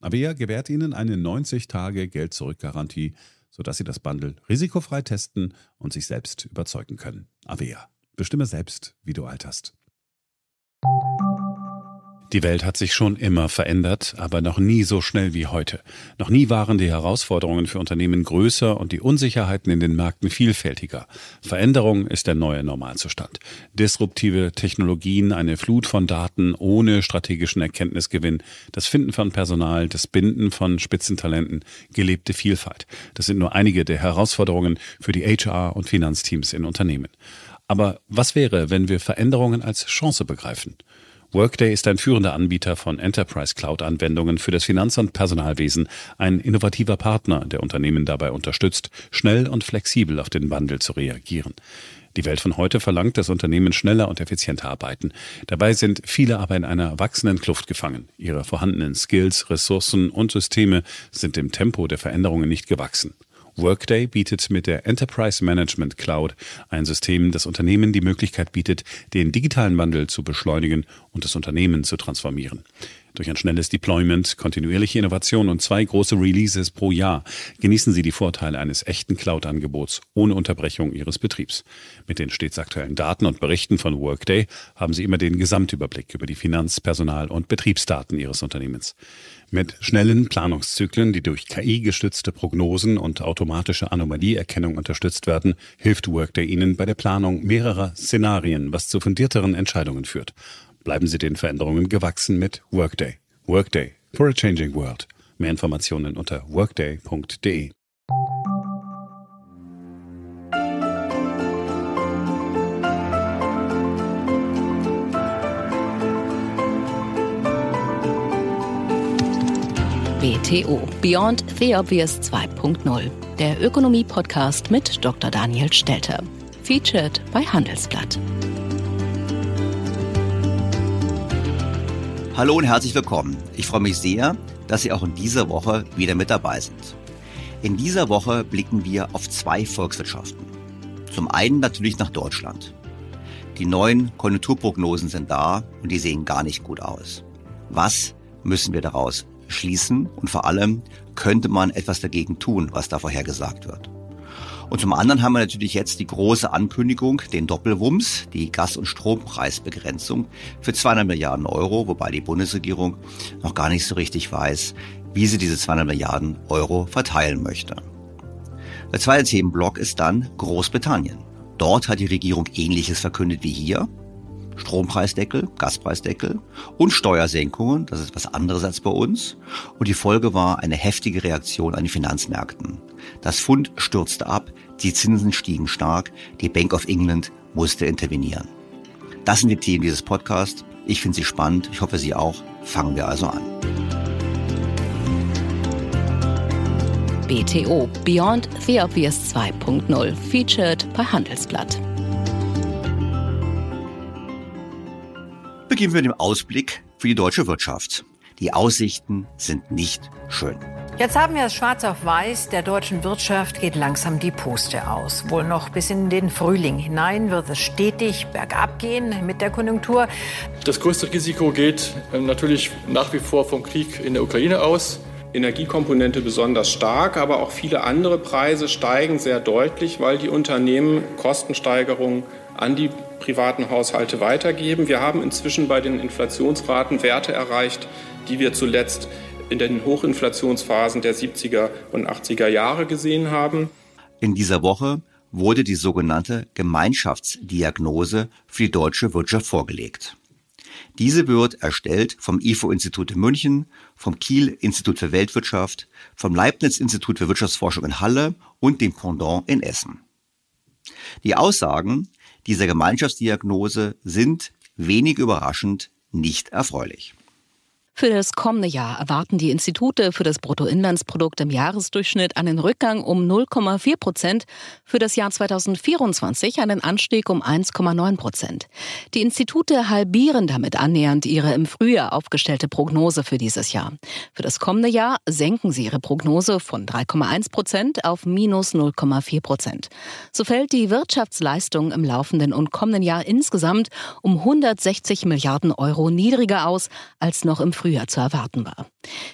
Avea gewährt Ihnen eine 90-Tage-Geld-Zurück-Garantie, sodass Sie das Bundle risikofrei testen und sich selbst überzeugen können. Avea. Bestimme selbst, wie du alterst. Die Welt hat sich schon immer verändert, aber noch nie so schnell wie heute. Noch nie waren die Herausforderungen für Unternehmen größer und die Unsicherheiten in den Märkten vielfältiger. Veränderung ist der neue Normalzustand. Disruptive Technologien, eine Flut von Daten ohne strategischen Erkenntnisgewinn, das Finden von Personal, das Binden von Spitzentalenten, gelebte Vielfalt. Das sind nur einige der Herausforderungen für die HR- und Finanzteams in Unternehmen. Aber was wäre, wenn wir Veränderungen als Chance begreifen? Workday ist ein führender Anbieter von Enterprise Cloud Anwendungen für das Finanz- und Personalwesen, ein innovativer Partner, der Unternehmen dabei unterstützt, schnell und flexibel auf den Wandel zu reagieren. Die Welt von heute verlangt, dass Unternehmen schneller und effizienter arbeiten. Dabei sind viele aber in einer wachsenden Kluft gefangen. Ihre vorhandenen Skills, Ressourcen und Systeme sind dem Tempo der Veränderungen nicht gewachsen. Workday bietet mit der Enterprise Management Cloud ein System, das Unternehmen die Möglichkeit bietet, den digitalen Wandel zu beschleunigen und das Unternehmen zu transformieren. Durch ein schnelles Deployment, kontinuierliche Innovation und zwei große Releases pro Jahr genießen Sie die Vorteile eines echten Cloud-Angebots ohne Unterbrechung Ihres Betriebs. Mit den stets aktuellen Daten und Berichten von Workday haben Sie immer den Gesamtüberblick über die Finanz-, Personal- und Betriebsdaten Ihres Unternehmens. Mit schnellen Planungszyklen, die durch KI-gestützte Prognosen und automatische Anomalieerkennung unterstützt werden, hilft Workday Ihnen bei der Planung mehrerer Szenarien, was zu fundierteren Entscheidungen führt. Bleiben Sie den Veränderungen gewachsen mit Workday. Workday for a changing world. Mehr Informationen unter workday.de. BTO Beyond the Obvious 2.0, der Ökonomie-Podcast mit Dr. Daniel Stelter. Featured bei Handelsblatt. Hallo und herzlich willkommen. Ich freue mich sehr, dass Sie auch in dieser Woche wieder mit dabei sind. In dieser Woche blicken wir auf zwei Volkswirtschaften. Zum einen natürlich nach Deutschland. Die neuen Konjunkturprognosen sind da und die sehen gar nicht gut aus. Was müssen wir daraus schließen und vor allem könnte man etwas dagegen tun, was da vorhergesagt wird? Und zum anderen haben wir natürlich jetzt die große Ankündigung, den Doppelwumms, die Gas- und Strompreisbegrenzung für 200 Milliarden Euro, wobei die Bundesregierung noch gar nicht so richtig weiß, wie sie diese 200 Milliarden Euro verteilen möchte. Der zweite Themenblock ist dann Großbritannien. Dort hat die Regierung Ähnliches verkündet wie hier. Strompreisdeckel, Gaspreisdeckel und Steuersenkungen, das ist was anderes als bei uns. Und die Folge war eine heftige Reaktion an den Finanzmärkten. Das Pfund stürzte ab, die Zinsen stiegen stark, die Bank of England musste intervenieren. Das sind die Themen dieses Podcasts. Ich finde sie spannend, ich hoffe Sie auch. Fangen wir also an. BTO Beyond the Obvious 2.0 featured bei Handelsblatt. Beginnen wir mit dem Ausblick für die deutsche Wirtschaft. Die Aussichten sind nicht schön. Jetzt haben wir es schwarz auf weiß. Der deutschen Wirtschaft geht langsam die Puste aus. Wohl noch bis in den Frühling hinein wird es stetig bergab gehen mit der Konjunktur. Das größte Risiko geht ähm, natürlich nach wie vor vom Krieg in der Ukraine aus. Energiekomponente besonders stark, aber auch viele andere Preise steigen sehr deutlich, weil die Unternehmen Kostensteigerungen an die privaten Haushalte weitergeben. Wir haben inzwischen bei den Inflationsraten Werte erreicht, die wir zuletzt in den Hochinflationsphasen der 70er und 80er Jahre gesehen haben. In dieser Woche wurde die sogenannte Gemeinschaftsdiagnose für die deutsche Wirtschaft vorgelegt. Diese wird erstellt vom IFO-Institut in München, vom Kiel-Institut für Weltwirtschaft, vom Leibniz-Institut für Wirtschaftsforschung in Halle und dem Pendant in Essen. Die Aussagen dieser Gemeinschaftsdiagnose sind wenig überraschend nicht erfreulich. Für das kommende Jahr erwarten die Institute für das Bruttoinlandsprodukt im Jahresdurchschnitt einen Rückgang um 0,4 Prozent, für das Jahr 2024 einen Anstieg um 1,9 Prozent. Die Institute halbieren damit annähernd ihre im Frühjahr aufgestellte Prognose für dieses Jahr. Für das kommende Jahr senken sie ihre Prognose von 3,1 Prozent auf minus 0,4 Prozent. So fällt die Wirtschaftsleistung im laufenden und kommenden Jahr insgesamt um 160 Milliarden Euro niedriger aus als noch im Frühjahr Frühjahr zu erwarten war.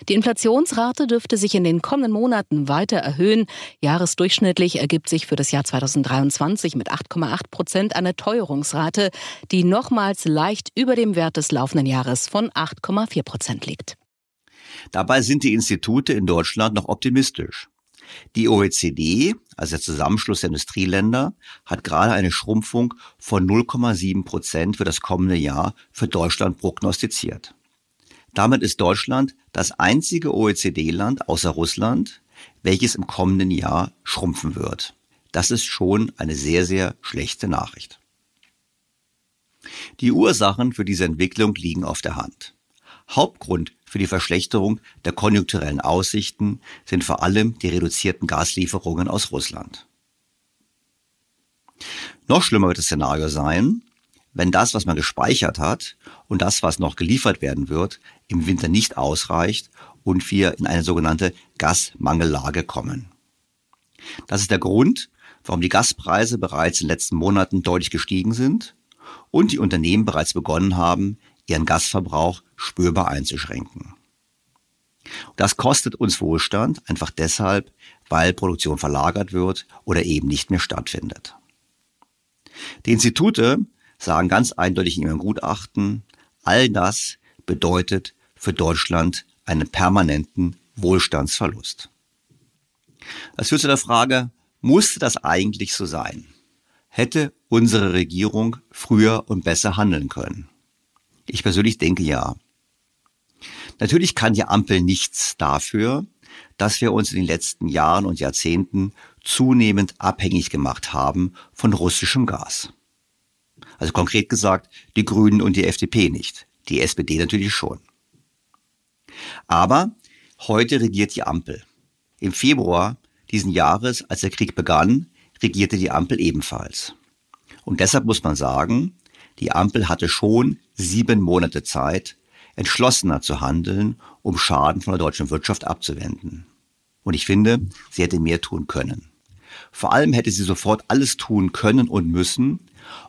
Die Inflationsrate dürfte sich in den kommenden Monaten weiter erhöhen. Jahresdurchschnittlich ergibt sich für das Jahr 2023 mit 8,8 Prozent eine Teuerungsrate, die nochmals leicht über dem Wert des laufenden Jahres von 8,4 Prozent liegt. Dabei sind die Institute in Deutschland noch optimistisch. Die OECD, also der Zusammenschluss der Industrieländer, hat gerade eine Schrumpfung von 0,7 Prozent für das kommende Jahr für Deutschland prognostiziert. Damit ist Deutschland das einzige OECD-Land außer Russland, welches im kommenden Jahr schrumpfen wird. Das ist schon eine sehr, sehr schlechte Nachricht. Die Ursachen für diese Entwicklung liegen auf der Hand. Hauptgrund für die Verschlechterung der konjunkturellen Aussichten sind vor allem die reduzierten Gaslieferungen aus Russland. Noch schlimmer wird das Szenario sein, wenn das, was man gespeichert hat und das, was noch geliefert werden wird, im Winter nicht ausreicht und wir in eine sogenannte Gasmangellage kommen. Das ist der Grund, warum die Gaspreise bereits in den letzten Monaten deutlich gestiegen sind und die Unternehmen bereits begonnen haben, ihren Gasverbrauch spürbar einzuschränken. Das kostet uns Wohlstand einfach deshalb, weil Produktion verlagert wird oder eben nicht mehr stattfindet. Die Institute sagen ganz eindeutig in ihrem Gutachten, all das bedeutet für Deutschland einen permanenten Wohlstandsverlust. Das führt zu der Frage, musste das eigentlich so sein? Hätte unsere Regierung früher und besser handeln können? Ich persönlich denke ja. Natürlich kann die Ampel nichts dafür, dass wir uns in den letzten Jahren und Jahrzehnten zunehmend abhängig gemacht haben von russischem Gas. Also konkret gesagt, die Grünen und die FDP nicht. Die SPD natürlich schon. Aber heute regiert die Ampel. Im Februar diesen Jahres, als der Krieg begann, regierte die Ampel ebenfalls. Und deshalb muss man sagen, die Ampel hatte schon sieben Monate Zeit, entschlossener zu handeln, um Schaden von der deutschen Wirtschaft abzuwenden. Und ich finde, sie hätte mehr tun können. Vor allem hätte sie sofort alles tun können und müssen,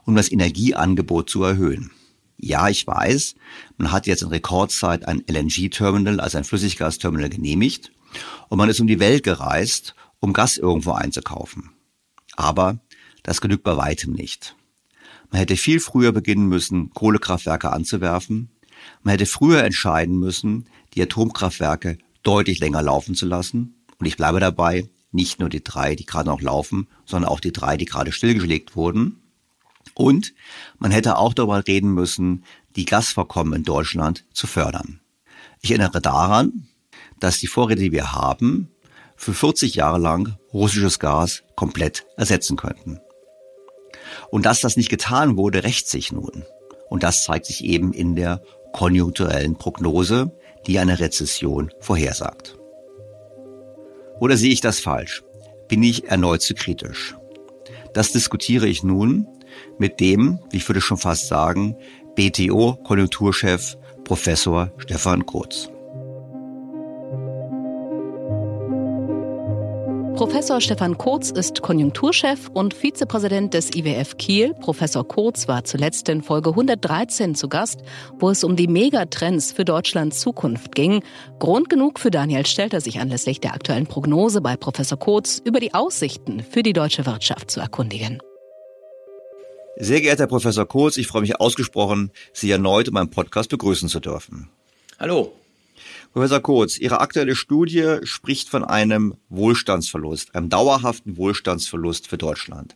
um das Energieangebot zu erhöhen. Ja, ich weiß, man hat jetzt in Rekordzeit ein LNG-Terminal, also ein Flüssiggasterminal genehmigt und man ist um die Welt gereist, um Gas irgendwo einzukaufen. Aber das genügt bei weitem nicht. Man hätte viel früher beginnen müssen, Kohlekraftwerke anzuwerfen. Man hätte früher entscheiden müssen, die Atomkraftwerke deutlich länger laufen zu lassen. Und ich bleibe dabei, nicht nur die drei, die gerade noch laufen, sondern auch die drei, die gerade stillgelegt wurden. Und man hätte auch darüber reden müssen, die Gasvorkommen in Deutschland zu fördern. Ich erinnere daran, dass die Vorräte, die wir haben, für 40 Jahre lang russisches Gas komplett ersetzen könnten. Und dass das nicht getan wurde, rächt sich nun. Und das zeigt sich eben in der konjunkturellen Prognose, die eine Rezession vorhersagt. Oder sehe ich das falsch? Bin ich erneut zu kritisch? Das diskutiere ich nun mit dem, ich würde schon fast sagen, BTO-Konjunkturchef Professor Stefan Kurz. Professor Stefan Kurz ist Konjunkturchef und Vizepräsident des IWF Kiel. Professor Kurz war zuletzt in Folge 113 zu Gast, wo es um die Megatrends für Deutschlands Zukunft ging. Grund genug für Daniel Stelter, sich anlässlich der aktuellen Prognose bei Professor Kurz über die Aussichten für die deutsche Wirtschaft zu erkundigen. Sehr geehrter Herr Professor Kurz, ich freue mich ausgesprochen, Sie erneut in meinem Podcast begrüßen zu dürfen. Hallo. Professor Kurz, Ihre aktuelle Studie spricht von einem Wohlstandsverlust, einem dauerhaften Wohlstandsverlust für Deutschland.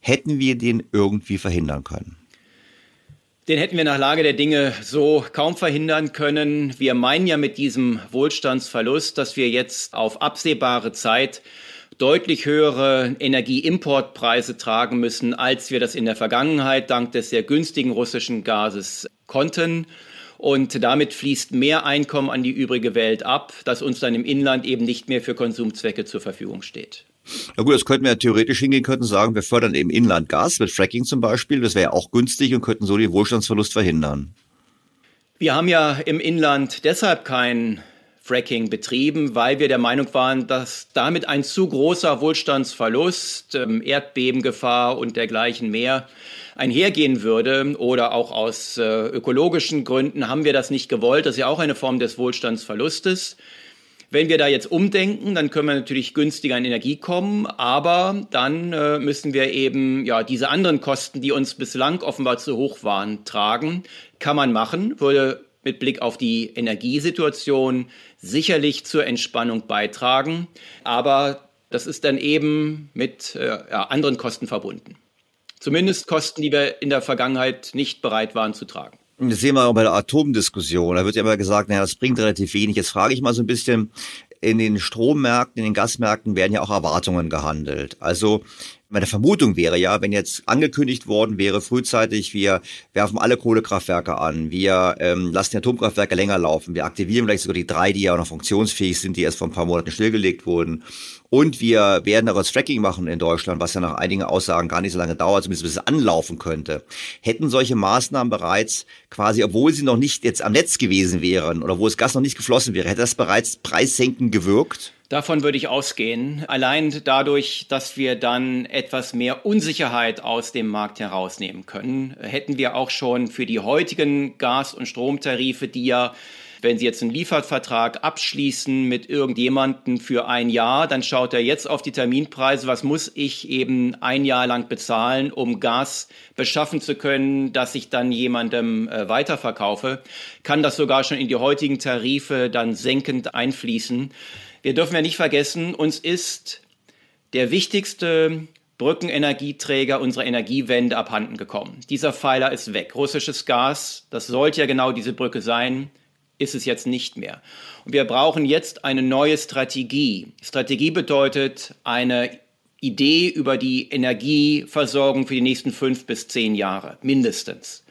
Hätten wir den irgendwie verhindern können? Den hätten wir nach Lage der Dinge so kaum verhindern können. Wir meinen ja mit diesem Wohlstandsverlust, dass wir jetzt auf absehbare Zeit deutlich höhere Energieimportpreise tragen müssen, als wir das in der Vergangenheit dank des sehr günstigen russischen Gases konnten. Und damit fließt mehr Einkommen an die übrige Welt ab, das uns dann im Inland eben nicht mehr für Konsumzwecke zur Verfügung steht. Na gut, das könnten wir ja theoretisch hingehen, könnten sagen, wir fördern im Inland Gas mit Fracking zum Beispiel. Das wäre ja auch günstig und könnten so den Wohlstandsverlust verhindern. Wir haben ja im Inland deshalb kein Fracking betrieben, weil wir der Meinung waren, dass damit ein zu großer Wohlstandsverlust, ähm, Erdbebengefahr und dergleichen mehr einhergehen würde oder auch aus äh, ökologischen Gründen haben wir das nicht gewollt. Das ist ja auch eine Form des Wohlstandsverlustes. Wenn wir da jetzt umdenken, dann können wir natürlich günstiger an Energie kommen, aber dann äh, müssen wir eben ja diese anderen Kosten, die uns bislang offenbar zu hoch waren, tragen. Kann man machen, würde mit Blick auf die Energiesituation sicherlich zur Entspannung beitragen, aber das ist dann eben mit äh, anderen Kosten verbunden. Zumindest Kosten, die wir in der Vergangenheit nicht bereit waren zu tragen. Das sehen wir auch bei der Atomdiskussion. Da wird ja immer gesagt, naja, das bringt relativ wenig. Jetzt frage ich mal so ein bisschen, in den Strommärkten, in den Gasmärkten werden ja auch Erwartungen gehandelt. Also meine Vermutung wäre ja, wenn jetzt angekündigt worden wäre frühzeitig, wir werfen alle Kohlekraftwerke an, wir ähm, lassen die Atomkraftwerke länger laufen, wir aktivieren vielleicht sogar die drei, die ja noch funktionsfähig sind, die erst vor ein paar Monaten stillgelegt wurden. Und wir werden daraus Fracking machen in Deutschland, was ja nach einigen Aussagen gar nicht so lange dauert, zumindest bis es anlaufen könnte. Hätten solche Maßnahmen bereits quasi, obwohl sie noch nicht jetzt am Netz gewesen wären oder wo das Gas noch nicht geflossen wäre, hätte das bereits preissenkend gewirkt? Davon würde ich ausgehen. Allein dadurch, dass wir dann etwas mehr Unsicherheit aus dem Markt herausnehmen können, hätten wir auch schon für die heutigen Gas- und Stromtarife, die ja wenn Sie jetzt einen Liefervertrag abschließen mit irgendjemanden für ein Jahr, dann schaut er jetzt auf die Terminpreise, was muss ich eben ein Jahr lang bezahlen, um Gas beschaffen zu können, das ich dann jemandem äh, weiterverkaufe, kann das sogar schon in die heutigen Tarife dann senkend einfließen. Wir dürfen ja nicht vergessen, uns ist der wichtigste Brückenenergieträger unserer Energiewende abhanden gekommen. Dieser Pfeiler ist weg. Russisches Gas, das sollte ja genau diese Brücke sein, ist es jetzt nicht mehr. Und wir brauchen jetzt eine neue Strategie. Strategie bedeutet eine Idee über die Energieversorgung für die nächsten fünf bis zehn Jahre, mindestens.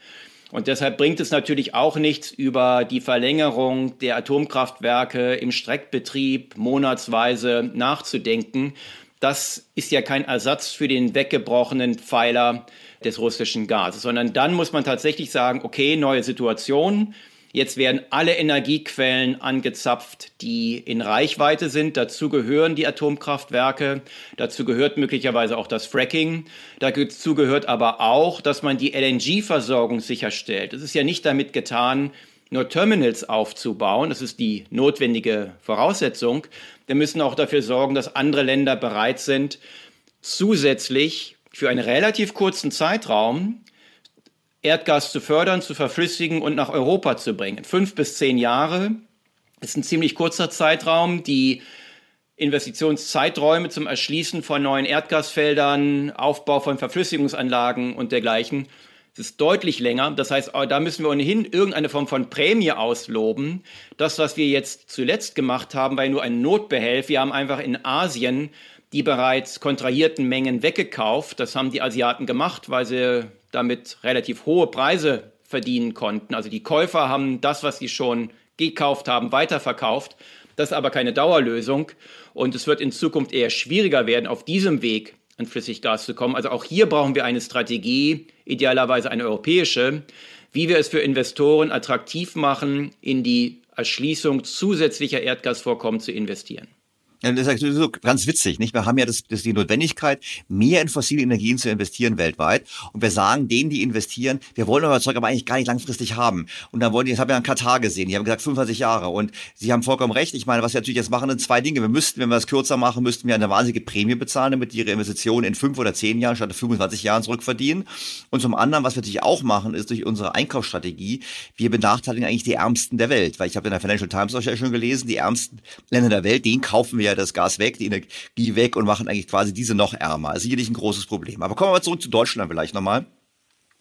Und deshalb bringt es natürlich auch nichts, über die Verlängerung der Atomkraftwerke im Streckbetrieb monatsweise nachzudenken. Das ist ja kein Ersatz für den weggebrochenen Pfeiler des russischen Gases, sondern dann muss man tatsächlich sagen, okay, neue Situation. Jetzt werden alle Energiequellen angezapft, die in Reichweite sind. Dazu gehören die Atomkraftwerke, dazu gehört möglicherweise auch das Fracking, dazu gehört aber auch, dass man die LNG-Versorgung sicherstellt. Es ist ja nicht damit getan, nur Terminals aufzubauen, das ist die notwendige Voraussetzung. Wir müssen auch dafür sorgen, dass andere Länder bereit sind, zusätzlich für einen relativ kurzen Zeitraum Erdgas zu fördern, zu verflüssigen und nach Europa zu bringen. Fünf bis zehn Jahre ist ein ziemlich kurzer Zeitraum. Die Investitionszeiträume zum Erschließen von neuen Erdgasfeldern, Aufbau von Verflüssigungsanlagen und dergleichen es ist deutlich länger. Das heißt, da müssen wir ohnehin irgendeine Form von Prämie ausloben. Das, was wir jetzt zuletzt gemacht haben, war nur ein Notbehelf. Wir haben einfach in Asien die bereits kontrahierten Mengen weggekauft. Das haben die Asiaten gemacht, weil sie damit relativ hohe Preise verdienen konnten. Also die Käufer haben das, was sie schon gekauft haben, weiterverkauft. Das ist aber keine Dauerlösung und es wird in Zukunft eher schwieriger werden, auf diesem Weg an Flüssiggas zu kommen. Also auch hier brauchen wir eine Strategie, idealerweise eine europäische, wie wir es für Investoren attraktiv machen, in die Erschließung zusätzlicher Erdgasvorkommen zu investieren. Das ist so ganz witzig, nicht? Wir haben ja das, das die Notwendigkeit, mehr in fossile Energien zu investieren weltweit. Und wir sagen denen, die investieren, wir wollen euer Zeug aber eigentlich gar nicht langfristig haben. Und dann wollen die, das haben wir in Katar gesehen, die haben gesagt 25 Jahre. Und sie haben vollkommen recht. Ich meine, was wir natürlich jetzt machen, sind zwei Dinge. Wir müssten, wenn wir es kürzer machen, müssten wir eine wahnsinnige Prämie bezahlen, damit die ihre Investitionen in fünf oder zehn Jahren statt 25 Jahren zurückverdienen. Und zum anderen, was wir natürlich auch machen, ist durch unsere Einkaufsstrategie, wir benachteiligen eigentlich die Ärmsten der Welt. Weil ich habe in der Financial Times auch schon gelesen, die ärmsten Länder der Welt, denen kaufen wir das Gas weg, die Energie weg und machen eigentlich quasi diese noch ärmer. Also sicherlich ein großes Problem. Aber kommen wir mal zurück zu Deutschland vielleicht nochmal.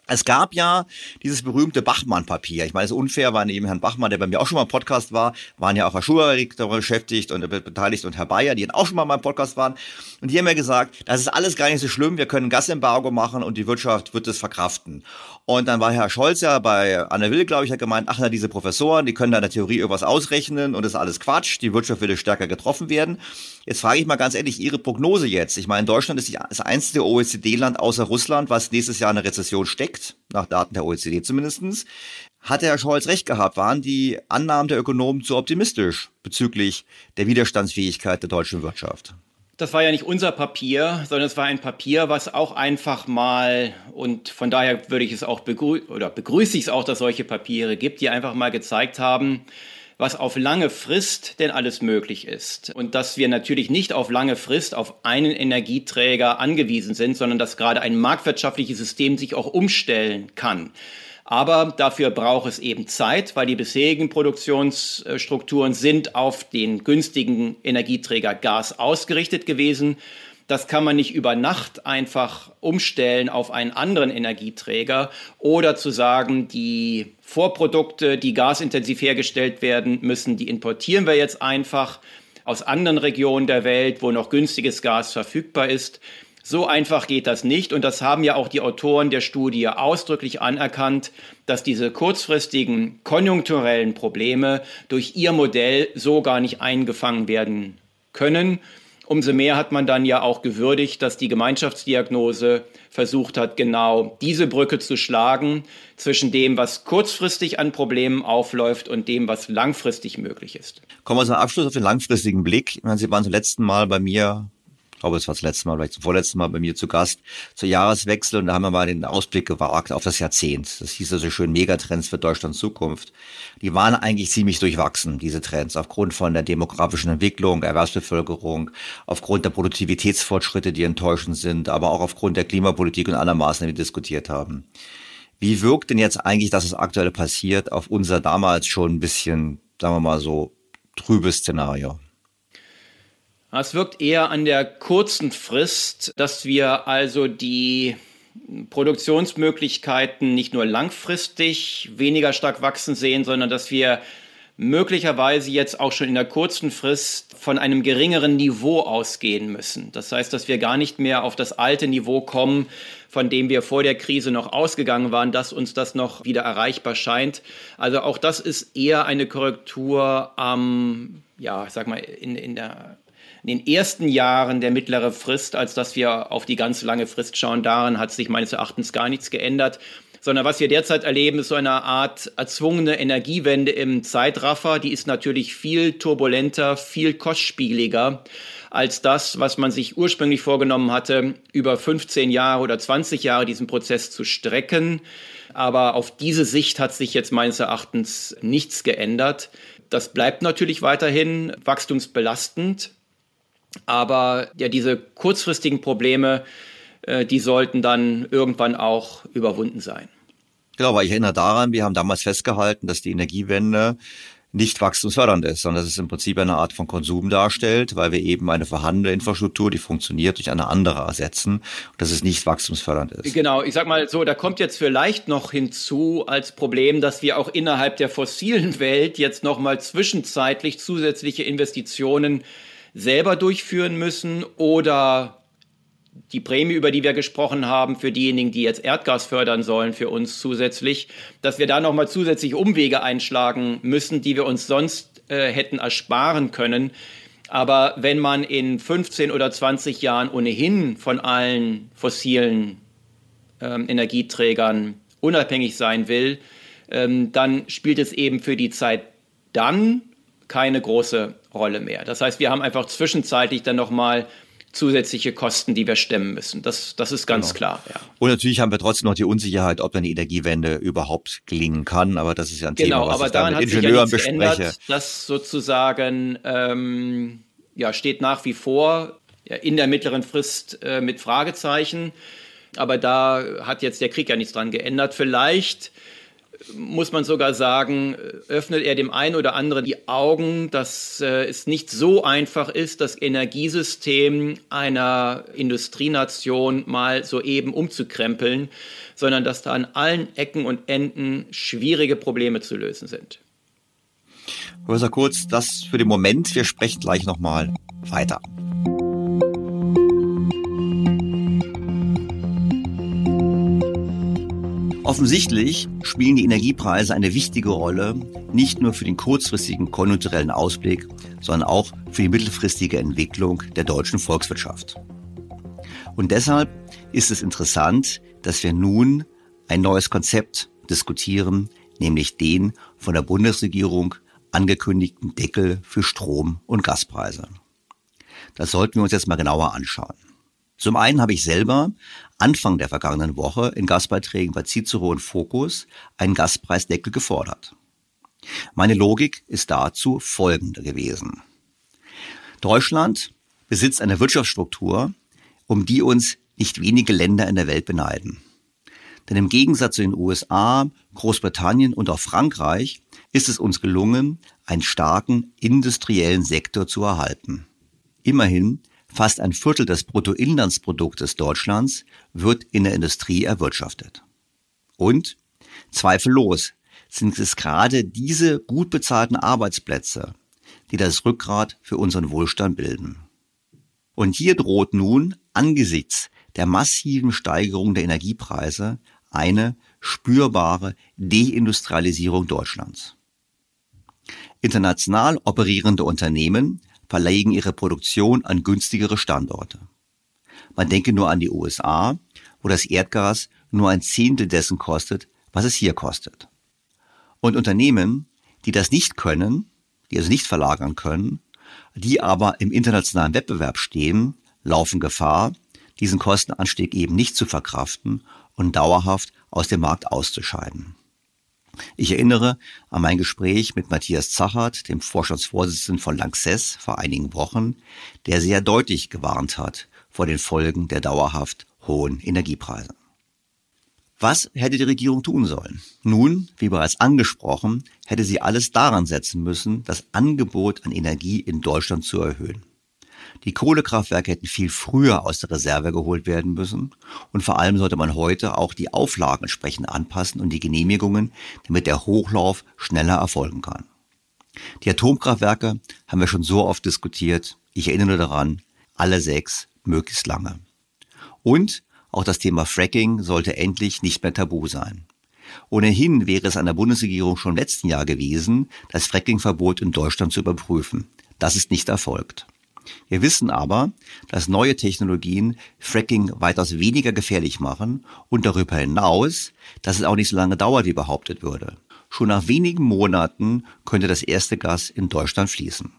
Es gab ja dieses berühmte Bachmann-Papier. Ich meine, es ist unfair, weil neben Herrn Bachmann, der bei mir auch schon mal im Podcast war, waren ja auch Herr Schuberik beschäftigt und beteiligt und Herr Bayer, die auch schon mal in meinem Podcast waren. Und die haben ja gesagt, das ist alles gar nicht so schlimm, wir können Gasembargo machen und die Wirtschaft wird es verkraften. Und dann war Herr Scholz ja bei Anne Will, glaube ich, hat gemeint, ach na, diese Professoren, die können da in der Theorie irgendwas ausrechnen und das ist alles Quatsch, die Wirtschaft würde stärker getroffen werden. Jetzt frage ich mal ganz ehrlich, Ihre Prognose jetzt. Ich meine, Deutschland ist das einzige OECD-Land außer Russland, was nächstes Jahr in eine Rezession steckt, nach Daten der OECD zumindestens. Hat Herr Scholz recht gehabt? Waren die Annahmen der Ökonomen zu optimistisch bezüglich der Widerstandsfähigkeit der deutschen Wirtschaft? Das war ja nicht unser Papier, sondern es war ein Papier, was auch einfach mal, und von daher würde ich es auch begrü oder begrüße ich es auch, dass solche Papiere gibt, die einfach mal gezeigt haben, was auf lange Frist denn alles möglich ist. Und dass wir natürlich nicht auf lange Frist auf einen Energieträger angewiesen sind, sondern dass gerade ein marktwirtschaftliches System sich auch umstellen kann. Aber dafür braucht es eben Zeit, weil die bisherigen Produktionsstrukturen sind auf den günstigen Energieträger Gas ausgerichtet gewesen. Das kann man nicht über Nacht einfach umstellen auf einen anderen Energieträger oder zu sagen, die Vorprodukte, die gasintensiv hergestellt werden müssen, die importieren wir jetzt einfach aus anderen Regionen der Welt, wo noch günstiges Gas verfügbar ist. So einfach geht das nicht und das haben ja auch die Autoren der Studie ausdrücklich anerkannt, dass diese kurzfristigen konjunkturellen Probleme durch ihr Modell so gar nicht eingefangen werden können. Umso mehr hat man dann ja auch gewürdigt, dass die Gemeinschaftsdiagnose versucht hat, genau diese Brücke zu schlagen zwischen dem, was kurzfristig an Problemen aufläuft und dem, was langfristig möglich ist. Kommen wir zum Abschluss auf den langfristigen Blick. Ich meine, Sie waren zum letzten Mal bei mir glaube, es war das letzte Mal, vielleicht zum vorletzten Mal bei mir zu Gast, zur Jahreswechsel und da haben wir mal den Ausblick gewagt auf das Jahrzehnt. Das hieß also schön Megatrends für Deutschlands Zukunft. Die waren eigentlich ziemlich durchwachsen, diese Trends, aufgrund von der demografischen Entwicklung, Erwerbsbevölkerung, aufgrund der Produktivitätsfortschritte, die enttäuschend sind, aber auch aufgrund der Klimapolitik und aller Maßnahmen, die wir diskutiert haben. Wie wirkt denn jetzt eigentlich, dass es aktuell passiert, auf unser damals schon ein bisschen, sagen wir mal so, trübes Szenario? Es wirkt eher an der kurzen Frist, dass wir also die Produktionsmöglichkeiten nicht nur langfristig weniger stark wachsen sehen, sondern dass wir möglicherweise jetzt auch schon in der kurzen Frist von einem geringeren Niveau ausgehen müssen. Das heißt, dass wir gar nicht mehr auf das alte Niveau kommen, von dem wir vor der Krise noch ausgegangen waren, dass uns das noch wieder erreichbar scheint. Also auch das ist eher eine Korrektur am, ja, sag mal, in, in der in den ersten Jahren der mittlere Frist, als dass wir auf die ganz lange Frist schauen. Daran hat sich meines Erachtens gar nichts geändert. sondern was wir derzeit erleben, ist so eine Art erzwungene Energiewende im Zeitraffer. Die ist natürlich viel turbulenter, viel kostspieliger als das, was man sich ursprünglich vorgenommen hatte, über 15 Jahre oder 20 Jahre diesen Prozess zu strecken. Aber auf diese Sicht hat sich jetzt meines Erachtens nichts geändert. Das bleibt natürlich weiterhin wachstumsbelastend. Aber ja, diese kurzfristigen Probleme, äh, die sollten dann irgendwann auch überwunden sein. Genau, aber ich erinnere daran, wir haben damals festgehalten, dass die Energiewende nicht wachstumsfördernd ist, sondern dass es im Prinzip eine Art von Konsum darstellt, weil wir eben eine vorhandene Infrastruktur, die funktioniert, durch eine andere ersetzen und dass es nicht wachstumsfördernd ist. Genau, ich sag mal so, da kommt jetzt vielleicht noch hinzu als Problem, dass wir auch innerhalb der fossilen Welt jetzt nochmal zwischenzeitlich zusätzliche Investitionen selber durchführen müssen oder die Prämie, über die wir gesprochen haben, für diejenigen, die jetzt Erdgas fördern sollen, für uns zusätzlich, dass wir da nochmal zusätzlich Umwege einschlagen müssen, die wir uns sonst äh, hätten ersparen können. Aber wenn man in 15 oder 20 Jahren ohnehin von allen fossilen ähm, Energieträgern unabhängig sein will, ähm, dann spielt es eben für die Zeit dann keine große Rolle mehr. Das heißt, wir haben einfach zwischenzeitlich dann nochmal zusätzliche Kosten, die wir stemmen müssen. Das, das ist ganz genau. klar. Ja. Und natürlich haben wir trotzdem noch die Unsicherheit, ob dann die Energiewende überhaupt gelingen kann. Aber das ist ja ein genau, Thema, was ich da mit Ingenieuren ja bespreche. Geändert. Das sozusagen ähm, ja, steht nach wie vor ja, in der mittleren Frist äh, mit Fragezeichen. Aber da hat jetzt der Krieg ja nichts dran geändert. Vielleicht muss man sogar sagen, öffnet er dem einen oder anderen die Augen, dass äh, es nicht so einfach ist, das Energiesystem einer Industrienation mal so eben umzukrempeln, sondern dass da an allen Ecken und Enden schwierige Probleme zu lösen sind. Professor Kurz, das für den Moment. Wir sprechen gleich nochmal weiter. Offensichtlich spielen die Energiepreise eine wichtige Rolle, nicht nur für den kurzfristigen konjunkturellen Ausblick, sondern auch für die mittelfristige Entwicklung der deutschen Volkswirtschaft. Und deshalb ist es interessant, dass wir nun ein neues Konzept diskutieren, nämlich den von der Bundesregierung angekündigten Deckel für Strom- und Gaspreise. Das sollten wir uns jetzt mal genauer anschauen. Zum einen habe ich selber Anfang der vergangenen Woche in Gastbeiträgen bei Cicero und Focus einen Gaspreisdeckel gefordert. Meine Logik ist dazu folgende gewesen. Deutschland besitzt eine Wirtschaftsstruktur, um die uns nicht wenige Länder in der Welt beneiden. Denn im Gegensatz zu den USA, Großbritannien und auch Frankreich ist es uns gelungen, einen starken industriellen Sektor zu erhalten. Immerhin Fast ein Viertel des Bruttoinlandsproduktes Deutschlands wird in der Industrie erwirtschaftet. Und zweifellos sind es gerade diese gut bezahlten Arbeitsplätze, die das Rückgrat für unseren Wohlstand bilden. Und hier droht nun angesichts der massiven Steigerung der Energiepreise eine spürbare Deindustrialisierung Deutschlands. International operierende Unternehmen verlegen ihre Produktion an günstigere Standorte. Man denke nur an die USA, wo das Erdgas nur ein Zehntel dessen kostet, was es hier kostet. Und Unternehmen, die das nicht können, die also nicht verlagern können, die aber im internationalen Wettbewerb stehen, laufen Gefahr, diesen Kostenanstieg eben nicht zu verkraften und dauerhaft aus dem Markt auszuscheiden. Ich erinnere an mein Gespräch mit Matthias Zachert, dem Vorstandsvorsitzenden von Lanxess, vor einigen Wochen, der sehr deutlich gewarnt hat vor den Folgen der dauerhaft hohen Energiepreise. Was hätte die Regierung tun sollen? Nun, wie bereits angesprochen, hätte sie alles daran setzen müssen, das Angebot an Energie in Deutschland zu erhöhen. Die Kohlekraftwerke hätten viel früher aus der Reserve geholt werden müssen und vor allem sollte man heute auch die Auflagen entsprechend anpassen und die Genehmigungen, damit der Hochlauf schneller erfolgen kann. Die Atomkraftwerke haben wir schon so oft diskutiert. Ich erinnere daran, alle sechs möglichst lange. Und auch das Thema Fracking sollte endlich nicht mehr tabu sein. Ohnehin wäre es an der Bundesregierung schon im letzten Jahr gewesen, das Frackingverbot in Deutschland zu überprüfen. Das ist nicht erfolgt. Wir wissen aber, dass neue Technologien Fracking weitaus weniger gefährlich machen und darüber hinaus, dass es auch nicht so lange dauert, wie behauptet würde. Schon nach wenigen Monaten könnte das erste Gas in Deutschland fließen.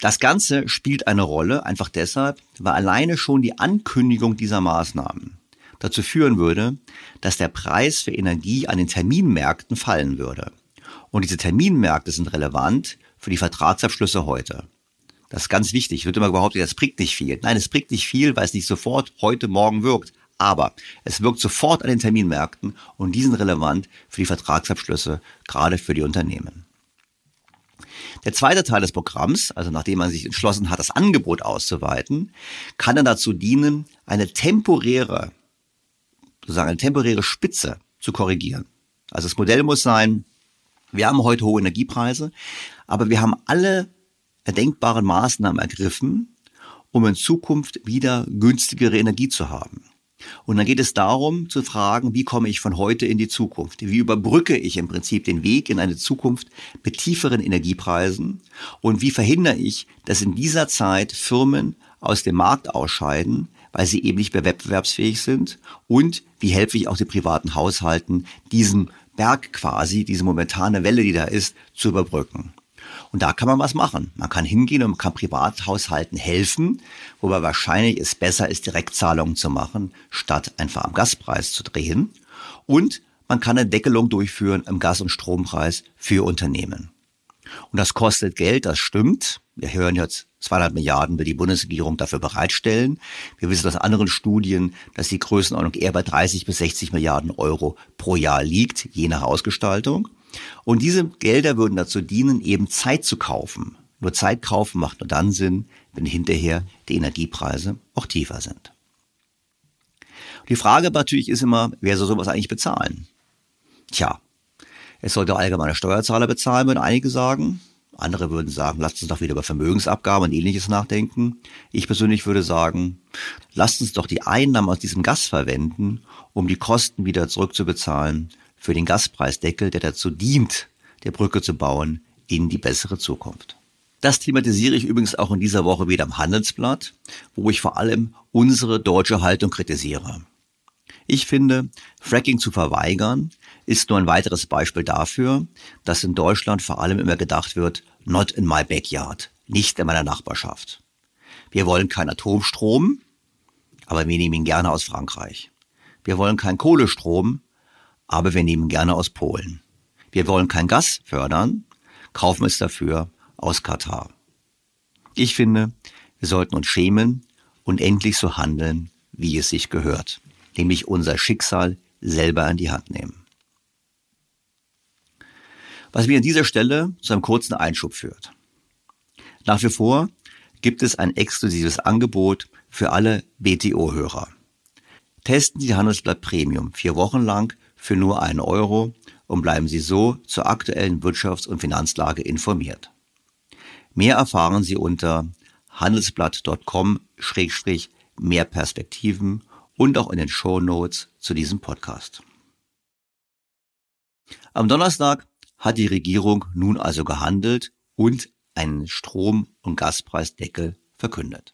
Das Ganze spielt eine Rolle, einfach deshalb, weil alleine schon die Ankündigung dieser Maßnahmen dazu führen würde, dass der Preis für Energie an den Terminmärkten fallen würde. Und diese Terminmärkte sind relevant für die Vertragsabschlüsse heute. Das ist ganz wichtig. Wird immer behauptet, das bringt nicht viel. Nein, es bringt nicht viel, weil es nicht sofort heute, morgen wirkt. Aber es wirkt sofort an den Terminmärkten und die sind relevant für die Vertragsabschlüsse, gerade für die Unternehmen. Der zweite Teil des Programms, also nachdem man sich entschlossen hat, das Angebot auszuweiten, kann dann dazu dienen, eine temporäre sozusagen eine temporäre Spitze zu korrigieren. Also das Modell muss sein, wir haben heute hohe Energiepreise, aber wir haben alle erdenkbaren Maßnahmen ergriffen, um in Zukunft wieder günstigere Energie zu haben. Und dann geht es darum zu fragen, wie komme ich von heute in die Zukunft? Wie überbrücke ich im Prinzip den Weg in eine Zukunft mit tieferen Energiepreisen? Und wie verhindere ich, dass in dieser Zeit Firmen aus dem Markt ausscheiden, weil sie eben nicht mehr wettbewerbsfähig sind? Und wie helfe ich auch den privaten Haushalten, diesen Berg quasi, diese momentane Welle, die da ist, zu überbrücken? Und da kann man was machen. Man kann hingehen und kann Privathaushalten helfen, wobei wahrscheinlich es besser ist, Direktzahlungen zu machen, statt einfach am Gaspreis zu drehen. Und man kann eine Deckelung durchführen im Gas- und Strompreis für Unternehmen. Und das kostet Geld, das stimmt. Wir hören jetzt 200 Milliarden will die Bundesregierung dafür bereitstellen. Wir wissen aus anderen Studien, dass die Größenordnung eher bei 30 bis 60 Milliarden Euro pro Jahr liegt, je nach Ausgestaltung. Und diese Gelder würden dazu dienen, eben Zeit zu kaufen. Nur Zeit kaufen macht nur dann Sinn, wenn hinterher die Energiepreise auch tiefer sind. Die Frage natürlich ist immer, wer soll sowas eigentlich bezahlen? Tja, es sollte allgemeine Steuerzahler bezahlen, würden einige sagen. Andere würden sagen, lasst uns doch wieder über Vermögensabgaben und ähnliches nachdenken. Ich persönlich würde sagen, lasst uns doch die Einnahmen aus diesem Gas verwenden, um die Kosten wieder zurückzubezahlen für den Gaspreisdeckel, der dazu dient, der Brücke zu bauen in die bessere Zukunft. Das thematisiere ich übrigens auch in dieser Woche wieder am Handelsblatt, wo ich vor allem unsere deutsche Haltung kritisiere. Ich finde, Fracking zu verweigern ist nur ein weiteres Beispiel dafür, dass in Deutschland vor allem immer gedacht wird, not in my backyard, nicht in meiner Nachbarschaft. Wir wollen keinen Atomstrom, aber wir nehmen ihn gerne aus Frankreich. Wir wollen keinen Kohlestrom, aber wir nehmen gerne aus Polen. Wir wollen kein Gas fördern, kaufen es dafür aus Katar. Ich finde, wir sollten uns schämen und endlich so handeln, wie es sich gehört, nämlich unser Schicksal selber in die Hand nehmen. Was mir an dieser Stelle zu einem kurzen Einschub führt. Nach wie vor gibt es ein exklusives Angebot für alle BTO-Hörer. Testen Sie Handelsblatt Premium vier Wochen lang für nur einen Euro und bleiben Sie so zur aktuellen Wirtschafts- und Finanzlage informiert. Mehr erfahren Sie unter handelsblatt.com-mehr Perspektiven und auch in den Show Notes zu diesem Podcast. Am Donnerstag hat die Regierung nun also gehandelt und einen Strom- und Gaspreisdeckel verkündet.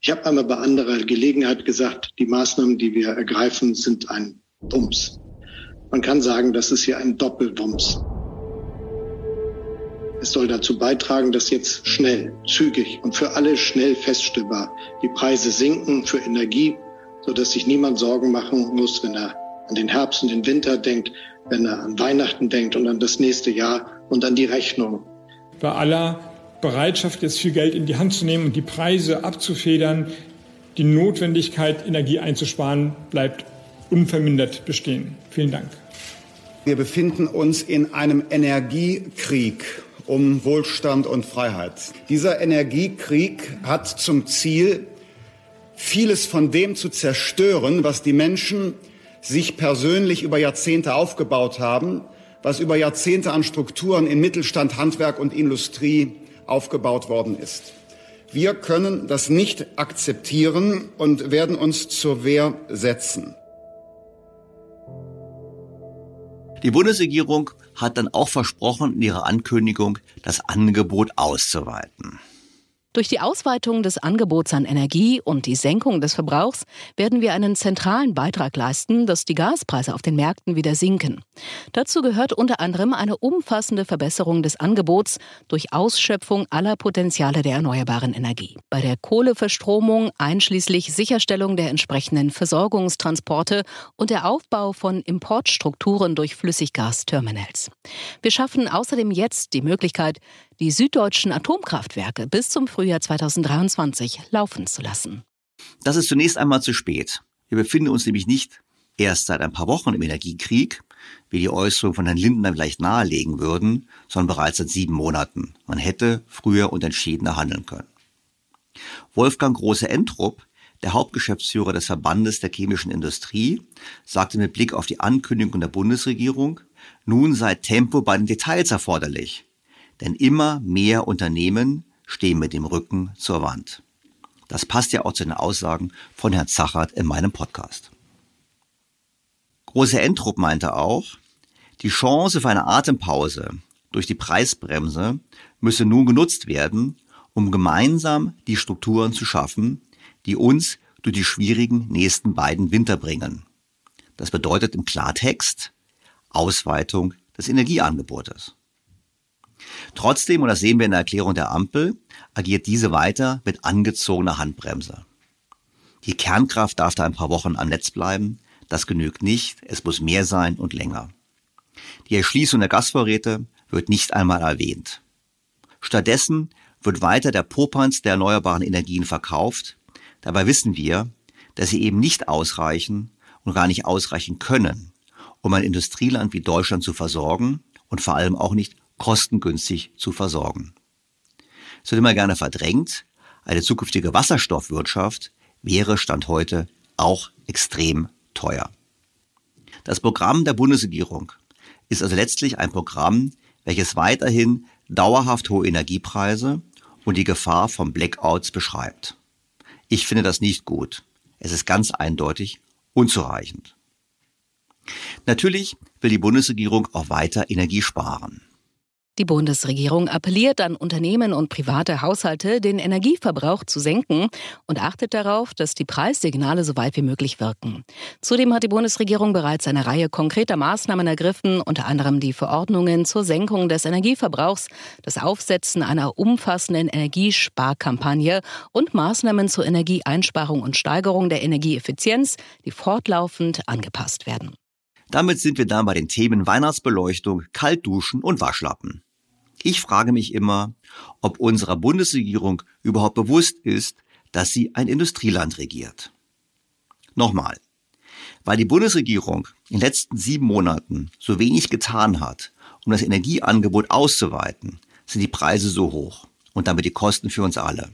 Ich habe einmal bei anderer Gelegenheit gesagt, die Maßnahmen, die wir ergreifen, sind ein Bums. Man kann sagen, das ist hier ein Doppelwumms. Es soll dazu beitragen, dass jetzt schnell, zügig und für alle schnell feststellbar die Preise sinken für Energie, so dass sich niemand Sorgen machen muss, wenn er an den Herbst und den Winter denkt, wenn er an Weihnachten denkt und an das nächste Jahr und an die Rechnung. Bei aller Bereitschaft, jetzt viel Geld in die Hand zu nehmen und die Preise abzufedern, die Notwendigkeit, Energie einzusparen, bleibt unvermindert bestehen. Vielen Dank. Wir befinden uns in einem Energiekrieg um Wohlstand und Freiheit. Dieser Energiekrieg hat zum Ziel, vieles von dem zu zerstören, was die Menschen sich persönlich über Jahrzehnte aufgebaut haben, was über Jahrzehnte an Strukturen in Mittelstand, Handwerk und Industrie aufgebaut worden ist. Wir können das nicht akzeptieren und werden uns zur Wehr setzen. Die Bundesregierung hat dann auch versprochen in ihrer Ankündigung, das Angebot auszuweiten. Durch die Ausweitung des Angebots an Energie und die Senkung des Verbrauchs werden wir einen zentralen Beitrag leisten, dass die Gaspreise auf den Märkten wieder sinken. Dazu gehört unter anderem eine umfassende Verbesserung des Angebots durch Ausschöpfung aller Potenziale der erneuerbaren Energie. Bei der Kohleverstromung einschließlich Sicherstellung der entsprechenden Versorgungstransporte und der Aufbau von Importstrukturen durch Flüssiggasterminals. Wir schaffen außerdem jetzt die Möglichkeit, die süddeutschen Atomkraftwerke bis zum Frühjahr 2023 laufen zu lassen. Das ist zunächst einmal zu spät. Wir befinden uns nämlich nicht erst seit ein paar Wochen im Energiekrieg, wie die Äußerungen von Herrn Lindner vielleicht nahelegen würden, sondern bereits seit sieben Monaten. Man hätte früher und entschiedener handeln können. Wolfgang Große-Entrup, der Hauptgeschäftsführer des Verbandes der chemischen Industrie, sagte mit Blick auf die Ankündigung der Bundesregierung, nun sei Tempo bei den Details erforderlich. Denn immer mehr Unternehmen stehen mit dem Rücken zur Wand. Das passt ja auch zu den Aussagen von Herrn Zachert in meinem Podcast. Große Entrup meinte auch, die Chance für eine Atempause durch die Preisbremse müsse nun genutzt werden, um gemeinsam die Strukturen zu schaffen, die uns durch die schwierigen nächsten beiden Winter bringen. Das bedeutet im Klartext Ausweitung des Energieangebotes. Trotzdem, und das sehen wir in der Erklärung der Ampel, agiert diese weiter mit angezogener Handbremse. Die Kernkraft darf da ein paar Wochen am Netz bleiben. Das genügt nicht. Es muss mehr sein und länger. Die Erschließung der Gasvorräte wird nicht einmal erwähnt. Stattdessen wird weiter der Popanz der erneuerbaren Energien verkauft. Dabei wissen wir, dass sie eben nicht ausreichen und gar nicht ausreichen können, um ein Industrieland wie Deutschland zu versorgen und vor allem auch nicht kostengünstig zu versorgen. Es wird immer gerne verdrängt, eine zukünftige Wasserstoffwirtschaft wäre Stand heute auch extrem teuer. Das Programm der Bundesregierung ist also letztlich ein Programm, welches weiterhin dauerhaft hohe Energiepreise und die Gefahr von Blackouts beschreibt. Ich finde das nicht gut. Es ist ganz eindeutig unzureichend. Natürlich will die Bundesregierung auch weiter Energie sparen. Die Bundesregierung appelliert an Unternehmen und private Haushalte, den Energieverbrauch zu senken und achtet darauf, dass die Preissignale so weit wie möglich wirken. Zudem hat die Bundesregierung bereits eine Reihe konkreter Maßnahmen ergriffen, unter anderem die Verordnungen zur Senkung des Energieverbrauchs, das Aufsetzen einer umfassenden Energiesparkampagne und Maßnahmen zur Energieeinsparung und Steigerung der Energieeffizienz, die fortlaufend angepasst werden. Damit sind wir dann bei den Themen Weihnachtsbeleuchtung, Kaltduschen und Waschlappen. Ich frage mich immer, ob unserer Bundesregierung überhaupt bewusst ist, dass sie ein Industrieland regiert. Nochmal. Weil die Bundesregierung in den letzten sieben Monaten so wenig getan hat, um das Energieangebot auszuweiten, sind die Preise so hoch und damit die Kosten für uns alle.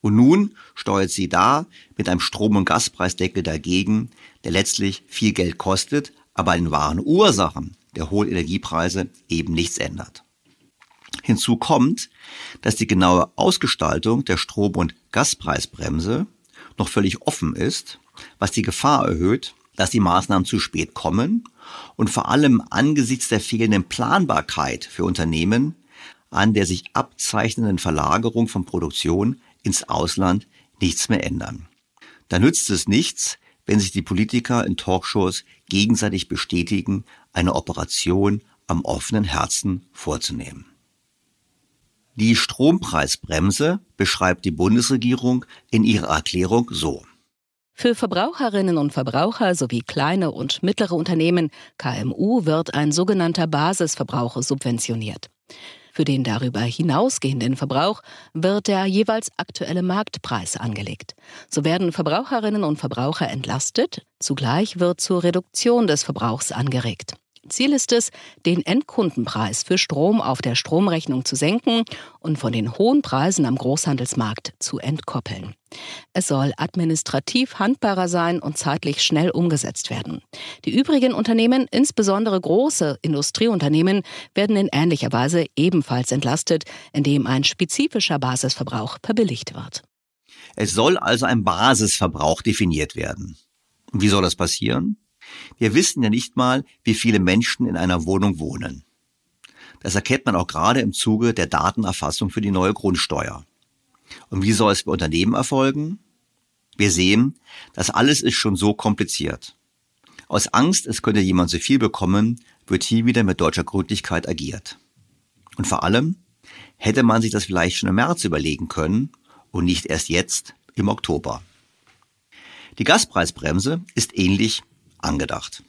Und nun steuert sie da mit einem Strom- und Gaspreisdeckel dagegen, der letztlich viel Geld kostet, aber an den wahren Ursachen der hohen Energiepreise eben nichts ändert. Hinzu kommt, dass die genaue Ausgestaltung der Strom- und Gaspreisbremse noch völlig offen ist, was die Gefahr erhöht, dass die Maßnahmen zu spät kommen und vor allem angesichts der fehlenden Planbarkeit für Unternehmen an der sich abzeichnenden Verlagerung von Produktion ins Ausland nichts mehr ändern. Da nützt es nichts, wenn sich die Politiker in Talkshows gegenseitig bestätigen, eine Operation am offenen Herzen vorzunehmen. Die Strompreisbremse beschreibt die Bundesregierung in ihrer Erklärung so. Für Verbraucherinnen und Verbraucher sowie kleine und mittlere Unternehmen KMU wird ein sogenannter Basisverbrauch subventioniert. Für den darüber hinausgehenden Verbrauch wird der jeweils aktuelle Marktpreis angelegt. So werden Verbraucherinnen und Verbraucher entlastet, zugleich wird zur Reduktion des Verbrauchs angeregt. Ziel ist es, den Endkundenpreis für Strom auf der Stromrechnung zu senken und von den hohen Preisen am Großhandelsmarkt zu entkoppeln. Es soll administrativ handbarer sein und zeitlich schnell umgesetzt werden. Die übrigen Unternehmen, insbesondere große Industrieunternehmen, werden in ähnlicher Weise ebenfalls entlastet, indem ein spezifischer Basisverbrauch verbilligt wird. Es soll also ein Basisverbrauch definiert werden. Wie soll das passieren? Wir wissen ja nicht mal, wie viele Menschen in einer Wohnung wohnen. Das erkennt man auch gerade im Zuge der Datenerfassung für die neue Grundsteuer. Und wie soll es bei Unternehmen erfolgen? Wir sehen, das alles ist schon so kompliziert. Aus Angst, es könnte jemand zu viel bekommen, wird hier wieder mit deutscher Gründlichkeit agiert. Und vor allem hätte man sich das vielleicht schon im März überlegen können und nicht erst jetzt im Oktober. Die Gaspreisbremse ist ähnlich angedacht.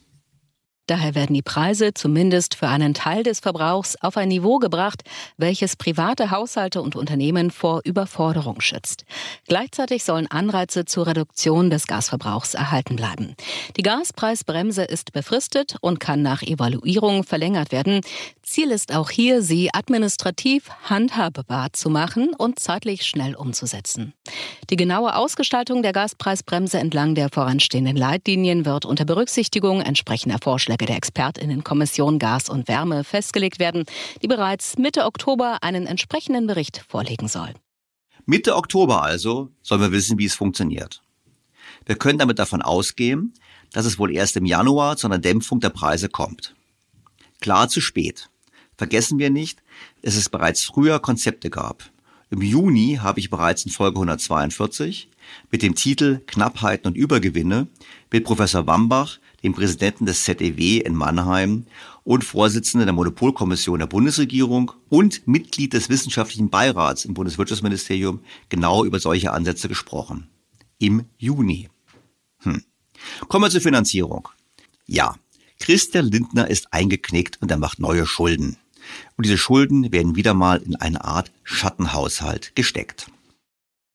Daher werden die Preise zumindest für einen Teil des Verbrauchs auf ein Niveau gebracht, welches private Haushalte und Unternehmen vor Überforderung schützt. Gleichzeitig sollen Anreize zur Reduktion des Gasverbrauchs erhalten bleiben. Die Gaspreisbremse ist befristet und kann nach Evaluierung verlängert werden. Ziel ist auch hier, sie administrativ handhabbar zu machen und zeitlich schnell umzusetzen. Die genaue Ausgestaltung der Gaspreisbremse entlang der voranstehenden Leitlinien wird unter Berücksichtigung entsprechender Vorschläge Vorschläge der Expertinnenkommission Gas und Wärme festgelegt werden, die bereits Mitte Oktober einen entsprechenden Bericht vorlegen soll. Mitte Oktober also sollen wir wissen, wie es funktioniert. Wir können damit davon ausgehen, dass es wohl erst im Januar zu einer Dämpfung der Preise kommt. Klar zu spät. Vergessen wir nicht, dass es bereits früher Konzepte gab. Im Juni habe ich bereits in Folge 142 mit dem Titel Knappheiten und Übergewinne mit Professor Wambach dem Präsidenten des ZEW in Mannheim und Vorsitzender der Monopolkommission der Bundesregierung und Mitglied des wissenschaftlichen Beirats im Bundeswirtschaftsministerium genau über solche Ansätze gesprochen. Im Juni. Hm. Kommen wir zur Finanzierung. Ja, Christian Lindner ist eingeknickt und er macht neue Schulden. Und diese Schulden werden wieder mal in eine Art Schattenhaushalt gesteckt.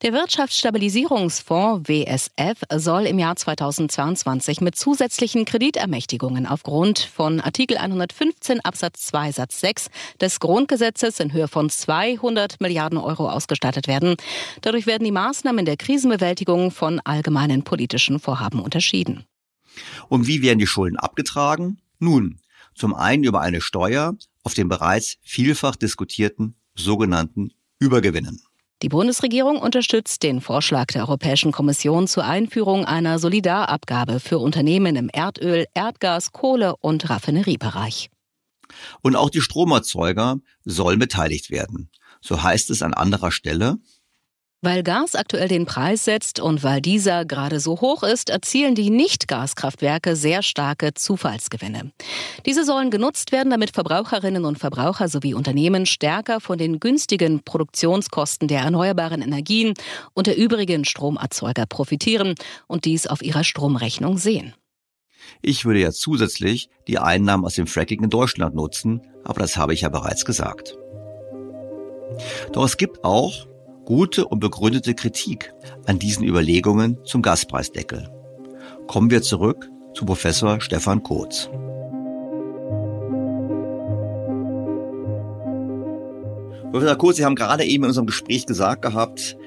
Der Wirtschaftsstabilisierungsfonds WSF soll im Jahr 2022 mit zusätzlichen Kreditermächtigungen aufgrund von Artikel 115 Absatz 2 Satz 6 des Grundgesetzes in Höhe von 200 Milliarden Euro ausgestattet werden. Dadurch werden die Maßnahmen der Krisenbewältigung von allgemeinen politischen Vorhaben unterschieden. Und wie werden die Schulden abgetragen? Nun, zum einen über eine Steuer auf den bereits vielfach diskutierten sogenannten Übergewinnen. Die Bundesregierung unterstützt den Vorschlag der Europäischen Kommission zur Einführung einer Solidarabgabe für Unternehmen im Erdöl, Erdgas, Kohle und Raffineriebereich. Und auch die Stromerzeuger sollen beteiligt werden. So heißt es an anderer Stelle. Weil Gas aktuell den Preis setzt und weil dieser gerade so hoch ist, erzielen die Nicht-Gaskraftwerke sehr starke Zufallsgewinne. Diese sollen genutzt werden, damit Verbraucherinnen und Verbraucher sowie Unternehmen stärker von den günstigen Produktionskosten der erneuerbaren Energien und der übrigen Stromerzeuger profitieren und dies auf ihrer Stromrechnung sehen. Ich würde ja zusätzlich die Einnahmen aus dem Fracking in Deutschland nutzen, aber das habe ich ja bereits gesagt. Doch es gibt auch gute und begründete Kritik an diesen Überlegungen zum Gaspreisdeckel. Kommen wir zurück zu Professor Stefan Kotz. Professor Kotz, Sie haben gerade eben in unserem Gespräch gesagt gehabt,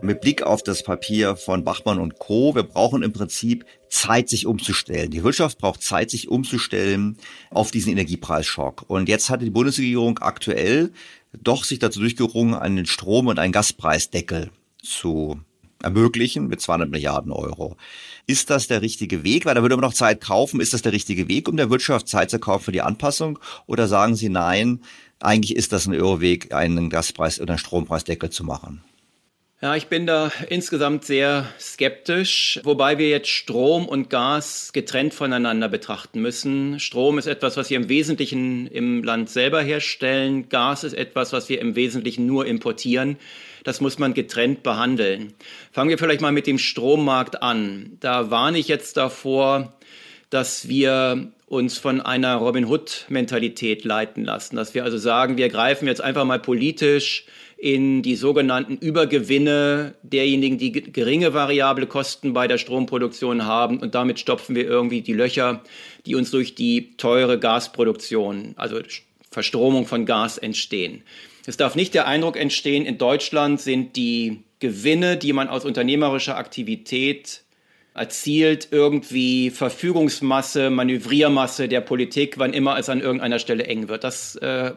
mit Blick auf das Papier von Bachmann und Co. Wir brauchen im Prinzip Zeit, sich umzustellen. Die Wirtschaft braucht Zeit, sich umzustellen auf diesen Energiepreisschock. Und jetzt hatte die Bundesregierung aktuell doch sich dazu durchgerungen, einen Strom- und einen Gaspreisdeckel zu ermöglichen mit 200 Milliarden Euro. Ist das der richtige Weg? Weil da würde man noch Zeit kaufen. Ist das der richtige Weg, um der Wirtschaft Zeit zu kaufen für die Anpassung? Oder sagen Sie nein, eigentlich ist das ein Irrweg, einen Gaspreis oder einen Strompreisdeckel zu machen? Ja, ich bin da insgesamt sehr skeptisch, wobei wir jetzt Strom und Gas getrennt voneinander betrachten müssen. Strom ist etwas, was wir im Wesentlichen im Land selber herstellen. Gas ist etwas, was wir im Wesentlichen nur importieren. Das muss man getrennt behandeln. Fangen wir vielleicht mal mit dem Strommarkt an. Da warne ich jetzt davor, dass wir uns von einer Robin Hood-Mentalität leiten lassen. Dass wir also sagen, wir greifen jetzt einfach mal politisch in die sogenannten Übergewinne derjenigen, die geringe variable Kosten bei der Stromproduktion haben und damit stopfen wir irgendwie die Löcher, die uns durch die teure Gasproduktion, also Verstromung von Gas entstehen. Es darf nicht der Eindruck entstehen, in Deutschland sind die Gewinne, die man aus unternehmerischer Aktivität erzielt, irgendwie Verfügungsmasse, Manövriermasse der Politik, wann immer es an irgendeiner Stelle eng wird. Das äh,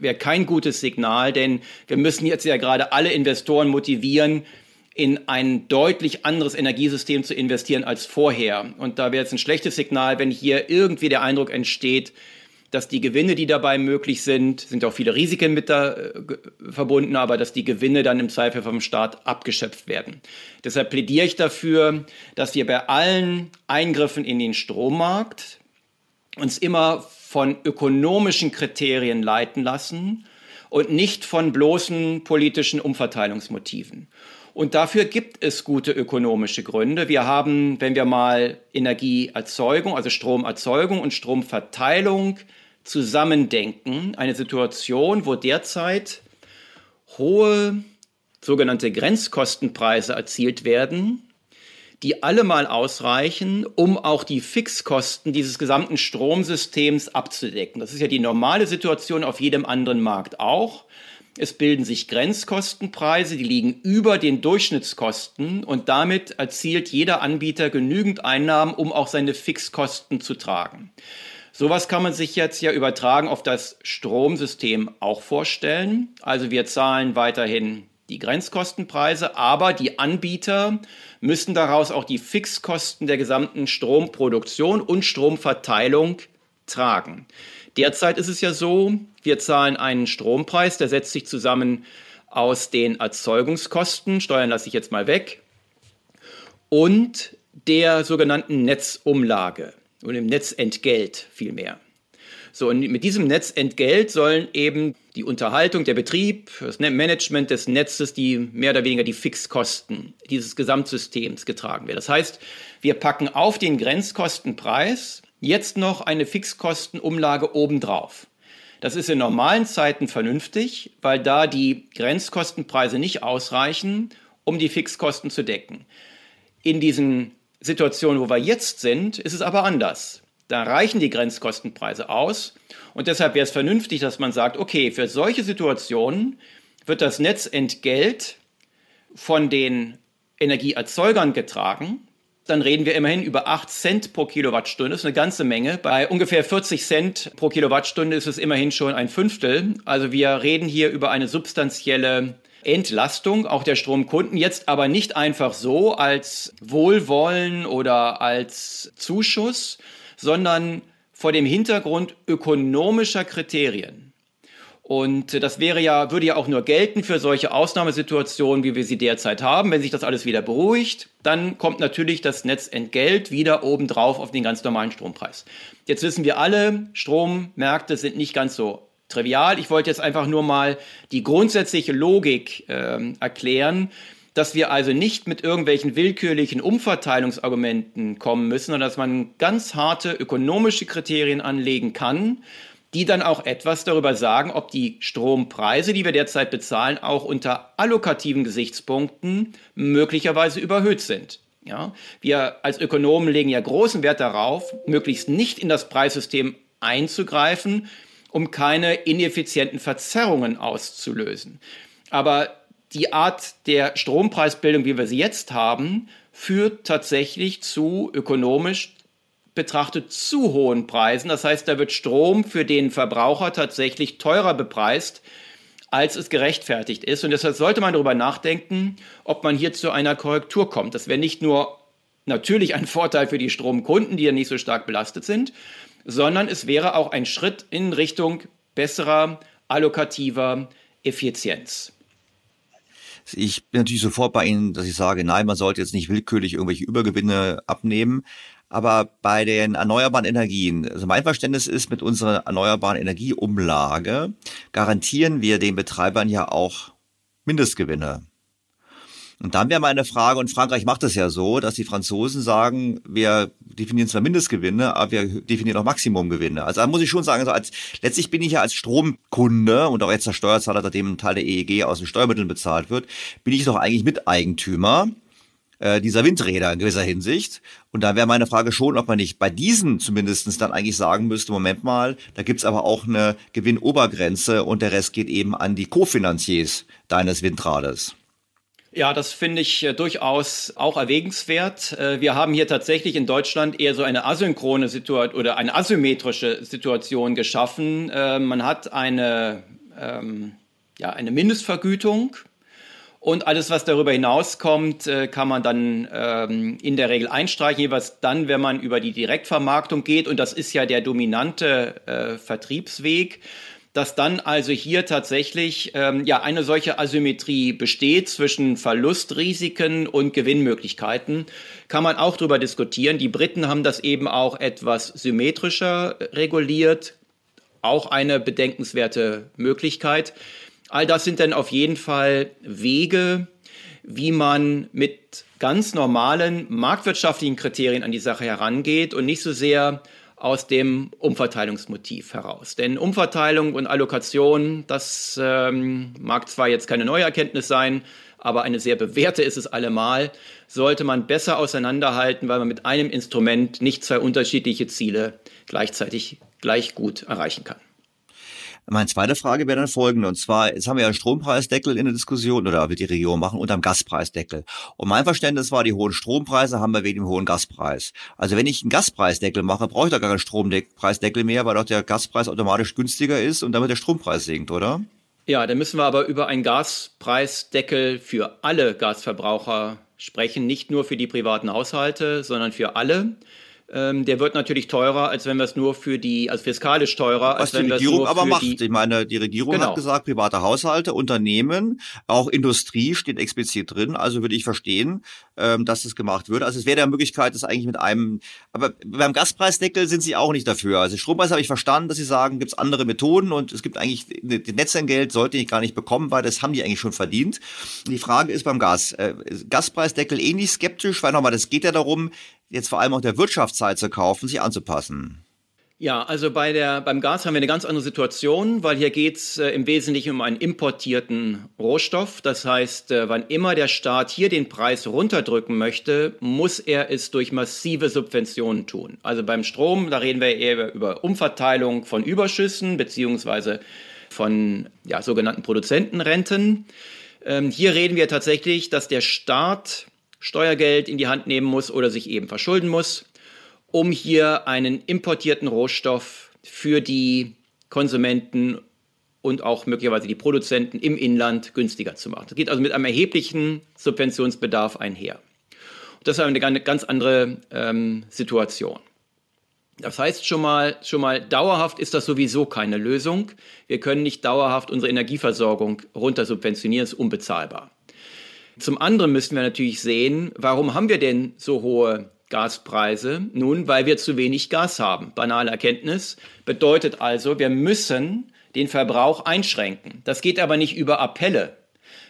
wäre kein gutes Signal, denn wir müssen jetzt ja gerade alle Investoren motivieren, in ein deutlich anderes Energiesystem zu investieren als vorher. Und da wäre jetzt ein schlechtes Signal, wenn hier irgendwie der Eindruck entsteht, dass die Gewinne, die dabei möglich sind, sind auch viele Risiken mit da äh, verbunden, aber dass die Gewinne dann im Zweifel vom Staat abgeschöpft werden. Deshalb plädiere ich dafür, dass wir bei allen Eingriffen in den Strommarkt uns immer von ökonomischen Kriterien leiten lassen und nicht von bloßen politischen Umverteilungsmotiven. Und dafür gibt es gute ökonomische Gründe. Wir haben, wenn wir mal Energieerzeugung, also Stromerzeugung und Stromverteilung zusammendenken, eine Situation, wo derzeit hohe sogenannte Grenzkostenpreise erzielt werden, die allemal ausreichen, um auch die Fixkosten dieses gesamten Stromsystems abzudecken. Das ist ja die normale Situation auf jedem anderen Markt auch. Es bilden sich Grenzkostenpreise, die liegen über den Durchschnittskosten und damit erzielt jeder Anbieter genügend Einnahmen, um auch seine Fixkosten zu tragen. Sowas kann man sich jetzt ja übertragen auf das Stromsystem auch vorstellen. Also wir zahlen weiterhin die Grenzkostenpreise, aber die Anbieter müssen daraus auch die Fixkosten der gesamten Stromproduktion und Stromverteilung tragen. Derzeit ist es ja so, wir zahlen einen Strompreis, der setzt sich zusammen aus den Erzeugungskosten, Steuern lasse ich jetzt mal weg, und der sogenannten Netzumlage und dem Netzentgelt vielmehr. So, und mit diesem Netzentgelt sollen eben die Unterhaltung, der Betrieb, das Management des Netzes, die mehr oder weniger die Fixkosten dieses Gesamtsystems getragen werden. Das heißt, wir packen auf den Grenzkostenpreis jetzt noch eine Fixkostenumlage obendrauf. Das ist in normalen Zeiten vernünftig, weil da die Grenzkostenpreise nicht ausreichen, um die Fixkosten zu decken. In diesen Situationen, wo wir jetzt sind, ist es aber anders. Da reichen die Grenzkostenpreise aus. Und deshalb wäre es vernünftig, dass man sagt, okay, für solche Situationen wird das Netzentgelt von den Energieerzeugern getragen. Dann reden wir immerhin über 8 Cent pro Kilowattstunde. Das ist eine ganze Menge. Bei ungefähr 40 Cent pro Kilowattstunde ist es immerhin schon ein Fünftel. Also wir reden hier über eine substanzielle Entlastung auch der Stromkunden. Jetzt aber nicht einfach so als Wohlwollen oder als Zuschuss, sondern vor dem Hintergrund ökonomischer Kriterien. Und das wäre ja, würde ja auch nur gelten für solche Ausnahmesituationen, wie wir sie derzeit haben. Wenn sich das alles wieder beruhigt, dann kommt natürlich das Netzentgelt wieder obendrauf auf den ganz normalen Strompreis. Jetzt wissen wir alle, Strommärkte sind nicht ganz so trivial. Ich wollte jetzt einfach nur mal die grundsätzliche Logik äh, erklären, dass wir also nicht mit irgendwelchen willkürlichen Umverteilungsargumenten kommen müssen, sondern dass man ganz harte ökonomische Kriterien anlegen kann, die dann auch etwas darüber sagen, ob die Strompreise, die wir derzeit bezahlen, auch unter allokativen Gesichtspunkten möglicherweise überhöht sind. Ja, wir als Ökonomen legen ja großen Wert darauf, möglichst nicht in das Preissystem einzugreifen, um keine ineffizienten Verzerrungen auszulösen. Aber die Art der Strompreisbildung, wie wir sie jetzt haben, führt tatsächlich zu ökonomisch betrachtet zu hohen Preisen. Das heißt, da wird Strom für den Verbraucher tatsächlich teurer bepreist, als es gerechtfertigt ist. Und deshalb sollte man darüber nachdenken, ob man hier zu einer Korrektur kommt. Das wäre nicht nur natürlich ein Vorteil für die Stromkunden, die ja nicht so stark belastet sind, sondern es wäre auch ein Schritt in Richtung besserer allokativer Effizienz. Ich bin natürlich sofort bei Ihnen, dass ich sage, nein, man sollte jetzt nicht willkürlich irgendwelche Übergewinne abnehmen. Aber bei den erneuerbaren Energien, also mein Verständnis ist, mit unserer erneuerbaren Energieumlage garantieren wir den Betreibern ja auch Mindestgewinne. Und dann wäre meine Frage, und Frankreich macht es ja so, dass die Franzosen sagen, wir definieren zwar Mindestgewinne, aber wir definieren auch Maximumgewinne. Also da muss ich schon sagen, also als, letztlich bin ich ja als Stromkunde und auch jetzt der Steuerzahler, nachdem ein Teil der EEG aus den Steuermitteln bezahlt wird, bin ich doch eigentlich Miteigentümer äh, dieser Windräder in gewisser Hinsicht. Und da wäre meine Frage schon, ob man nicht bei diesen zumindestens dann eigentlich sagen müsste, Moment mal, da gibt's aber auch eine Gewinnobergrenze und der Rest geht eben an die Kofinanziers deines Windrades. Ja, das finde ich äh, durchaus auch erwägenswert. Äh, wir haben hier tatsächlich in Deutschland eher so eine asynchrone Situation oder eine asymmetrische Situation geschaffen. Äh, man hat eine, ähm, ja, eine Mindestvergütung Und alles, was darüber hinauskommt, kann man dann ähm, in der Regel einstreichen, jeweils dann, wenn man über die Direktvermarktung geht. Und das ist ja der dominante Vertriebsweg dass dann also hier tatsächlich ähm, ja eine solche Asymmetrie besteht zwischen Verlustrisiken und Gewinnmöglichkeiten, kann man auch darüber diskutieren. Die Briten haben das eben auch etwas symmetrischer reguliert, auch eine bedenkenswerte Möglichkeit. All das sind dann auf jeden Fall Wege, wie man mit ganz normalen marktwirtschaftlichen Kriterien an die Sache herangeht und nicht so sehr aus dem Umverteilungsmotiv heraus. Denn Umverteilung und Allokation, das ähm, mag zwar jetzt keine neue Erkenntnis sein, aber eine sehr bewährte ist es allemal, sollte man besser auseinanderhalten, weil man mit einem Instrument nicht zwei unterschiedliche Ziele gleichzeitig gleich gut erreichen kann. Meine zweite Frage wäre dann folgende. Und zwar, jetzt haben wir ja einen Strompreisdeckel in der Diskussion oder will die Regierung machen unter dem Gaspreisdeckel. Und mein Verständnis war, die hohen Strompreise haben wir wegen dem hohen Gaspreis. Also wenn ich einen Gaspreisdeckel mache, brauche ich da gar keinen Strompreisdeckel mehr, weil doch der Gaspreis automatisch günstiger ist und damit der Strompreis sinkt, oder? Ja, dann müssen wir aber über einen Gaspreisdeckel für alle Gasverbraucher sprechen, nicht nur für die privaten Haushalte, sondern für alle ähm, der wird natürlich teurer, als wenn wir es nur für die, also fiskalisch teurer, Was als wenn die Regierung aber macht. Die, ich meine, die Regierung genau. hat gesagt, private Haushalte, Unternehmen, auch Industrie steht explizit drin. Also würde ich verstehen, ähm, dass das gemacht wird. Also es wäre der Möglichkeit, das eigentlich mit einem, aber beim Gaspreisdeckel sind sie auch nicht dafür. Also Strompreis habe ich verstanden, dass sie sagen, gibt es andere Methoden und es gibt eigentlich, das Netzentgelt sollte ich gar nicht bekommen, weil das haben die eigentlich schon verdient. Die Frage ist beim Gas, äh, Gaspreisdeckel ähnlich skeptisch, weil nochmal, das geht ja darum, jetzt vor allem auch der Wirtschaftszeit zu kaufen, sich anzupassen. Ja, also bei der, beim Gas haben wir eine ganz andere Situation, weil hier geht es äh, im Wesentlichen um einen importierten Rohstoff. Das heißt, äh, wann immer der Staat hier den Preis runterdrücken möchte, muss er es durch massive Subventionen tun. Also beim Strom, da reden wir eher über Umverteilung von Überschüssen beziehungsweise von ja, sogenannten Produzentenrenten. Ähm, hier reden wir tatsächlich, dass der Staat Steuergeld in die Hand nehmen muss oder sich eben verschulden muss, um hier einen importierten Rohstoff für die Konsumenten und auch möglicherweise die Produzenten im Inland günstiger zu machen. Das geht also mit einem erheblichen Subventionsbedarf einher. Und das ist eine ganz andere ähm, Situation. Das heißt schon mal, schon mal, dauerhaft ist das sowieso keine Lösung. Wir können nicht dauerhaft unsere Energieversorgung runtersubventionieren, ist unbezahlbar. Zum anderen müssen wir natürlich sehen, warum haben wir denn so hohe Gaspreise? Nun, weil wir zu wenig Gas haben. Banale Erkenntnis bedeutet also, wir müssen den Verbrauch einschränken. Das geht aber nicht über Appelle,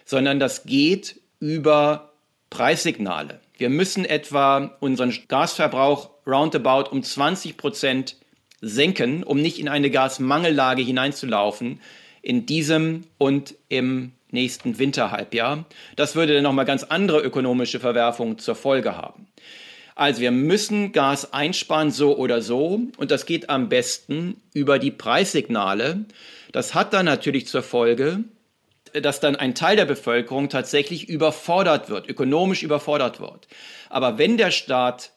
sondern das geht über Preissignale. Wir müssen etwa unseren Gasverbrauch roundabout um 20 Prozent senken, um nicht in eine Gasmangellage hineinzulaufen in diesem und im nächsten Winterhalbjahr. Das würde dann nochmal ganz andere ökonomische Verwerfungen zur Folge haben. Also wir müssen Gas einsparen, so oder so. Und das geht am besten über die Preissignale. Das hat dann natürlich zur Folge, dass dann ein Teil der Bevölkerung tatsächlich überfordert wird, ökonomisch überfordert wird. Aber wenn der Staat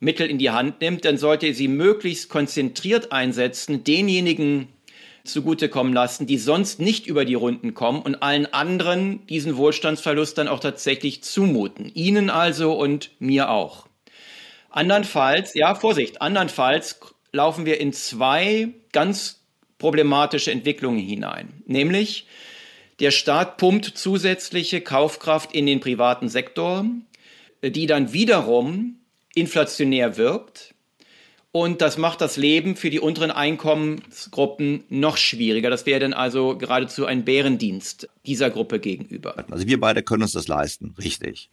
Mittel in die Hand nimmt, dann sollte sie möglichst konzentriert einsetzen, denjenigen zugutekommen lassen, die sonst nicht über die Runden kommen und allen anderen diesen Wohlstandsverlust dann auch tatsächlich zumuten. Ihnen also und mir auch. Andernfalls, ja, Vorsicht, andernfalls laufen wir in zwei ganz problematische Entwicklungen hinein. Nämlich, der Staat pumpt zusätzliche Kaufkraft in den privaten Sektor, die dann wiederum inflationär wirkt und das macht das Leben für die unteren Einkommensgruppen noch schwieriger. Das wäre dann also geradezu ein Bärendienst dieser Gruppe gegenüber. Also wir beide können uns das leisten, richtig.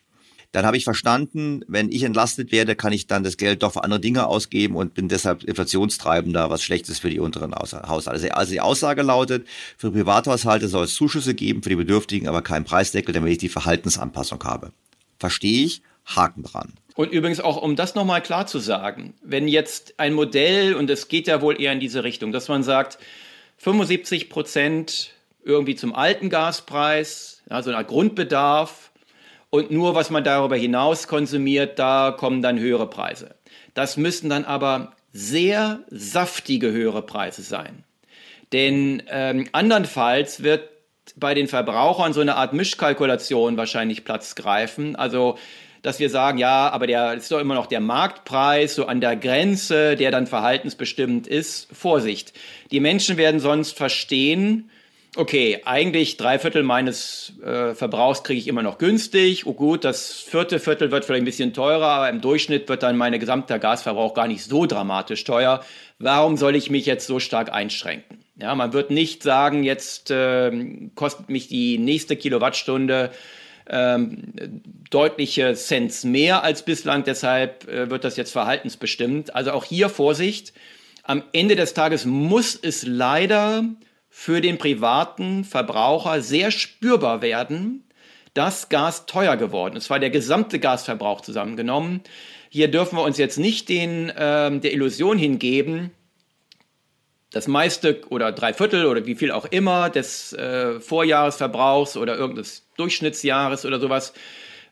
Dann habe ich verstanden, wenn ich entlastet werde, kann ich dann das Geld doch für andere Dinge ausgeben und bin deshalb inflationstreibender, was schlecht ist für die unteren Haushalte. Also die Aussage lautet, für Privathaushalte soll es Zuschüsse geben, für die Bedürftigen aber keinen Preisdeckel, damit ich die Verhaltensanpassung habe. Verstehe ich, Haken dran. Und übrigens auch, um das nochmal klar zu sagen, wenn jetzt ein Modell, und es geht ja wohl eher in diese Richtung, dass man sagt, 75 Prozent irgendwie zum alten Gaspreis, also Art Grundbedarf, und nur was man darüber hinaus konsumiert, da kommen dann höhere Preise. Das müssen dann aber sehr saftige höhere Preise sein. Denn ähm, andernfalls wird bei den Verbrauchern so eine Art Mischkalkulation wahrscheinlich Platz greifen. Also dass wir sagen, ja, aber der ist doch immer noch der Marktpreis, so an der Grenze, der dann verhaltensbestimmt ist. Vorsicht. Die Menschen werden sonst verstehen, okay, eigentlich drei Viertel meines äh, Verbrauchs kriege ich immer noch günstig. Oh gut, das vierte Viertel wird vielleicht ein bisschen teurer, aber im Durchschnitt wird dann mein gesamter Gasverbrauch gar nicht so dramatisch teuer. Warum soll ich mich jetzt so stark einschränken? Ja, man wird nicht sagen, jetzt äh, kostet mich die nächste Kilowattstunde ähm, deutliche Cents mehr als bislang, deshalb äh, wird das jetzt verhaltensbestimmt. Also auch hier Vorsicht. Am Ende des Tages muss es leider für den privaten Verbraucher sehr spürbar werden, dass Gas teuer geworden ist. war der gesamte Gasverbrauch zusammengenommen. Hier dürfen wir uns jetzt nicht den, äh, der Illusion hingeben, das meiste oder drei Viertel oder wie viel auch immer des äh, Vorjahresverbrauchs oder irgendeines Durchschnittsjahres oder sowas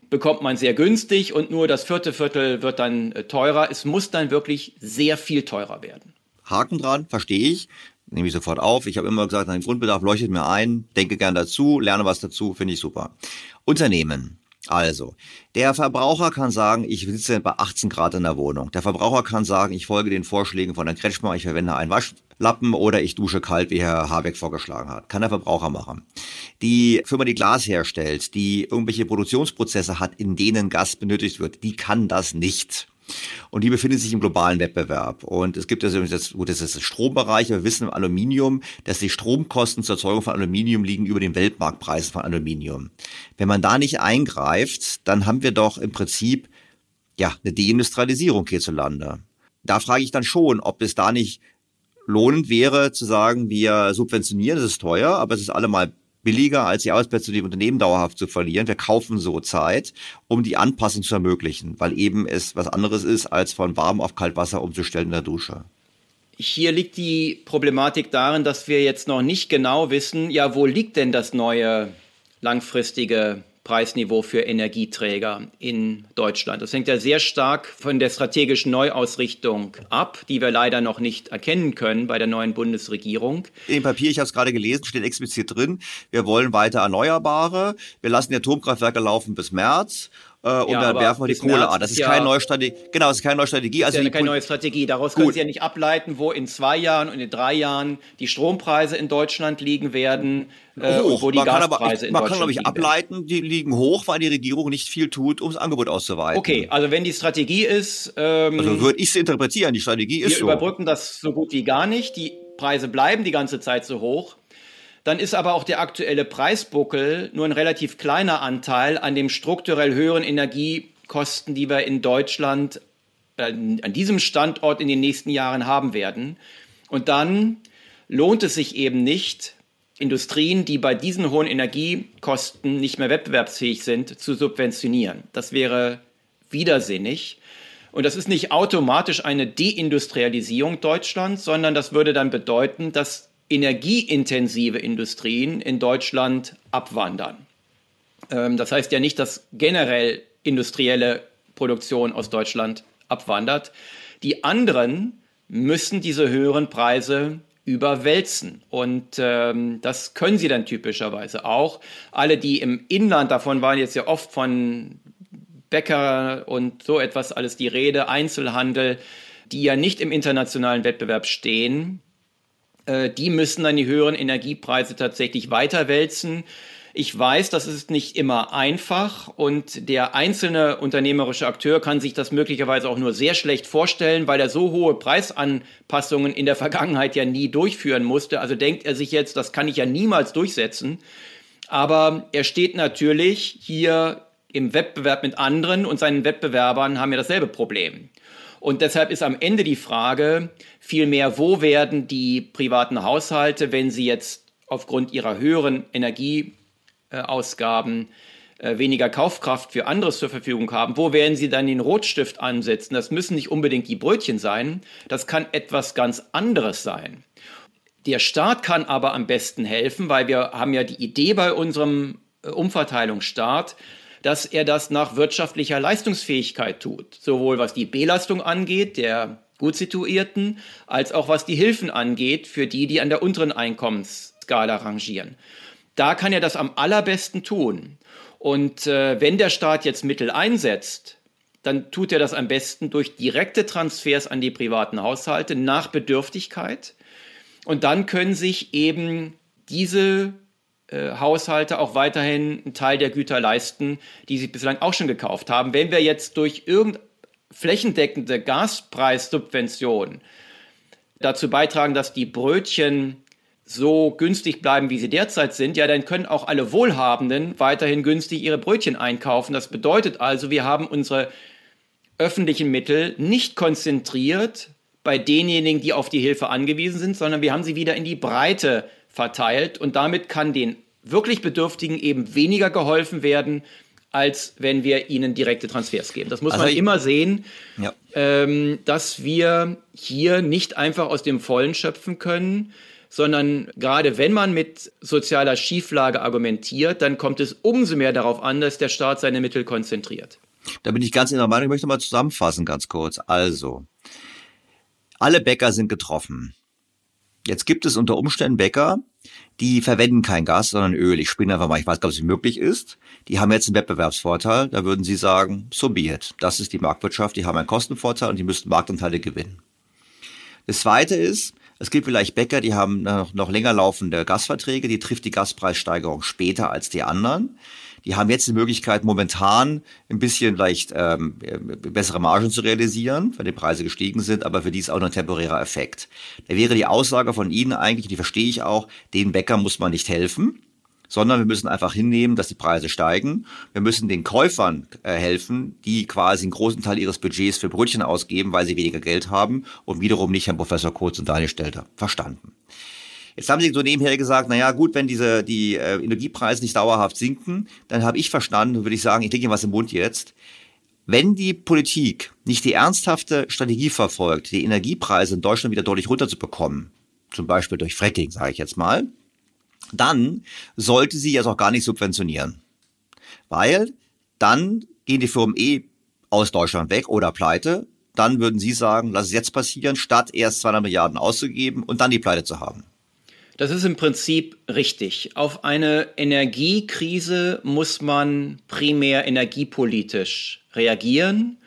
bekommt man sehr günstig und nur das vierte Viertel wird dann äh, teurer. Es muss dann wirklich sehr viel teurer werden. Haken dran, verstehe ich nehme ich sofort auf. Ich habe immer gesagt, ein Grundbedarf leuchtet mir ein, denke gern dazu, lerne was dazu, finde ich super. Unternehmen. Also, der Verbraucher kann sagen, ich sitze bei 18 Grad in der Wohnung. Der Verbraucher kann sagen, ich folge den Vorschlägen von Herrn Kretschmer, ich verwende einen Waschlappen oder ich dusche kalt, wie Herr Habeck vorgeschlagen hat. Kann der Verbraucher machen. Die Firma, die Glas herstellt, die irgendwelche Produktionsprozesse hat, in denen Gas benötigt wird, die kann das nicht. Und die befindet sich im globalen Wettbewerb. Und es gibt also das, gut, das ist Strombereich. Wir wissen im Aluminium, dass die Stromkosten zur Erzeugung von Aluminium liegen über den Weltmarktpreisen von Aluminium. Wenn man da nicht eingreift, dann haben wir doch im Prinzip ja eine Deindustrialisierung hierzulande. Da frage ich dann schon, ob es da nicht lohnend wäre zu sagen, wir subventionieren, es ist teuer, aber es ist allemal billiger, als die Arbeitsplätze die Unternehmen dauerhaft zu verlieren. Wir kaufen so Zeit, um die Anpassung zu ermöglichen, weil eben es was anderes ist, als von warm auf Kaltwasser umzustellen in der Dusche. Hier liegt die Problematik darin, dass wir jetzt noch nicht genau wissen, ja, wo liegt denn das neue langfristige Preisniveau für Energieträger in Deutschland. Das hängt ja sehr stark von der strategischen Neuausrichtung ab, die wir leider noch nicht erkennen können bei der neuen Bundesregierung. Im Papier, ich habe es gerade gelesen, steht explizit drin, wir wollen weiter Erneuerbare, wir lassen die Atomkraftwerke laufen bis März äh, und ja, dann werfen wir die Kohle März an. Das ist ja, keine neue Strategie. Genau, das ist keine neue Strategie. Also ja keine neue Strategie. Daraus können Sie ja nicht ableiten, wo in zwei Jahren und in drei Jahren die Strompreise in Deutschland liegen werden äh, hoch. wo die man Gaspreise kann aber, ich, in Man kann, glaube ich, ableiten, die liegen hoch, weil die Regierung nicht viel tut, um das Angebot auszuweiten. Okay, also wenn die Strategie ist... Ähm, also würde ich es interpretieren, die Strategie ist wir so. Wir überbrücken das so gut wie gar nicht. Die Preise bleiben die ganze Zeit so hoch dann ist aber auch der aktuelle Preisbuckel nur ein relativ kleiner Anteil an dem strukturell höheren Energiekosten, die wir in Deutschland äh, an diesem Standort in den nächsten Jahren haben werden. Und dann lohnt es sich eben nicht, Industrien, die bei diesen hohen Energiekosten nicht mehr wettbewerbsfähig sind, zu subventionieren. Das wäre widersinnig. Und das ist nicht automatisch eine Deindustrialisierung Deutschlands, sondern das würde dann bedeuten, dass energieintensive Industrien in Deutschland abwandern. Ähm, das heißt ja nicht, dass generell industrielle Produktion aus Deutschland abwandert. Die anderen müssen diese höheren Preise überwälzen. Und ähm, das können sie dann typischerweise auch. Alle, die im Inland, davon waren jetzt ja oft von Bäcker und so etwas alles die Rede, Einzelhandel, die ja nicht im internationalen Wettbewerb stehen, äh, die müssen dann die höheren Energiepreise tatsächlich weiterwälzen. Ich weiß, das ist nicht immer einfach und der einzelne unternehmerische Akteur kann sich das möglicherweise auch nur sehr schlecht vorstellen, weil er so hohe Preisanpassungen in der Vergangenheit ja nie durchführen musste. Also denkt er sich jetzt, das kann ich ja niemals durchsetzen. Aber er steht natürlich hier im Wettbewerb mit anderen und seinen Wettbewerbern haben ja dasselbe Problem. Und deshalb ist am Ende die Frage vielmehr, wo werden die privaten Haushalte, wenn sie jetzt aufgrund ihrer höheren Energieausgaben äh, weniger Kaufkraft für anderes zur Verfügung haben, wo werden sie dann den Rotstift ansetzen? Das müssen nicht unbedingt die Brötchen sein, das kann etwas ganz anderes sein. Der Staat kann aber am besten helfen, weil wir haben ja die Idee bei unserem äh, Umverteilungsstaat, dass er das nach wirtschaftlicher Leistungsfähigkeit tut, sowohl was die Belastung angeht, der gut situierten, als auch was die Hilfen angeht für die, die an der unteren Einkommensskala rangieren. da kann er das am allerbesten tun. Und äh, wenn der Staat jetzt Mittel einsetzt, dann tut er das am besten durch direkte Transfers an die privaten Haushalte nach Bedürftigkeit. Und dann können sich eben diese äh, Haushalte auch weiterhin einen Teil der Güter leisten, die sie bislang auch schon gekauft haben. Wenn wir jetzt durch irgendeine flächendeckende Gaspreissubvention dazu beitragen, dass die Brötchen so günstig bleiben, wie sie derzeit sind, ja, dann können auch alle Wohlhabenden weiterhin günstig ihre Brötchen einkaufen. Das bedeutet also, wir haben unsere öffentlichen Mittel nicht konzentriert bei denjenigen, die auf die Hilfe angewiesen sind, sondern wir haben sie wieder in die Breite verteilt und damit kann den wirklich Bedürftigen eben weniger geholfen werden, als wenn wir ihnen direkte Transfers geben. Das muss also man immer sehen, ja. ähm, dass wir hier nicht einfach aus dem Vollen schöpfen können, sondern gerade wenn man mit sozialer Schieflage argumentiert, dann kommt es umso mehr darauf an, dass der Staat seine Mittel konzentriert. Da bin ich ganz in der Meinung, ich möchte mal zusammenfassen, ganz kurz. Also, alle Bäcker sind getroffen. Jetzt gibt es unter Umständen Bäcker, die verwenden kein Gas, sondern Öl. Ich spinne einfach mal, ich weiß gar nicht, ob es möglich ist. Die haben jetzt einen Wettbewerbsvorteil. Da würden sie sagen, so be it. Das ist die Marktwirtschaft, die haben einen Kostenvorteil und die müssten Marktanteile gewinnen. Das zweite ist, es gibt vielleicht Bäcker, die haben noch, noch länger laufende Gasverträge, die trifft die Gaspreissteigerung später als die anderen. Die haben jetzt die Möglichkeit, momentan ein bisschen leicht ähm, bessere Margen zu realisieren, weil die Preise gestiegen sind, aber für die ist auch noch ein temporärer Effekt. Da wäre die Aussage von Ihnen eigentlich, die verstehe ich auch, den Bäckern muss man nicht helfen, sondern wir müssen einfach hinnehmen, dass die Preise steigen. Wir müssen den Käufern äh, helfen, die quasi einen großen Teil ihres Budgets für Brötchen ausgeben, weil sie weniger Geld haben und wiederum nicht Herrn Professor Kurz und Daniel Stelter. Verstanden. Jetzt haben Sie so nebenher gesagt, na ja, gut, wenn diese die äh, Energiepreise nicht dauerhaft sinken, dann habe ich verstanden, würde ich sagen, ich lege Ihnen was im Mund jetzt. Wenn die Politik nicht die ernsthafte Strategie verfolgt, die Energiepreise in Deutschland wieder deutlich runterzubekommen, zum Beispiel durch Fracking, sage ich jetzt mal, dann sollte sie jetzt auch gar nicht subventionieren. Weil dann gehen die Firmen eh aus Deutschland weg oder pleite. Dann würden Sie sagen, lass es jetzt passieren, statt erst 200 Milliarden auszugeben und dann die Pleite zu haben. Das ist im Prinzip richtig. Auf eine Energiekrise muss man primär energiepolitisch reagieren.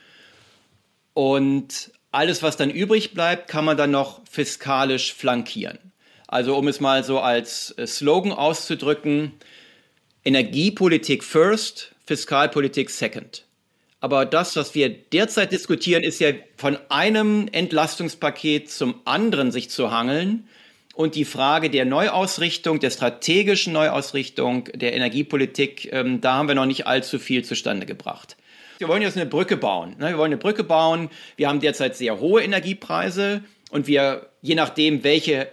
Und alles, was dann übrig bleibt, kann man dann noch fiskalisch flankieren. Also um es mal so als äh, Slogan auszudrücken, Energiepolitik first, Fiskalpolitik second. Aber das, was wir derzeit diskutieren, ist ja von einem Entlastungspaket zum anderen sich zu hangeln und die Frage der Neuausrichtung, der strategischen Neuausrichtung der Energiepolitik, ähm, da haben wir noch nicht allzu viel zustande gebracht. Wir wollen jetzt eine Brücke bauen. Ne? Wir wollen eine Brücke bauen. Wir haben derzeit sehr hohe Energiepreise und wir, je nachdem, welche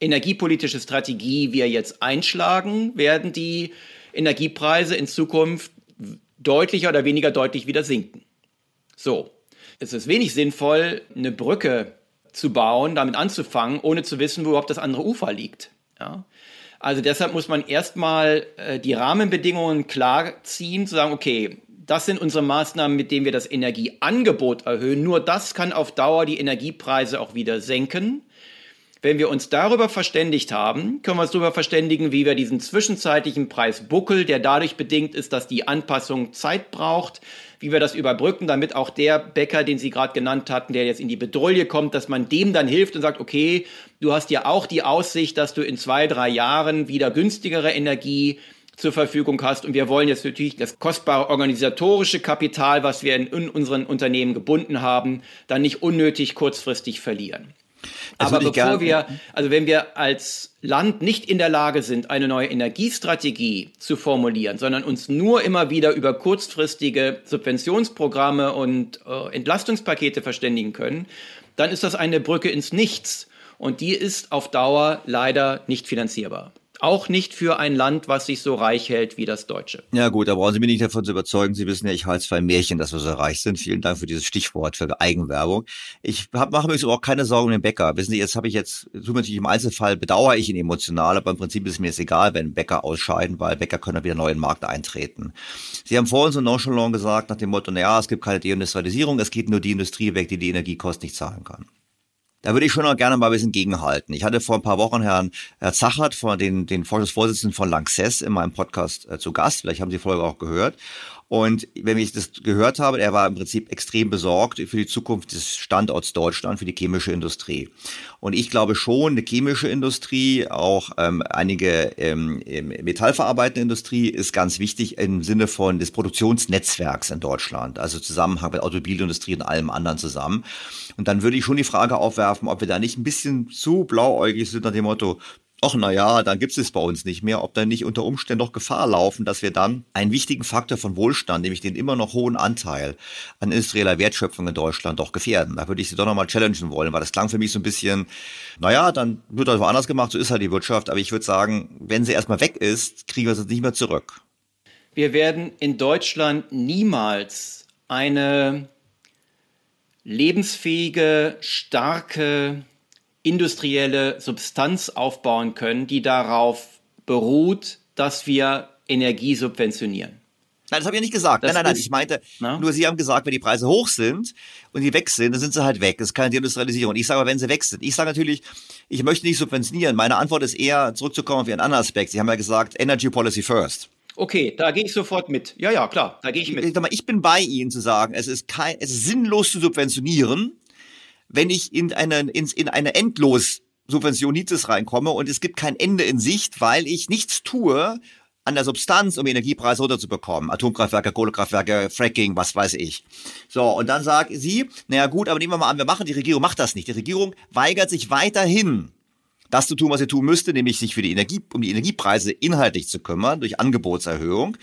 energiepolitische Strategie wir jetzt einschlagen, werden die Energiepreise in Zukunft deutlicher oder weniger deutlich wieder sinken. So, es ist wenig sinnvoll, eine Brücke zu bauen, damit anzufangen, ohne zu wissen, wo überhaupt das andere Ufer liegt. Ja? Also deshalb muss man erstmal äh, die Rahmenbedingungen klar ziehen, zu sagen, okay, das sind unsere Maßnahmen, mit denen wir das Energieangebot erhöhen. Nur das kann auf Dauer die Energiepreise auch wieder senken. Wenn wir uns darüber verständigt haben, können wir uns darüber verständigen, wie wir diesen zwischenzeitlichen Preisbuckel, der dadurch bedingt ist, dass die Anpassung Zeit braucht, wie wir das überbrücken, damit auch der Bäcker, den Sie gerade genannt hatten, der jetzt in die Bedrohung kommt, dass man dem dann hilft und sagt, okay, du hast ja auch die Aussicht, dass du in zwei, drei Jahren wieder günstigere Energie zur Verfügung hast. Und wir wollen jetzt natürlich das kostbare organisatorische Kapital, was wir in unseren Unternehmen gebunden haben, dann nicht unnötig kurzfristig verlieren. Aber bevor wir, also wenn wir als Land nicht in der Lage sind, eine neue Energiestrategie zu formulieren, sondern uns nur immer wieder über kurzfristige Subventionsprogramme und äh, Entlastungspakete verständigen können, dann ist das eine Brücke ins Nichts. Und die ist auf Dauer leider nicht finanzierbar. Auch nicht für ein Land, was sich so reich hält wie das deutsche. Ja gut, da brauchen Sie mich nicht davon zu überzeugen. Sie wissen ja, ich halte zwei Märchen, dass wir so reich sind. Vielen Dank für dieses Stichwort für Eigenwerbung. Ich hab, mache mir auch keine Sorgen um den Bäcker. Wissen Sie, jetzt habe ich jetzt, tut natürlich im Einzelfall, bedauere ich ihn emotional, aber im Prinzip ist mir es egal, wenn Bäcker ausscheiden, weil Bäcker können dann wieder neu in den Markt eintreten. Sie haben vorhin so nonchalant gesagt, nach dem Motto, naja, es gibt keine Deindustrialisierung, es geht nur die Industrie weg, die die Energiekosten nicht zahlen kann. Da würde ich schon noch gerne mal ein bisschen gegenhalten. Ich hatte vor ein paar Wochen Herrn, Herr Zachert, von den, den Vorstandsvorsitzenden von Lanxess in meinem Podcast äh, zu Gast. Vielleicht haben Sie die Folge auch gehört. Und wenn ich das gehört habe, er war im Prinzip extrem besorgt für die Zukunft des Standorts Deutschland, für die chemische Industrie. Und ich glaube schon, eine chemische Industrie, auch ähm, einige ähm, metallverarbeitende Industrie ist ganz wichtig im Sinne von des Produktionsnetzwerks in Deutschland, also Zusammenhang mit Automobilindustrie und allem anderen zusammen. Und dann würde ich schon die Frage aufwerfen, ob wir da nicht ein bisschen zu blauäugig sind nach dem Motto, ach na ja, dann gibt es bei uns nicht mehr, ob da nicht unter Umständen noch Gefahr laufen, dass wir dann einen wichtigen Faktor von Wohlstand, nämlich den immer noch hohen Anteil an industrieller Wertschöpfung in Deutschland doch gefährden. Da würde ich Sie doch nochmal challengen wollen, weil das klang für mich so ein bisschen, naja, dann wird das woanders gemacht, so ist halt die Wirtschaft, aber ich würde sagen, wenn sie erstmal weg ist, kriegen wir es nicht mehr zurück. Wir werden in Deutschland niemals eine lebensfähige, starke industrielle Substanz aufbauen können, die darauf beruht, dass wir Energie subventionieren. Nein, das habe ich ja nicht gesagt. Das nein, nein, nein. Ich meinte, na? nur Sie haben gesagt, wenn die Preise hoch sind und die weg sind, dann sind sie halt weg. Das ist keine Deindustrialisierung. Ich sage aber, wenn sie weg sind. Ich sage natürlich, ich möchte nicht subventionieren. Meine Antwort ist eher, zurückzukommen auf Ihren anderen Aspekt. Sie haben ja gesagt, Energy Policy First. Okay, da gehe ich sofort mit. Ja, ja, klar, da gehe ich mit. Ich, ich bin bei Ihnen zu sagen, es ist kein, es ist sinnlos zu subventionieren, wenn ich in eine, in, in eine endlos Subventionitis reinkomme und es gibt kein Ende in Sicht, weil ich nichts tue an der Substanz, um Energiepreise runterzubekommen. Atomkraftwerke, Kohlekraftwerke, Fracking, was weiß ich. So, und dann sagt sie, naja gut, aber nehmen wir mal an, wir machen, die Regierung macht das nicht. Die Regierung weigert sich weiterhin, das zu tun, was sie tun müsste, nämlich sich für die Energie, um die Energiepreise inhaltlich zu kümmern, durch Angebotserhöhung.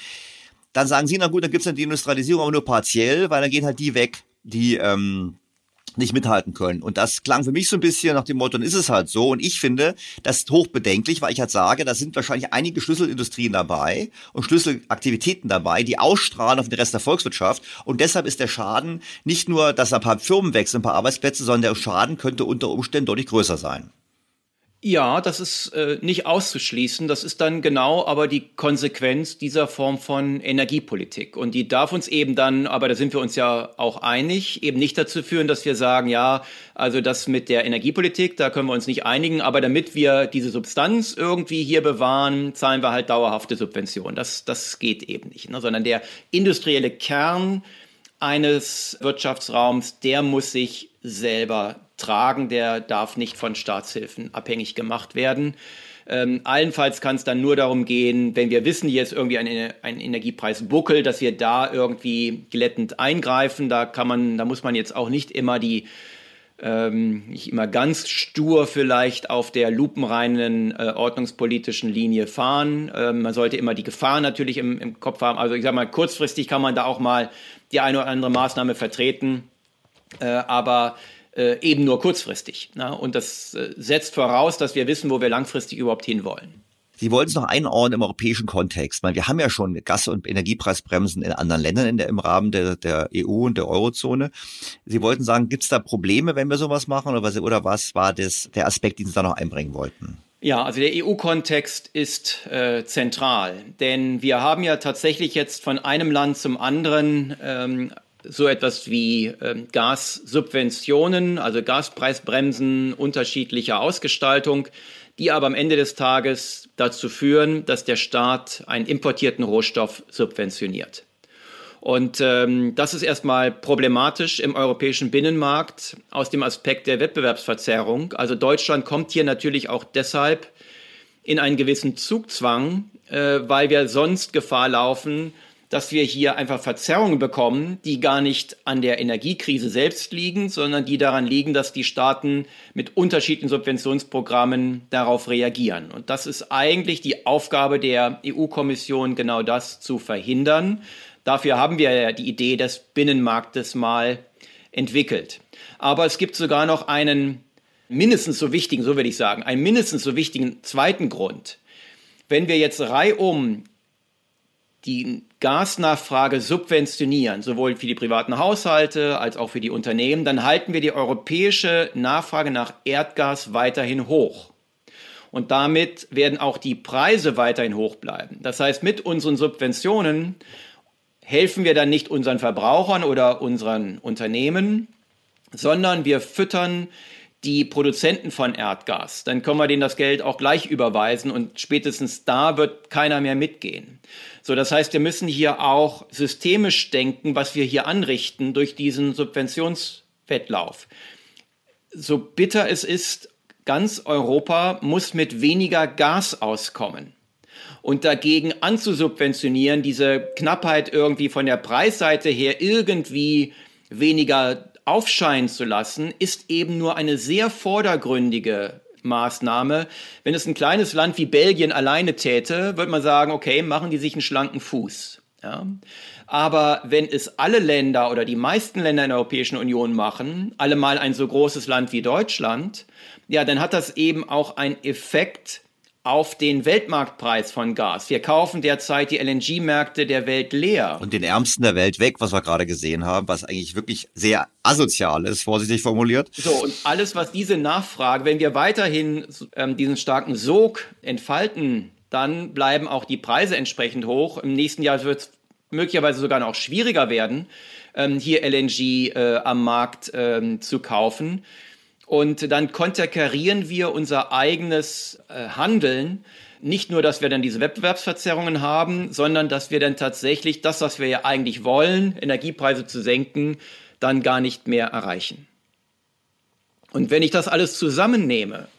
Dann sagen sie, na gut, dann gibt's dann die Industrialisierung, aber nur partiell, weil dann gehen halt die weg, die ähm, nicht mithalten können. Und das klang für mich so ein bisschen nach dem Motto, dann ist es halt so. Und ich finde, das ist hochbedenklich, weil ich halt sage, da sind wahrscheinlich einige Schlüsselindustrien dabei und Schlüsselaktivitäten dabei, die ausstrahlen auf den Rest der Volkswirtschaft. Und deshalb ist der Schaden nicht nur, dass ein paar Firmen wechseln, ein paar Arbeitsplätze, sondern der Schaden könnte unter Umständen deutlich größer sein. Ja, das ist äh, nicht auszuschließen. Das ist dann genau aber die Konsequenz dieser Form von Energiepolitik. Und die darf uns eben dann, aber da sind wir uns ja auch einig, eben nicht dazu führen, dass wir sagen, ja, also das mit der Energiepolitik, da können wir uns nicht einigen, aber damit wir diese Substanz irgendwie hier bewahren, zahlen wir halt dauerhafte Subventionen. Das, das geht eben nicht, ne? sondern der industrielle Kern eines Wirtschaftsraums, der muss sich selber tragen, der darf nicht von Staatshilfen abhängig gemacht werden. Ähm, allenfalls kann es dann nur darum gehen, wenn wir wissen, hier ist irgendwie ein, ein Energiepreisbuckel, dass wir da irgendwie glättend eingreifen. Da kann man, da muss man jetzt auch nicht immer die ähm, nicht immer ganz stur vielleicht auf der lupenreinen äh, ordnungspolitischen Linie fahren. Ähm, man sollte immer die Gefahr natürlich im, im Kopf haben. Also ich sage mal, kurzfristig kann man da auch mal die eine oder andere Maßnahme vertreten. Äh, aber äh, eben nur kurzfristig. Na? Und das äh, setzt voraus, dass wir wissen, wo wir langfristig überhaupt hinwollen. Sie wollten es noch einordnen im europäischen Kontext. Meine, wir haben ja schon Gas- und Energiepreisbremsen in anderen Ländern in der, im Rahmen der, der EU und der Eurozone. Sie wollten sagen, gibt es da Probleme, wenn wir sowas machen oder was, oder was war das, der Aspekt, den Sie da noch einbringen wollten? Ja, also der EU-Kontext ist äh, zentral, denn wir haben ja tatsächlich jetzt von einem Land zum anderen ähm, so etwas wie ähm, Gassubventionen, also Gaspreisbremsen unterschiedlicher Ausgestaltung, die aber am Ende des Tages dazu führen, dass der Staat einen importierten Rohstoff subventioniert. Und ähm, das ist erstmal problematisch im europäischen Binnenmarkt aus dem Aspekt der Wettbewerbsverzerrung. Also Deutschland kommt hier natürlich auch deshalb in einen gewissen Zugzwang, äh, weil wir sonst Gefahr laufen, dass wir hier einfach Verzerrungen bekommen, die gar nicht an der Energiekrise selbst liegen, sondern die daran liegen, dass die Staaten mit unterschiedlichen Subventionsprogrammen darauf reagieren. Und das ist eigentlich die Aufgabe der EU-Kommission, genau das zu verhindern. Dafür haben wir ja die Idee des Binnenmarktes mal entwickelt. Aber es gibt sogar noch einen mindestens so wichtigen, so würde ich sagen, einen mindestens so wichtigen zweiten Grund. Wenn wir jetzt reihum die Gasnachfrage subventionieren, sowohl für die privaten Haushalte als auch für die Unternehmen, dann halten wir die europäische Nachfrage nach Erdgas weiterhin hoch. Und damit werden auch die Preise weiterhin hoch bleiben. Das heißt, mit unseren Subventionen helfen wir dann nicht unseren Verbrauchern oder unseren Unternehmen, sondern wir füttern die Produzenten von Erdgas. Dann können wir denen das Geld auch gleich überweisen und spätestens da wird keiner mehr mitgehen. So, das heißt, wir müssen hier auch systemisch denken, was wir hier anrichten durch diesen Subventionswettlauf. So bitter es ist, ganz Europa muss mit weniger Gas auskommen und dagegen anzusubventionieren, diese Knappheit irgendwie von der Preisseite her irgendwie weniger aufscheinen zu lassen, ist eben nur eine sehr vordergründige Maßnahme. Wenn es ein kleines Land wie Belgien alleine täte, würde man sagen, okay, machen die sich einen schlanken Fuß. Ja? Aber wenn es alle Länder oder die meisten Länder in der Europäischen Union machen, allemal ein so großes Land wie Deutschland, ja, dann hat das eben auch einen Effekt auf den Weltmarktpreis von Gas. Wir kaufen derzeit die LNG-Märkte der Welt leer. Und den Ärmsten der Welt weg, was wir gerade gesehen haben, was eigentlich wirklich sehr asozial ist, vorsichtig formuliert. So, und alles, was diese Nachfrage, wenn wir weiterhin ähm, diesen starken Sog entfalten, dann bleiben auch die Preise entsprechend hoch. Im nächsten Jahr wird es möglicherweise sogar noch schwieriger werden, ähm, hier LNG äh, am Markt ähm, zu kaufen. Und dann konterkarieren wir unser eigenes äh, Handeln. Nicht nur, dass wir dann diese Wettbewerbsverzerrungen haben, sondern dass wir dann tatsächlich das, was wir ja eigentlich wollen, Energiepreise zu senken, dann gar nicht mehr erreichen. Und wenn ich das alles zusammennehme,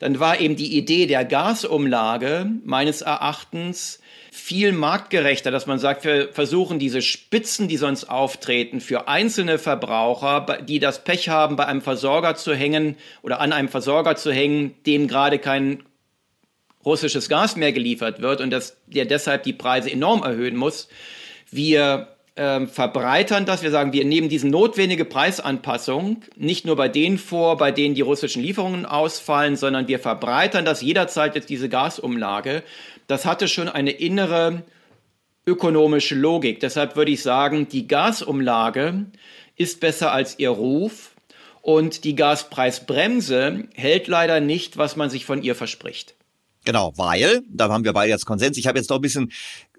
dann war eben die Idee der Gasumlage meines Erachtens viel marktgerechter, dass man sagt, wir versuchen diese Spitzen, die sonst auftreten, für einzelne Verbraucher, die das Pech haben, bei einem Versorger zu hängen oder an einem Versorger zu hängen, dem gerade kein russisches Gas mehr geliefert wird und dass der deshalb die Preise enorm erhöhen muss. Wir ähm, verbreitern das. Wir sagen, wir nehmen diese notwendige Preisanpassung nicht nur bei denen vor, bei denen die russischen Lieferungen ausfallen, sondern wir verbreitern das jederzeit jetzt diese Gasumlage das hatte schon eine innere ökonomische Logik. Deshalb würde ich sagen, die Gasumlage ist besser als ihr Ruf und die Gaspreisbremse hält leider nicht, was man sich von ihr verspricht. Genau, weil, da haben wir beide jetzt Konsens. Ich habe jetzt doch ein bisschen,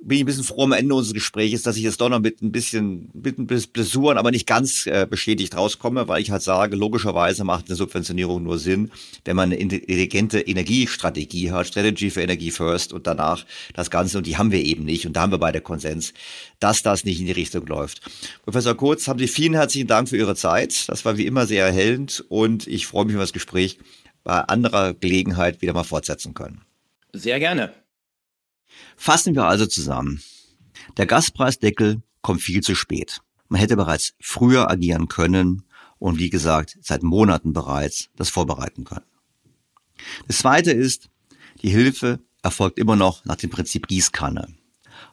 bin ich ein bisschen froh am Ende unseres Gesprächs, dass ich jetzt doch noch mit ein bisschen, mit ein bisschen Blessuren, aber nicht ganz äh, beschädigt rauskomme, weil ich halt sage, logischerweise macht eine Subventionierung nur Sinn, wenn man eine intelligente Energiestrategie hat, Strategy für Energie First und danach das Ganze, und die haben wir eben nicht, und da haben wir beide Konsens, dass das nicht in die Richtung läuft. Professor Kurz, haben Sie vielen herzlichen Dank für Ihre Zeit. Das war wie immer sehr erhellend und ich freue mich über das Gespräch bei anderer Gelegenheit wieder mal fortsetzen können. Sehr gerne. Fassen wir also zusammen. Der Gaspreisdeckel kommt viel zu spät. Man hätte bereits früher agieren können und wie gesagt, seit Monaten bereits das vorbereiten können. Das zweite ist, die Hilfe erfolgt immer noch nach dem Prinzip Gießkanne.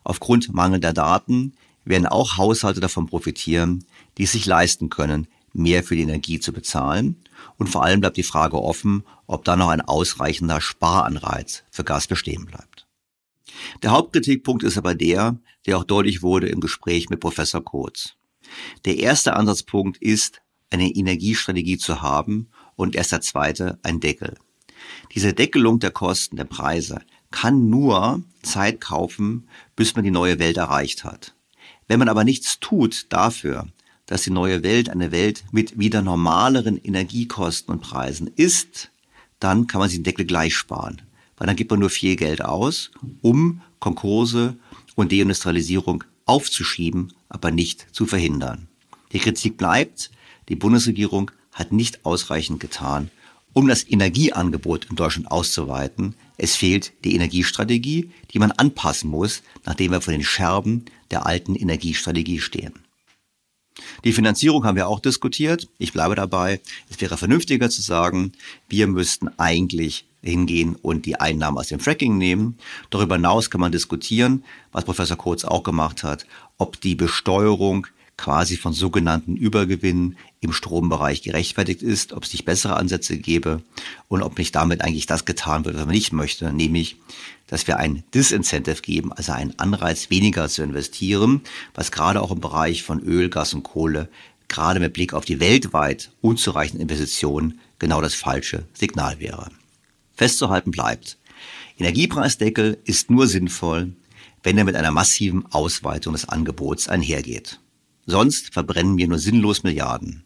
Aufgrund mangelnder Daten werden auch Haushalte davon profitieren, die es sich leisten können, mehr für die Energie zu bezahlen. Und vor allem bleibt die Frage offen, ob da noch ein ausreichender Sparanreiz für Gas bestehen bleibt. Der Hauptkritikpunkt ist aber der, der auch deutlich wurde im Gespräch mit Professor Kurz. Der erste Ansatzpunkt ist, eine Energiestrategie zu haben und erst der zweite ein Deckel. Diese Deckelung der Kosten, der Preise kann nur Zeit kaufen, bis man die neue Welt erreicht hat. Wenn man aber nichts tut dafür, dass die neue Welt eine Welt mit wieder normaleren Energiekosten und Preisen ist, dann kann man sich den Deckel gleich sparen. Weil dann gibt man nur viel Geld aus, um Konkurse und Deindustrialisierung aufzuschieben, aber nicht zu verhindern. Die Kritik bleibt, die Bundesregierung hat nicht ausreichend getan, um das Energieangebot in Deutschland auszuweiten. Es fehlt die Energiestrategie, die man anpassen muss, nachdem wir vor den Scherben der alten Energiestrategie stehen. Die Finanzierung haben wir auch diskutiert. Ich bleibe dabei. Es wäre vernünftiger zu sagen, wir müssten eigentlich hingehen und die Einnahmen aus dem Fracking nehmen. Darüber hinaus kann man diskutieren, was Professor Kurz auch gemacht hat, ob die Besteuerung quasi von sogenannten Übergewinnen im Strombereich gerechtfertigt ist, ob es nicht bessere Ansätze gäbe und ob nicht damit eigentlich das getan wird, was man nicht möchte, nämlich, dass wir ein Disincentive geben, also einen Anreiz, weniger zu investieren, was gerade auch im Bereich von Öl, Gas und Kohle, gerade mit Blick auf die weltweit unzureichenden Investitionen, genau das falsche Signal wäre. Festzuhalten bleibt, Energiepreisdeckel ist nur sinnvoll, wenn er mit einer massiven Ausweitung des Angebots einhergeht. Sonst verbrennen wir nur sinnlos Milliarden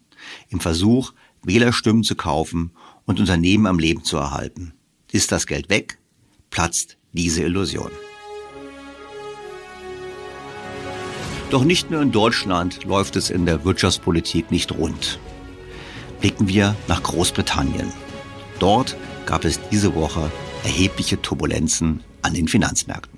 im Versuch, Wählerstimmen zu kaufen und Unternehmen am Leben zu erhalten. Ist das Geld weg, platzt diese Illusion. Doch nicht nur in Deutschland läuft es in der Wirtschaftspolitik nicht rund. Blicken wir nach Großbritannien. Dort gab es diese Woche erhebliche Turbulenzen an den Finanzmärkten.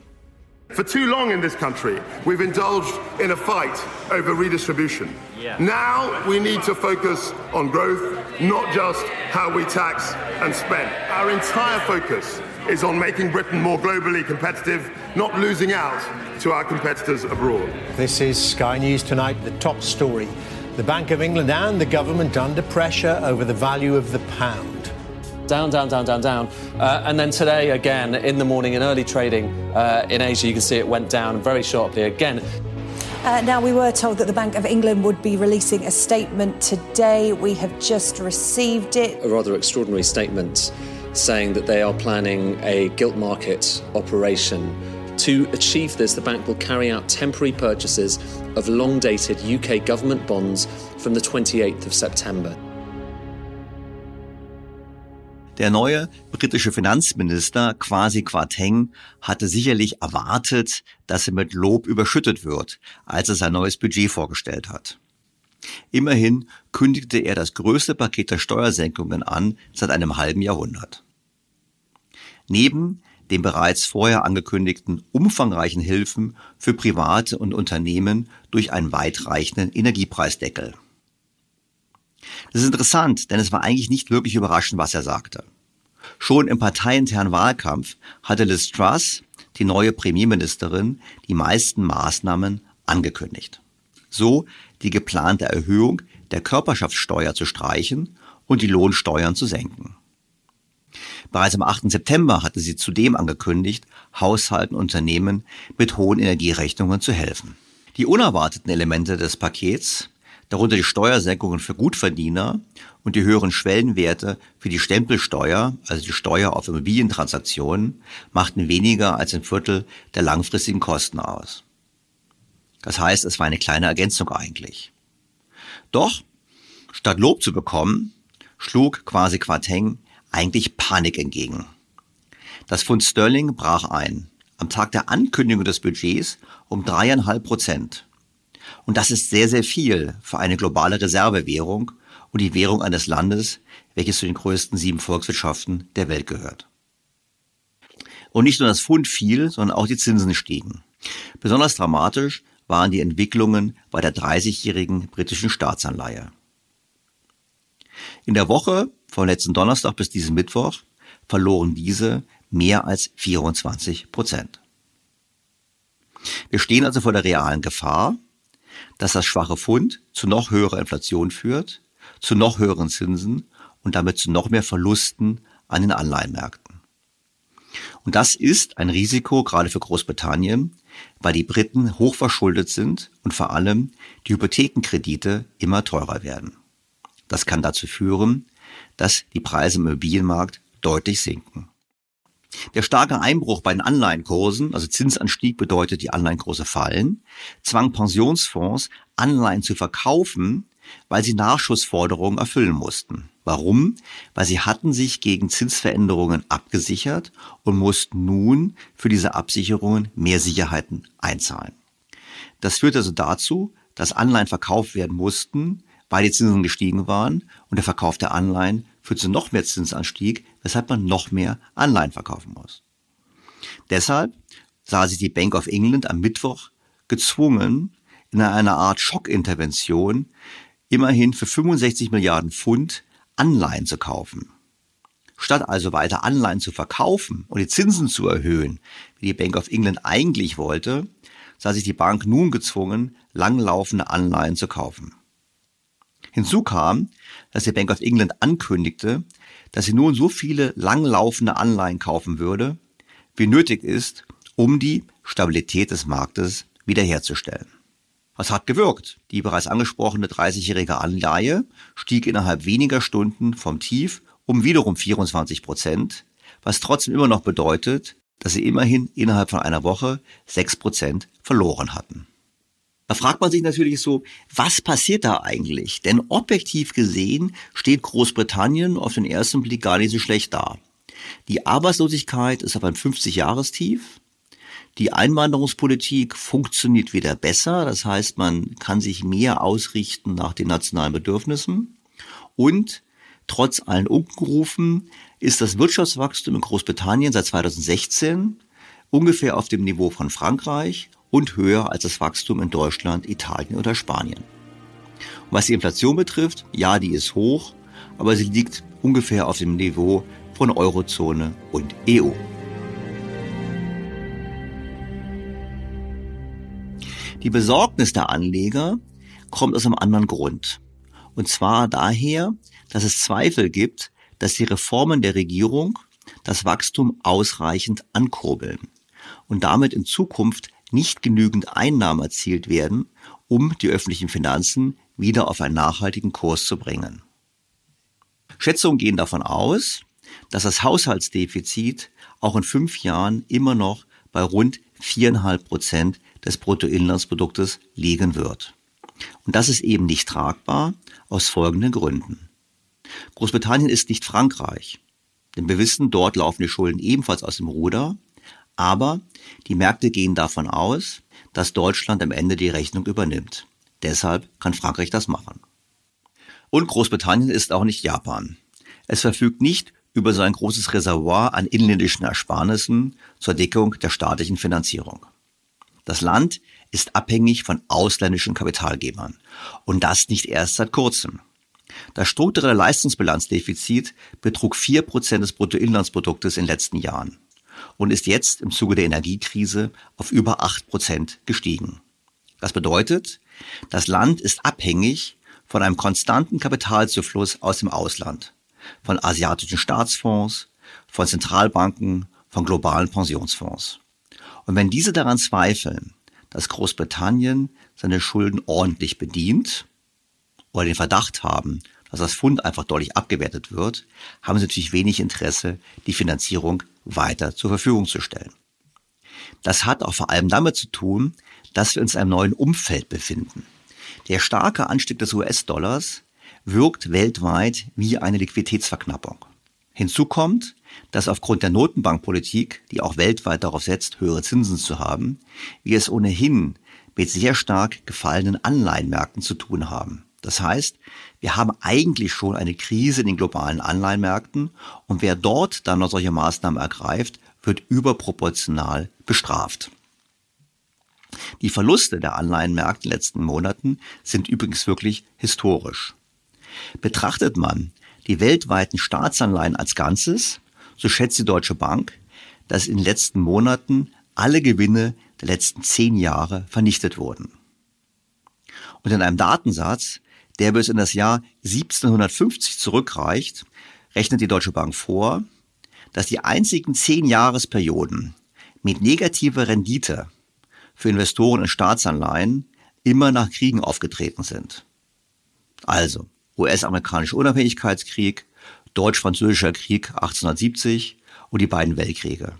For too long in this country, we've indulged in a fight over redistribution. Yeah. Now we need to focus on growth, not just how we tax and spend. Our entire focus is on making Britain more globally competitive, not losing out to our competitors abroad. This is Sky News Tonight, the top story. The Bank of England and the government under pressure over the value of the pound down, down, down, down, down. Uh, and then today, again, in the morning in early trading uh, in Asia, you can see it went down very sharply again. Uh, now, we were told that the Bank of England would be releasing a statement today. We have just received it. A rather extraordinary statement saying that they are planning a gilt market operation. To achieve this, the bank will carry out temporary purchases of long dated UK government bonds from the 28th of September. Der neue britische Finanzminister Kwasi Kwarteng hatte sicherlich erwartet, dass er mit Lob überschüttet wird, als er sein neues Budget vorgestellt hat. Immerhin kündigte er das größte Paket der Steuersenkungen an seit einem halben Jahrhundert. Neben den bereits vorher angekündigten umfangreichen Hilfen für Private und Unternehmen durch einen weitreichenden Energiepreisdeckel. Das ist interessant, denn es war eigentlich nicht wirklich überraschend, was er sagte. Schon im parteiinternen Wahlkampf hatte Liz Truss, die neue Premierministerin, die meisten Maßnahmen angekündigt. So die geplante Erhöhung der Körperschaftssteuer zu streichen und die Lohnsteuern zu senken. Bereits am 8. September hatte sie zudem angekündigt, Haushalten und Unternehmen mit hohen Energierechnungen zu helfen. Die unerwarteten Elemente des Pakets darunter die Steuersenkungen für Gutverdiener und die höheren Schwellenwerte für die Stempelsteuer, also die Steuer auf Immobilientransaktionen, machten weniger als ein Viertel der langfristigen Kosten aus. Das heißt, es war eine kleine Ergänzung eigentlich. Doch, statt Lob zu bekommen, schlug quasi Quarteng eigentlich Panik entgegen. Das Pfund Sterling brach ein. Am Tag der Ankündigung des Budgets um dreieinhalb Prozent. Und das ist sehr, sehr viel für eine globale Reservewährung und die Währung eines Landes, welches zu den größten sieben Volkswirtschaften der Welt gehört. Und nicht nur das Pfund fiel, sondern auch die Zinsen stiegen. Besonders dramatisch waren die Entwicklungen bei der 30-jährigen britischen Staatsanleihe. In der Woche vom letzten Donnerstag bis diesen Mittwoch verloren diese mehr als 24 Prozent. Wir stehen also vor der realen Gefahr, dass das schwache Pfund zu noch höherer Inflation führt, zu noch höheren Zinsen und damit zu noch mehr Verlusten an den Anleihenmärkten. Und das ist ein Risiko gerade für Großbritannien, weil die Briten hochverschuldet sind und vor allem die Hypothekenkredite immer teurer werden. Das kann dazu führen, dass die Preise im Immobilienmarkt deutlich sinken. Der starke Einbruch bei den Anleihenkursen, also Zinsanstieg bedeutet, die Anleihenkurse fallen, zwang Pensionsfonds, Anleihen zu verkaufen, weil sie Nachschussforderungen erfüllen mussten. Warum? Weil sie hatten sich gegen Zinsveränderungen abgesichert und mussten nun für diese Absicherungen mehr Sicherheiten einzahlen. Das führte also dazu, dass Anleihen verkauft werden mussten, weil die Zinsen gestiegen waren und der Verkauf der Anleihen führt zu noch mehr Zinsanstieg, weshalb man noch mehr Anleihen verkaufen muss. Deshalb sah sich die Bank of England am Mittwoch gezwungen, in einer Art Schockintervention immerhin für 65 Milliarden Pfund Anleihen zu kaufen. Statt also weiter Anleihen zu verkaufen und die Zinsen zu erhöhen, wie die Bank of England eigentlich wollte, sah sich die Bank nun gezwungen, langlaufende Anleihen zu kaufen. Hinzu kam, dass die Bank of England ankündigte, dass sie nun so viele langlaufende Anleihen kaufen würde, wie nötig ist, um die Stabilität des Marktes wiederherzustellen. Was hat gewirkt? Die bereits angesprochene 30-jährige Anleihe stieg innerhalb weniger Stunden vom Tief um wiederum 24 Prozent, was trotzdem immer noch bedeutet, dass sie immerhin innerhalb von einer Woche 6 Prozent verloren hatten. Da fragt man sich natürlich so, was passiert da eigentlich? Denn objektiv gesehen steht Großbritannien auf den ersten Blick gar nicht so schlecht da. Die Arbeitslosigkeit ist auf einem 50-Jahrestief. Die Einwanderungspolitik funktioniert wieder besser. Das heißt, man kann sich mehr ausrichten nach den nationalen Bedürfnissen. Und trotz allen Unkenrufen ist das Wirtschaftswachstum in Großbritannien seit 2016 ungefähr auf dem Niveau von Frankreich und höher als das Wachstum in Deutschland, Italien oder Spanien. Und was die Inflation betrifft, ja, die ist hoch, aber sie liegt ungefähr auf dem Niveau von Eurozone und EU. Die Besorgnis der Anleger kommt aus einem anderen Grund. Und zwar daher, dass es Zweifel gibt, dass die Reformen der Regierung das Wachstum ausreichend ankurbeln und damit in Zukunft nicht genügend Einnahmen erzielt werden, um die öffentlichen Finanzen wieder auf einen nachhaltigen Kurs zu bringen. Schätzungen gehen davon aus, dass das Haushaltsdefizit auch in fünf Jahren immer noch bei rund viereinhalb Prozent des Bruttoinlandsproduktes liegen wird. Und das ist eben nicht tragbar aus folgenden Gründen. Großbritannien ist nicht Frankreich, denn wir wissen, dort laufen die Schulden ebenfalls aus dem Ruder, aber die Märkte gehen davon aus, dass Deutschland am Ende die Rechnung übernimmt. Deshalb kann Frankreich das machen. Und Großbritannien ist auch nicht Japan. Es verfügt nicht über so ein großes Reservoir an inländischen Ersparnissen zur Deckung der staatlichen Finanzierung. Das Land ist abhängig von ausländischen Kapitalgebern. Und das nicht erst seit kurzem. Das strukturelle Leistungsbilanzdefizit betrug vier Prozent des Bruttoinlandsproduktes in den letzten Jahren und ist jetzt im Zuge der Energiekrise auf über acht Prozent gestiegen. Das bedeutet, das Land ist abhängig von einem konstanten Kapitalzufluss aus dem Ausland, von asiatischen Staatsfonds, von Zentralbanken, von globalen Pensionsfonds. Und wenn diese daran zweifeln, dass Großbritannien seine Schulden ordentlich bedient oder den Verdacht haben, dass das Fund einfach deutlich abgewertet wird, haben sie natürlich wenig Interesse, die Finanzierung weiter zur Verfügung zu stellen. Das hat auch vor allem damit zu tun, dass wir uns in einem neuen Umfeld befinden. Der starke Anstieg des US-Dollars wirkt weltweit wie eine Liquiditätsverknappung. Hinzu kommt, dass aufgrund der Notenbankpolitik, die auch weltweit darauf setzt, höhere Zinsen zu haben, wir es ohnehin mit sehr stark gefallenen Anleihenmärkten zu tun haben. Das heißt, wir haben eigentlich schon eine Krise in den globalen Anleihenmärkten und wer dort dann noch solche Maßnahmen ergreift, wird überproportional bestraft. Die Verluste der Anleihenmärkte in den letzten Monaten sind übrigens wirklich historisch. Betrachtet man die weltweiten Staatsanleihen als Ganzes, so schätzt die Deutsche Bank, dass in den letzten Monaten alle Gewinne der letzten zehn Jahre vernichtet wurden. Und in einem Datensatz, der bis in das Jahr 1750 zurückreicht, rechnet die Deutsche Bank vor, dass die einzigen zehn Jahresperioden mit negativer Rendite für Investoren in Staatsanleihen immer nach Kriegen aufgetreten sind. Also US-amerikanischer Unabhängigkeitskrieg, Deutsch-Französischer Krieg 1870 und die beiden Weltkriege.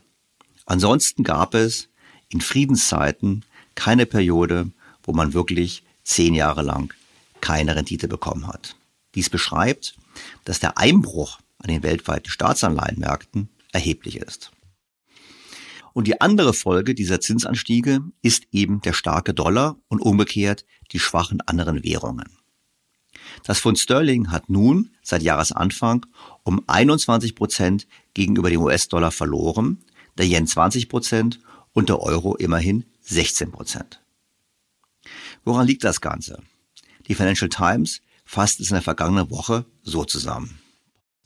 Ansonsten gab es in Friedenszeiten keine Periode, wo man wirklich zehn Jahre lang keine Rendite bekommen hat. Dies beschreibt, dass der Einbruch an den weltweiten Staatsanleihenmärkten erheblich ist. Und die andere Folge dieser Zinsanstiege ist eben der starke Dollar und umgekehrt die schwachen anderen Währungen. Das Pfund Sterling hat nun seit Jahresanfang um 21 Prozent gegenüber dem US-Dollar verloren, der Yen 20 Prozent und der Euro immerhin 16 Prozent. Woran liegt das Ganze? Die Financial Times fasst es in der vergangenen Woche so zusammen.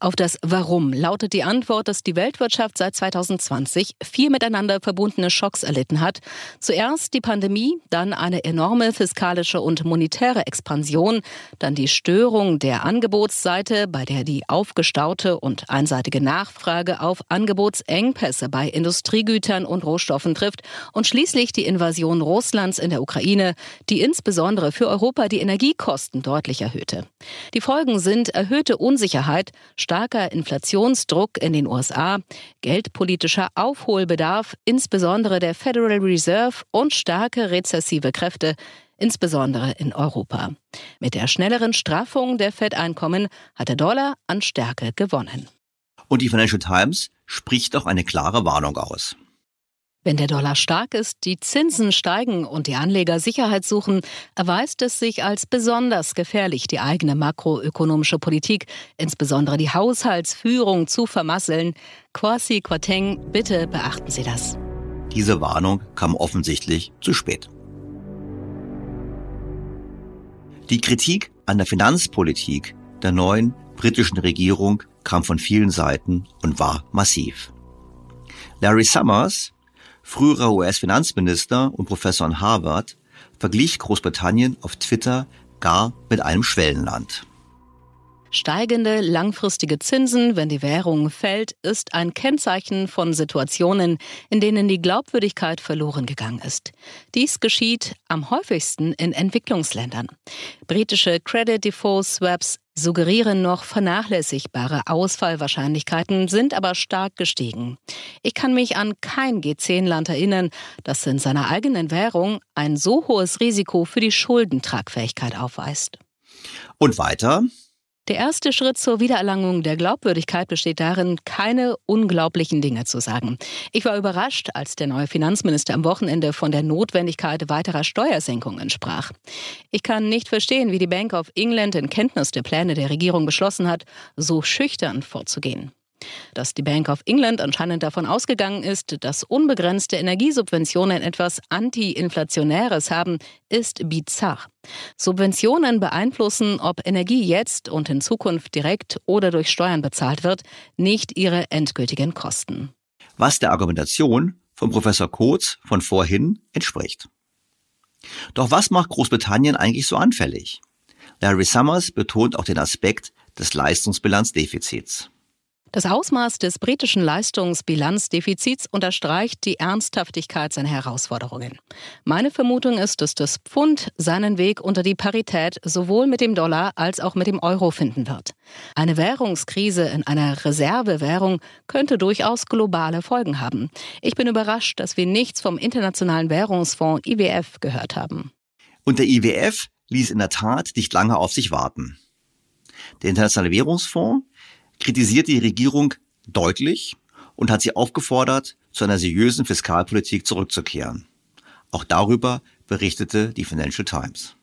Auf das Warum lautet die Antwort, dass die Weltwirtschaft seit 2020 vier miteinander verbundene Schocks erlitten hat. Zuerst die Pandemie, dann eine enorme fiskalische und monetäre Expansion, dann die Störung der Angebotsseite, bei der die aufgestaute und einseitige Nachfrage auf Angebotsengpässe bei Industriegütern und Rohstoffen trifft und schließlich die Invasion Russlands in der Ukraine, die insbesondere für Europa die Energiekosten deutlich erhöhte. Die Folgen sind erhöhte Unsicherheit, starker Inflationsdruck in den USA, geldpolitischer Aufholbedarf, insbesondere der Federal Reserve und starke rezessive Kräfte insbesondere in Europa. Mit der schnelleren Straffung der Fetteinkommen hat der Dollar an Stärke gewonnen. Und die Financial Times spricht auch eine klare Warnung aus. Wenn der Dollar stark ist, die Zinsen steigen und die Anleger Sicherheit suchen, erweist es sich als besonders gefährlich, die eigene makroökonomische Politik, insbesondere die Haushaltsführung, zu vermasseln. Kwasi Quateng, bitte beachten Sie das. Diese Warnung kam offensichtlich zu spät. Die Kritik an der Finanzpolitik der neuen britischen Regierung kam von vielen Seiten und war massiv. Larry Summers, früherer US-Finanzminister und Professor an Harvard, verglich Großbritannien auf Twitter gar mit einem Schwellenland. Steigende langfristige Zinsen, wenn die Währung fällt, ist ein Kennzeichen von Situationen, in denen die Glaubwürdigkeit verloren gegangen ist. Dies geschieht am häufigsten in Entwicklungsländern. Britische Credit Default Swaps suggerieren noch vernachlässigbare Ausfallwahrscheinlichkeiten, sind aber stark gestiegen. Ich kann mich an kein G10-Land erinnern, das in seiner eigenen Währung ein so hohes Risiko für die Schuldentragfähigkeit aufweist. Und weiter? Der erste Schritt zur Wiedererlangung der Glaubwürdigkeit besteht darin, keine unglaublichen Dinge zu sagen. Ich war überrascht, als der neue Finanzminister am Wochenende von der Notwendigkeit weiterer Steuersenkungen sprach. Ich kann nicht verstehen, wie die Bank of England in Kenntnis der Pläne der Regierung beschlossen hat, so schüchtern vorzugehen. Dass die Bank of England anscheinend davon ausgegangen ist, dass unbegrenzte Energiesubventionen etwas Anti-Inflationäres haben, ist bizarr. Subventionen beeinflussen, ob Energie jetzt und in Zukunft direkt oder durch Steuern bezahlt wird, nicht ihre endgültigen Kosten. Was der Argumentation von Professor Kotz von vorhin entspricht. Doch was macht Großbritannien eigentlich so anfällig? Larry Summers betont auch den Aspekt des Leistungsbilanzdefizits. Das Ausmaß des britischen Leistungsbilanzdefizits unterstreicht die Ernsthaftigkeit seiner Herausforderungen. Meine Vermutung ist, dass das Pfund seinen Weg unter die Parität sowohl mit dem Dollar als auch mit dem Euro finden wird. Eine Währungskrise in einer Reservewährung könnte durchaus globale Folgen haben. Ich bin überrascht, dass wir nichts vom Internationalen Währungsfonds IWF gehört haben. Und der IWF ließ in der Tat nicht lange auf sich warten. Der Internationale Währungsfonds kritisiert die Regierung deutlich und hat sie aufgefordert, zu einer seriösen Fiskalpolitik zurückzukehren. Auch darüber berichtete die Financial Times.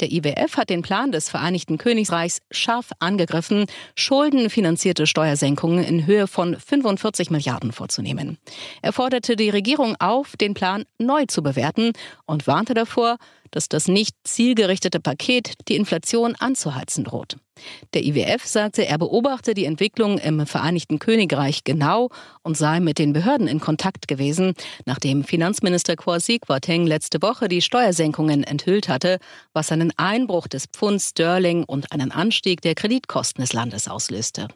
Der IWF hat den Plan des Vereinigten Königreichs scharf angegriffen, schuldenfinanzierte Steuersenkungen in Höhe von 45 Milliarden vorzunehmen. Er forderte die Regierung auf, den Plan neu zu bewerten und warnte davor, dass das nicht zielgerichtete Paket die Inflation anzuheizen droht. Der IWF sagte, er beobachte die Entwicklung im Vereinigten Königreich genau und sei mit den Behörden in Kontakt gewesen, nachdem Finanzminister Kwasi Kwarteng letzte Woche die Steuersenkungen enthüllt hatte, was einen Einbruch des Pfund Sterling und einen Anstieg der Kreditkosten des Landes auslöste.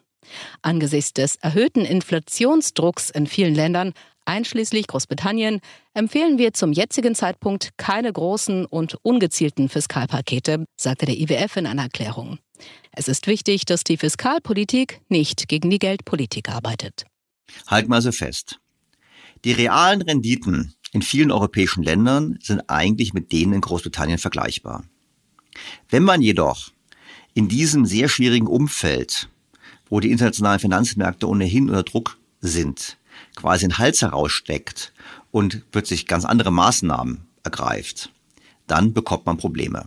Angesichts des erhöhten Inflationsdrucks in vielen Ländern einschließlich Großbritannien, empfehlen wir zum jetzigen Zeitpunkt keine großen und ungezielten Fiskalpakete, sagte der IWF in einer Erklärung. Es ist wichtig, dass die Fiskalpolitik nicht gegen die Geldpolitik arbeitet. Halten wir also fest. Die realen Renditen in vielen europäischen Ländern sind eigentlich mit denen in Großbritannien vergleichbar. Wenn man jedoch in diesem sehr schwierigen Umfeld, wo die internationalen Finanzmärkte ohnehin unter Druck sind, quasi den Hals heraussteckt und plötzlich ganz andere Maßnahmen ergreift, dann bekommt man Probleme.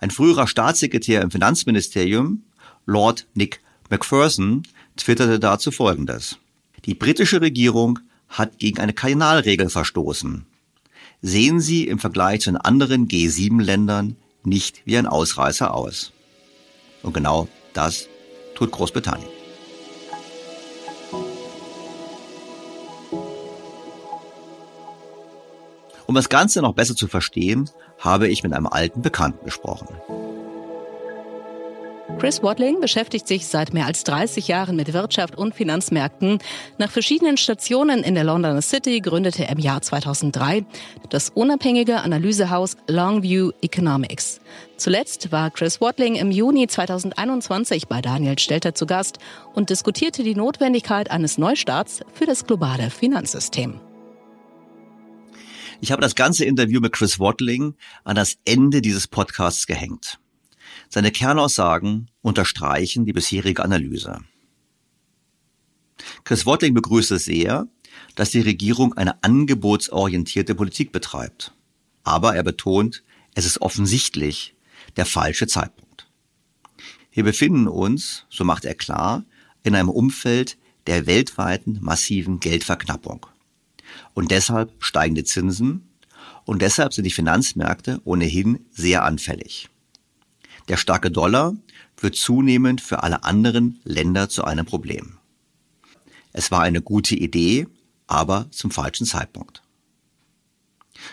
Ein früherer Staatssekretär im Finanzministerium, Lord Nick Macpherson, twitterte dazu Folgendes. Die britische Regierung hat gegen eine Kardinalregel verstoßen. Sehen Sie im Vergleich zu den anderen G7-Ländern nicht wie ein Ausreißer aus. Und genau das tut Großbritannien. Um das Ganze noch besser zu verstehen, habe ich mit einem alten Bekannten gesprochen. Chris Watling beschäftigt sich seit mehr als 30 Jahren mit Wirtschaft und Finanzmärkten. Nach verschiedenen Stationen in der Londoner City gründete er im Jahr 2003 das unabhängige Analysehaus Longview Economics. Zuletzt war Chris Watling im Juni 2021 bei Daniel Stelter zu Gast und diskutierte die Notwendigkeit eines Neustarts für das globale Finanzsystem. Ich habe das ganze Interview mit Chris Watling an das Ende dieses Podcasts gehängt. Seine Kernaussagen unterstreichen die bisherige Analyse. Chris Watling begrüßt es sehr, dass die Regierung eine angebotsorientierte Politik betreibt. Aber er betont, es ist offensichtlich der falsche Zeitpunkt. Wir befinden uns, so macht er klar, in einem Umfeld der weltweiten massiven Geldverknappung. Und deshalb steigende Zinsen und deshalb sind die Finanzmärkte ohnehin sehr anfällig. Der starke Dollar wird zunehmend für alle anderen Länder zu einem Problem. Es war eine gute Idee, aber zum falschen Zeitpunkt.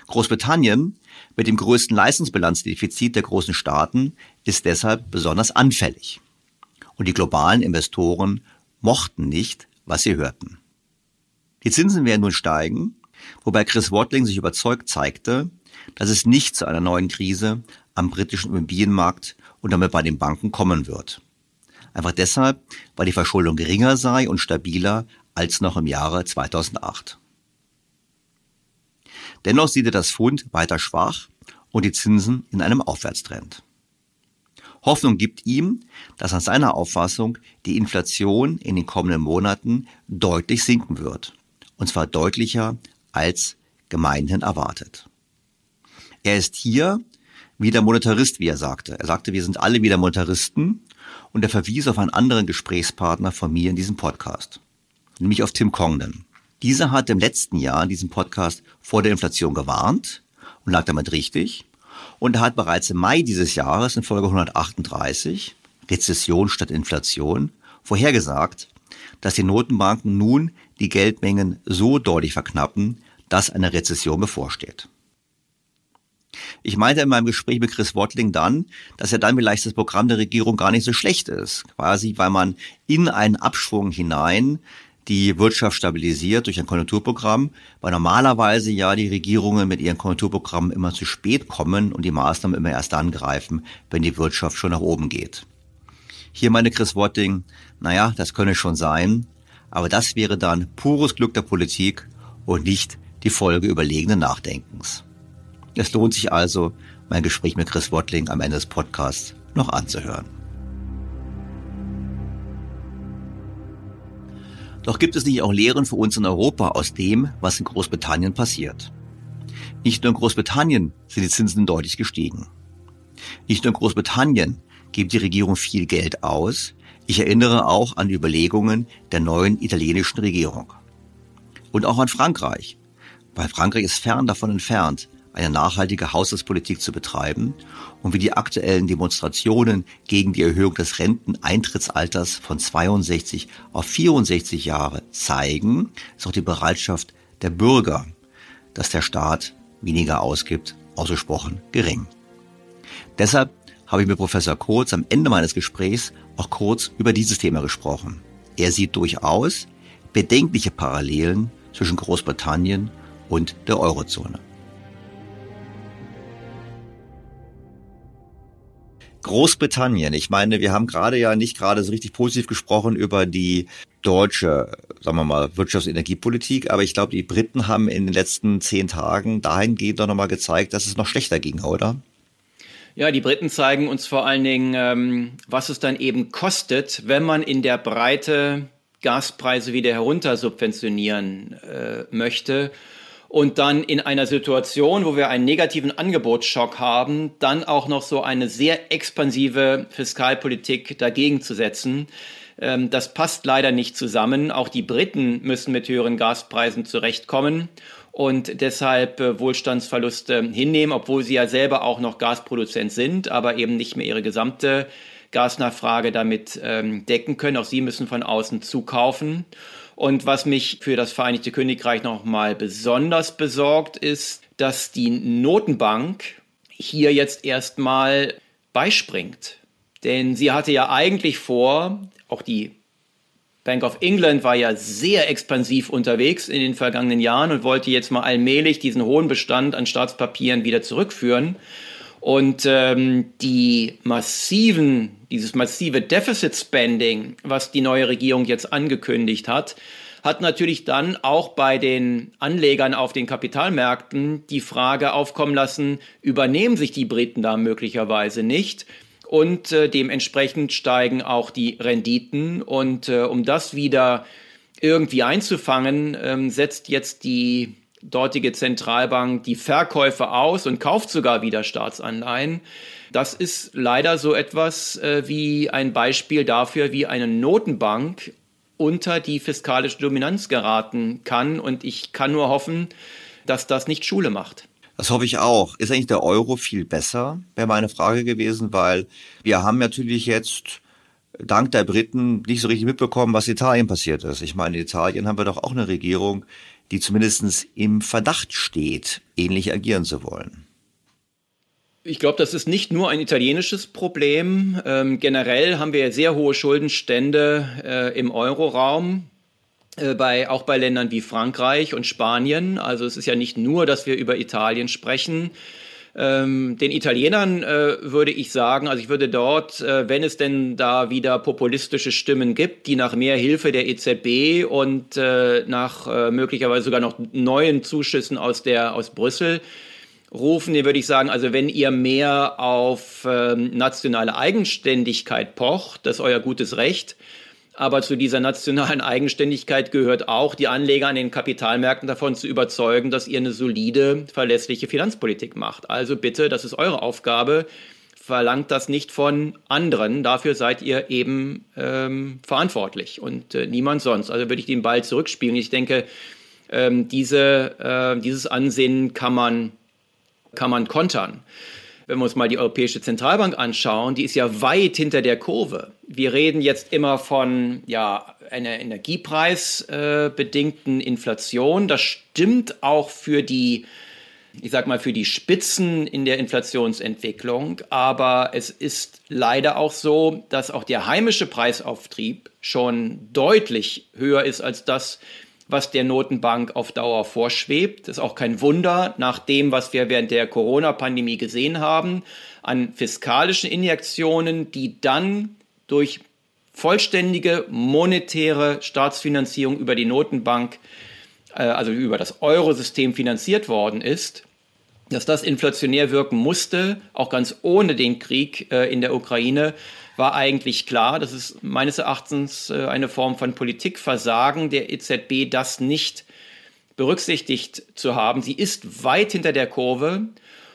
Großbritannien mit dem größten Leistungsbilanzdefizit der großen Staaten ist deshalb besonders anfällig. Und die globalen Investoren mochten nicht, was sie hörten. Die Zinsen werden nun steigen, wobei Chris Watling sich überzeugt zeigte, dass es nicht zu einer neuen Krise am britischen Immobilienmarkt und damit bei den Banken kommen wird. Einfach deshalb, weil die Verschuldung geringer sei und stabiler als noch im Jahre 2008. Dennoch sieht er das Pfund weiter schwach und die Zinsen in einem Aufwärtstrend. Hoffnung gibt ihm, dass nach seiner Auffassung die Inflation in den kommenden Monaten deutlich sinken wird. Und zwar deutlicher als gemeinhin erwartet. Er ist hier wieder Monetarist, wie er sagte. Er sagte, wir sind alle wieder Monetaristen und er verwies auf einen anderen Gesprächspartner von mir in diesem Podcast, nämlich auf Tim Congdon. Dieser hat im letzten Jahr in diesem Podcast vor der Inflation gewarnt und lag damit richtig. Und er hat bereits im Mai dieses Jahres in Folge 138, Rezession statt Inflation, vorhergesagt, dass die Notenbanken nun die Geldmengen so deutlich verknappen, dass eine Rezession bevorsteht. Ich meinte in meinem Gespräch mit Chris Watling dann, dass ja dann vielleicht das Programm der Regierung gar nicht so schlecht ist. Quasi, weil man in einen Abschwung hinein die Wirtschaft stabilisiert durch ein Konjunkturprogramm, weil normalerweise ja die Regierungen mit ihren Konjunkturprogrammen immer zu spät kommen und die Maßnahmen immer erst dann greifen, wenn die Wirtschaft schon nach oben geht. Hier meine Chris Watting, naja, das könne schon sein, aber das wäre dann pures Glück der Politik und nicht die Folge überlegenen Nachdenkens. Es lohnt sich also, mein Gespräch mit Chris Watling am Ende des Podcasts noch anzuhören. Doch gibt es nicht auch Lehren für uns in Europa aus dem, was in Großbritannien passiert? Nicht nur in Großbritannien sind die Zinsen deutlich gestiegen. Nicht nur in Großbritannien gibt die Regierung viel Geld aus. Ich erinnere auch an die Überlegungen der neuen italienischen Regierung. Und auch an Frankreich. Weil Frankreich ist fern davon entfernt, eine nachhaltige Haushaltspolitik zu betreiben und wie die aktuellen Demonstrationen gegen die Erhöhung des Renteneintrittsalters von 62 auf 64 Jahre zeigen, ist auch die Bereitschaft der Bürger, dass der Staat weniger ausgibt, ausgesprochen gering. Deshalb habe ich mit Professor Kurz am Ende meines Gesprächs auch kurz über dieses Thema gesprochen. Er sieht durchaus bedenkliche Parallelen zwischen Großbritannien und der Eurozone. Großbritannien. Ich meine, wir haben gerade ja nicht gerade so richtig positiv gesprochen über die deutsche, sagen wir mal, Wirtschafts- und Energiepolitik, aber ich glaube, die Briten haben in den letzten zehn Tagen dahingehend doch nochmal gezeigt, dass es noch schlechter ging, oder? Ja, die Briten zeigen uns vor allen Dingen, ähm, was es dann eben kostet, wenn man in der Breite Gaspreise wieder heruntersubventionieren äh, möchte und dann in einer Situation, wo wir einen negativen Angebotsschock haben, dann auch noch so eine sehr expansive Fiskalpolitik dagegen zu setzen. Ähm, das passt leider nicht zusammen. Auch die Briten müssen mit höheren Gaspreisen zurechtkommen und deshalb äh, Wohlstandsverluste hinnehmen, obwohl sie ja selber auch noch Gasproduzent sind, aber eben nicht mehr ihre gesamte Gasnachfrage damit ähm, decken können. Auch sie müssen von außen zukaufen. Und was mich für das Vereinigte Königreich nochmal besonders besorgt, ist, dass die Notenbank hier jetzt erstmal beispringt. Denn sie hatte ja eigentlich vor, auch die Bank of England war ja sehr expansiv unterwegs in den vergangenen Jahren und wollte jetzt mal allmählich diesen hohen Bestand an Staatspapieren wieder zurückführen. Und ähm, die massiven, dieses massive Deficit Spending, was die neue Regierung jetzt angekündigt hat, hat natürlich dann auch bei den Anlegern auf den Kapitalmärkten die Frage aufkommen lassen, übernehmen sich die Briten da möglicherweise nicht? Und äh, dementsprechend steigen auch die Renditen. Und äh, um das wieder irgendwie einzufangen, ähm, setzt jetzt die dortige Zentralbank die Verkäufe aus und kauft sogar wieder Staatsanleihen. Das ist leider so etwas äh, wie ein Beispiel dafür, wie eine Notenbank unter die fiskalische Dominanz geraten kann. Und ich kann nur hoffen, dass das nicht Schule macht. Das hoffe ich auch. Ist eigentlich der Euro viel besser? Wäre meine Frage gewesen, weil wir haben natürlich jetzt dank der Briten nicht so richtig mitbekommen, was Italien passiert ist. Ich meine, in Italien haben wir doch auch eine Regierung, die zumindest im Verdacht steht, ähnlich agieren zu wollen. Ich glaube, das ist nicht nur ein italienisches Problem. Ähm, generell haben wir sehr hohe Schuldenstände äh, im Euroraum, bei, auch bei Ländern wie Frankreich und Spanien. Also es ist ja nicht nur, dass wir über Italien sprechen. Ähm, den Italienern äh, würde ich sagen, also ich würde dort, äh, wenn es denn da wieder populistische Stimmen gibt, die nach mehr Hilfe der EZB und äh, nach äh, möglicherweise sogar noch neuen Zuschüssen aus, der, aus Brüssel rufen, den würde ich sagen, also wenn ihr mehr auf ähm, nationale Eigenständigkeit pocht, das ist euer gutes Recht, aber zu dieser nationalen Eigenständigkeit gehört auch, die Anleger an den Kapitalmärkten davon zu überzeugen, dass ihr eine solide, verlässliche Finanzpolitik macht. Also bitte, das ist eure Aufgabe. Verlangt das nicht von anderen. Dafür seid ihr eben ähm, verantwortlich und äh, niemand sonst. Also würde ich den Ball zurückspielen. Ich denke, ähm, diese, äh, dieses Ansehen kann man, kann man kontern wenn wir uns mal die Europäische Zentralbank anschauen, die ist ja weit hinter der Kurve. Wir reden jetzt immer von ja, einer energiepreisbedingten Inflation. Das stimmt auch für die, ich sag mal, für die Spitzen in der Inflationsentwicklung. Aber es ist leider auch so, dass auch der heimische Preisauftrieb schon deutlich höher ist als das, was der Notenbank auf Dauer vorschwebt. Das ist auch kein Wunder nach dem, was wir während der Corona-Pandemie gesehen haben, an fiskalischen Injektionen, die dann durch vollständige monetäre Staatsfinanzierung über die Notenbank, äh, also über das Eurosystem finanziert worden ist, dass das inflationär wirken musste, auch ganz ohne den Krieg äh, in der Ukraine, war eigentlich klar. Das ist meines Erachtens äh, eine Form von Politikversagen der EZB, das nicht berücksichtigt zu haben. Sie ist weit hinter der Kurve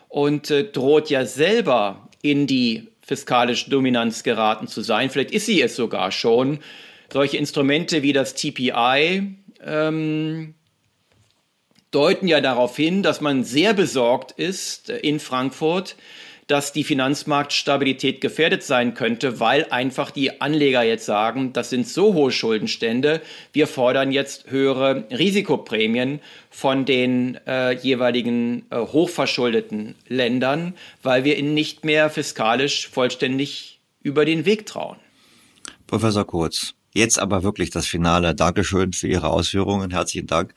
und äh, droht ja selber in die fiskalische Dominanz geraten zu sein. Vielleicht ist sie es sogar schon. Solche Instrumente wie das TPI ähm, deuten ja darauf hin, dass man sehr besorgt ist äh, in Frankfurt, dass die Finanzmarktstabilität gefährdet sein könnte, weil einfach die Anleger jetzt sagen, das sind so hohe Schuldenstände, wir fordern jetzt höhere Risikoprämien von den äh, jeweiligen äh, hochverschuldeten Ländern, weil wir ihnen nicht mehr fiskalisch vollständig über den Weg trauen. Professor Kurz, jetzt aber wirklich das Finale. Dankeschön für Ihre Ausführungen. Herzlichen Dank.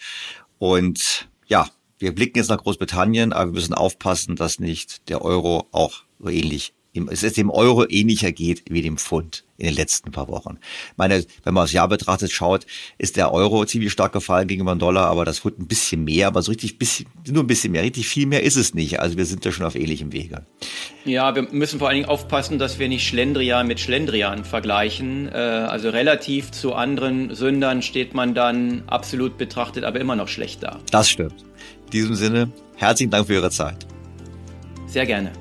Und ja, wir blicken jetzt nach Großbritannien, aber wir müssen aufpassen, dass nicht der Euro auch so ähnlich es ist dem Euro ähnlicher geht wie dem Pfund in den letzten paar Wochen. Ich meine, wenn man das Jahr betrachtet, schaut, ist der Euro ziemlich stark gefallen gegenüber dem Dollar, aber das Pfund ein bisschen mehr, aber so richtig bisschen, nur ein bisschen mehr. Richtig viel mehr ist es nicht. Also wir sind da schon auf ähnlichem Wege. Ja, wir müssen vor allen Dingen aufpassen, dass wir nicht Schlendrian mit Schlendrian vergleichen. Äh, also relativ zu anderen Sündern steht man dann absolut betrachtet, aber immer noch schlecht da. Das stimmt. In diesem Sinne, herzlichen Dank für Ihre Zeit. Sehr gerne.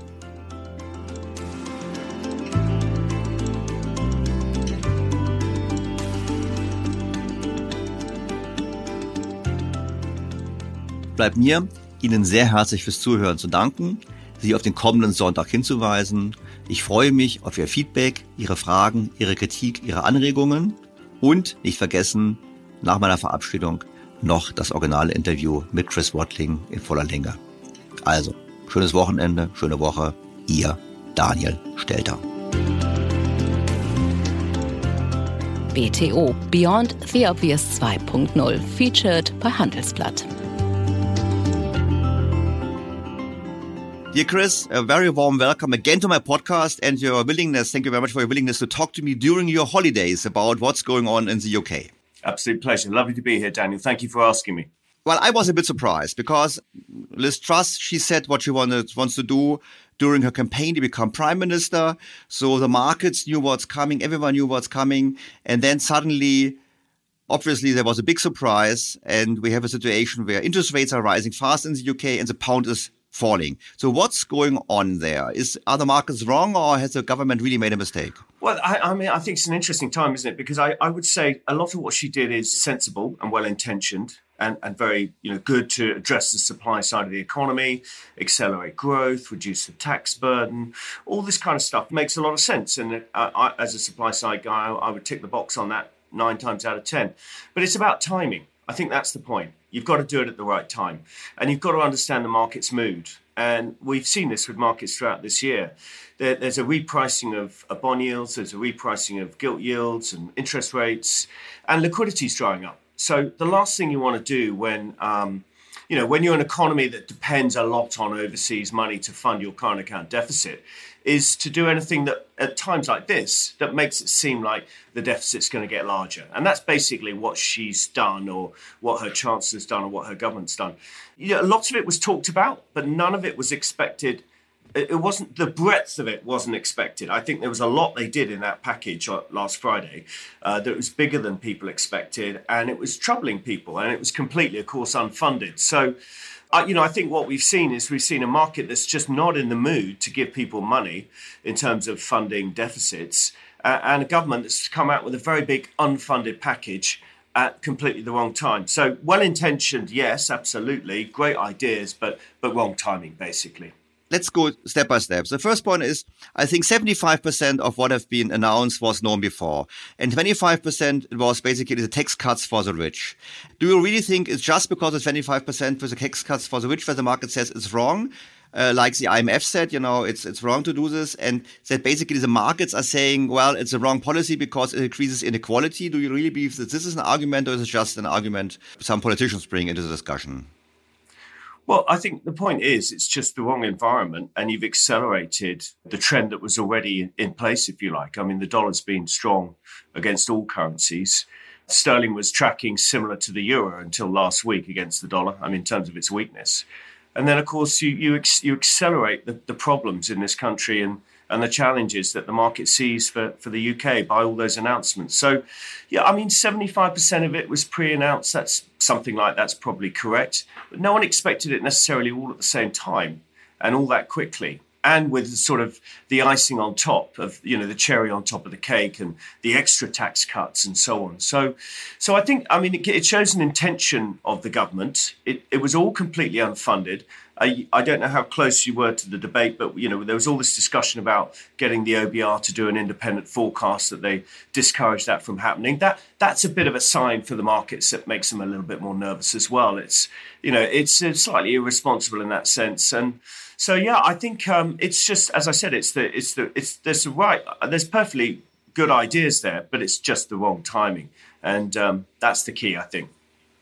Bleibt mir, Ihnen sehr herzlich fürs Zuhören zu danken, Sie auf den kommenden Sonntag hinzuweisen. Ich freue mich auf Ihr Feedback, Ihre Fragen, Ihre Kritik, Ihre Anregungen und nicht vergessen, nach meiner Verabschiedung noch das originale Interview mit Chris Watling in voller Länge. Also, schönes Wochenende, schöne Woche. Ihr Daniel Stelter. BTO Beyond the Obvious 2.0 featured bei Handelsblatt. Dear Chris, a very warm welcome again to my podcast and your willingness. Thank you very much for your willingness to talk to me during your holidays about what's going on in the UK. Absolute pleasure. Lovely to be here, Daniel. Thank you for asking me. Well, I was a bit surprised because Liz Truss, she said what she wanted, wants to do during her campaign to become prime minister. So the markets knew what's coming, everyone knew what's coming. And then suddenly, obviously, there was a big surprise. And we have a situation where interest rates are rising fast in the UK and the pound is falling. So what's going on there? Is are the markets wrong, or has the government really made a mistake? Well, I, I, mean, I think it's an interesting time, isn't it? Because I, I would say a lot of what she did is sensible and well intentioned. And, and very you know good to address the supply side of the economy, accelerate growth, reduce the tax burden, all this kind of stuff makes a lot of sense. And uh, I, as a supply side guy, I would tick the box on that nine times out of ten. But it's about timing. I think that's the point. You've got to do it at the right time. And you've got to understand the market's mood. And we've seen this with markets throughout this year. There, there's a repricing of, of bond yields, there's a repricing of gilt yields and interest rates, and liquidity's drying up. So the last thing you want to do when um, you know, when you're an economy that depends a lot on overseas money to fund your current account deficit, is to do anything that at times like this that makes it seem like the deficit's going to get larger. And that's basically what she's done or what her chancellor's done or what her government's done. You know, lots of it was talked about, but none of it was expected it wasn't the breadth of it wasn't expected. I think there was a lot they did in that package last Friday uh, that was bigger than people expected, and it was troubling people, and it was completely, of course, unfunded. So, uh, you know, I think what we've seen is we've seen a market that's just not in the mood to give people money in terms of funding deficits, uh, and a government that's come out with a very big unfunded package at completely the wrong time. So, well intentioned, yes, absolutely, great ideas, but but wrong timing, basically let's go step by step. The first point is, I think 75% of what have been announced was known before. And 25% was basically the tax cuts for the rich. Do you really think it's just because it's 25% for the tax cuts for the rich that the market says it's wrong? Uh, like the IMF said, you know, it's it's wrong to do this, and that basically the markets are saying, well, it's a wrong policy because it increases inequality. Do you really believe that this is an argument, or is it just an argument some politicians bring into the discussion? Well, I think the point is it's just the wrong environment, and you've accelerated the trend that was already in place, if you like. I mean, the dollar's been strong against all currencies. Sterling was tracking similar to the euro until last week against the dollar, I mean, in terms of its weakness. And then, of course, you, you, you accelerate the, the problems in this country and and the challenges that the market sees for, for the UK by all those announcements. So, yeah, I mean, 75% of it was pre announced. That's something like that's probably correct. But no one expected it necessarily all at the same time and all that quickly. And with sort of the icing on top of, you know, the cherry on top of the cake and the extra tax cuts and so on. So, so I think, I mean, it, it shows an intention of the government. It, it was all completely unfunded. I, don't know how close you were to the debate, but you know there was all this discussion about getting the OBR to do an independent forecast that they discouraged that from happening. That that's a bit of a sign for the markets that makes them a little bit more nervous as well. It's you know it's, slightly irresponsible in that sense, and so yeah, I think um, it's just as I said, it's the it's the it's there's the right there's perfectly good ideas there, but it's just the wrong timing, and um, that's the key, I think.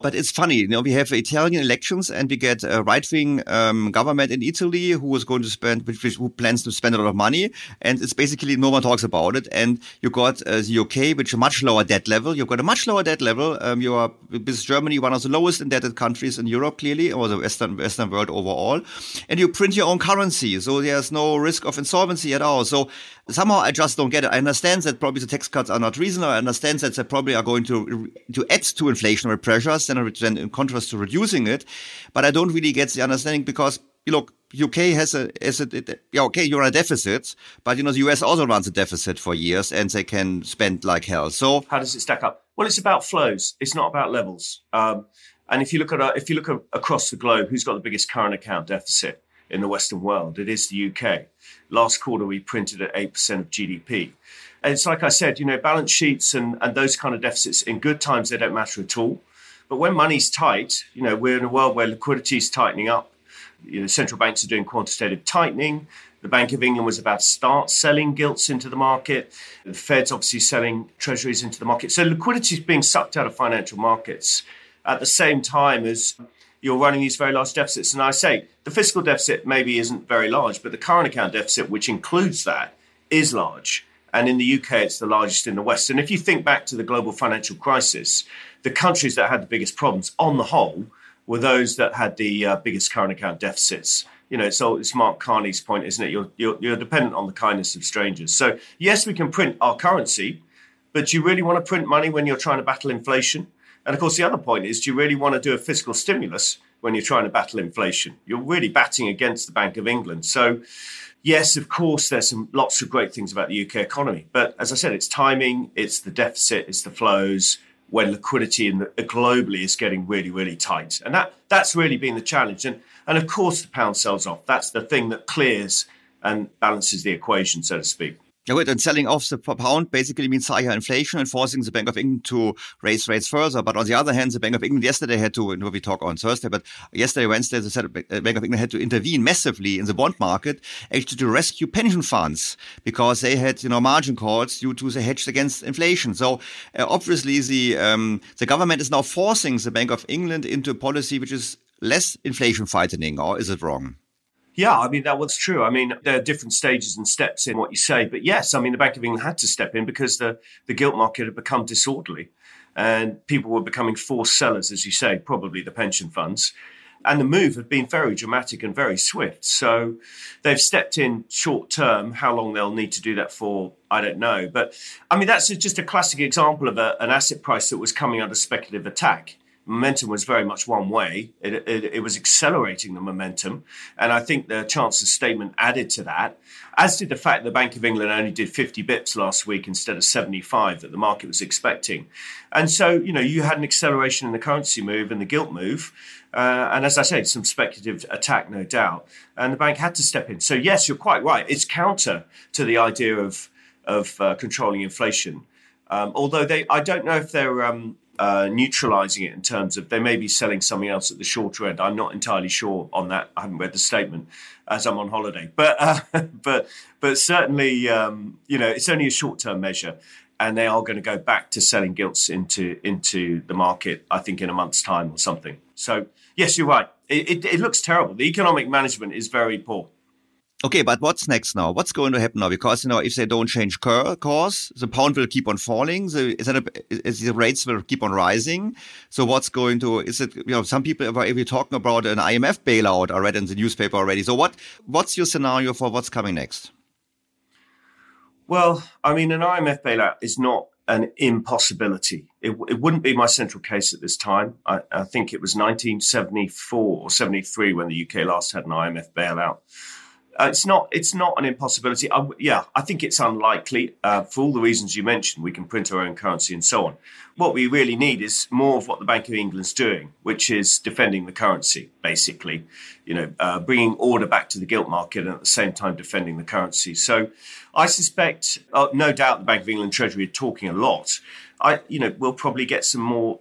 But it's funny, you know, we have Italian elections and we get a right-wing um, government in Italy who is going to spend, which, who plans to spend a lot of money, and it's basically no one talks about it. And you got uh, the UK, which a much lower debt level. You've got a much lower debt level. Um, you are, with Germany, one of the lowest indebted countries in Europe, clearly, or the Western Western world overall. And you print your own currency, so there's no risk of insolvency at all. So somehow I just don't get it. I understand that probably the tax cuts are not reasonable. I understand that they probably are going to to add to inflationary pressures, then in contrast to reducing it. But I don't really get the understanding because you look, UK has a, a, yeah, okay, you're a deficit, but you know, the US also runs a deficit for years and they can spend like hell. So how does it stack up? Well, it's about flows. It's not about levels. Um, and if you look at, uh, if you look across the globe, who's got the biggest current account deficit in the Western world? It is the UK. Last quarter, we printed at 8% of GDP. And it's like I said, you know, balance sheets and, and those kind of deficits in good times, they don't matter at all. But when money's tight, you know, we're in a world where liquidity is tightening up. You know, central banks are doing quantitative tightening. The Bank of England was about to start selling gilts into the market. The Fed's obviously selling treasuries into the market. So liquidity is being sucked out of financial markets at the same time as you're running these very large deficits. And I say the fiscal deficit maybe isn't very large, but the current account deficit, which includes that, is large. And in the UK, it's the largest in the West. And if you think back to the global financial crisis, the countries that had the biggest problems on the whole were those that had the uh, biggest current account deficits. You know, so it's Mark Carney's point, isn't it? You're, you're, you're dependent on the kindness of strangers. So, yes, we can print our currency, but do you really want to print money when you're trying to battle inflation? And of course, the other point is do you really want to do a fiscal stimulus when you're trying to battle inflation? You're really batting against the Bank of England. So, yes, of course, there's some lots of great things about the UK economy. But as I said, it's timing, it's the deficit, it's the flows when liquidity in the, uh, globally is getting really, really tight. And that that's really been the challenge. And and of course the pound sells off. That's the thing that clears and balances the equation, so to speak. Yeah, good. And selling off the pound basically means higher inflation and forcing the Bank of England to raise rates further. But on the other hand, the Bank of England yesterday had to, know, we talk on Thursday, but yesterday, Wednesday, the Bank of England had to intervene massively in the bond market actually to rescue pension funds because they had, you know, margin calls due to the hedge against inflation. So uh, obviously the, um, the government is now forcing the Bank of England into a policy which is less inflation fighting, or is it wrong? Yeah, I mean, that was true. I mean, there are different stages and steps in what you say. But yes, I mean, the Bank of England had to step in because the, the gilt market had become disorderly and people were becoming forced sellers, as you say, probably the pension funds. And the move had been very dramatic and very swift. So they've stepped in short term. How long they'll need to do that for, I don't know. But I mean, that's just a classic example of a, an asset price that was coming under speculative attack momentum was very much one way. It, it, it, was accelerating the momentum. And I think the Chancellor's statement added to that, as did the fact the Bank of England only did 50 bips last week instead of 75 that the market was expecting. And so, you know, you had an acceleration in the currency move and the gilt move. Uh, and as I said, some speculative attack, no doubt. And the bank had to step in. So, yes, you're quite right. It's counter to the idea of, of uh, controlling inflation. Um, although they, I don't know if they're um, uh, neutralizing it in terms of they may be selling something else at the shorter end. I'm not entirely sure on that. I haven't read the statement as I'm on holiday, but uh, but but certainly um, you know it's only a short term measure, and they are going to go back to selling gilts into into the market. I think in a month's time or something. So yes, you're right. It, it, it looks terrible. The economic management is very poor. Okay, but what's next now? What's going to happen now? Because you know, if they don't change course, the pound will keep on falling. The, the rates will keep on rising. So what's going to? Is it? You know, some people are even talking about an IMF bailout. I read in the newspaper already. So what? What's your scenario for what's coming next? Well, I mean, an IMF bailout is not an impossibility. It, it wouldn't be my central case at this time. I, I think it was 1974 or 73 when the UK last had an IMF bailout. Uh, it's not. It's not an impossibility. I, yeah, I think it's unlikely uh, for all the reasons you mentioned. We can print our own currency and so on. What we really need is more of what the Bank of England's doing, which is defending the currency, basically. You know, uh, bringing order back to the gilt market and at the same time defending the currency. So, I suspect, uh, no doubt, the Bank of England Treasury are talking a lot. I, you know, we'll probably get some more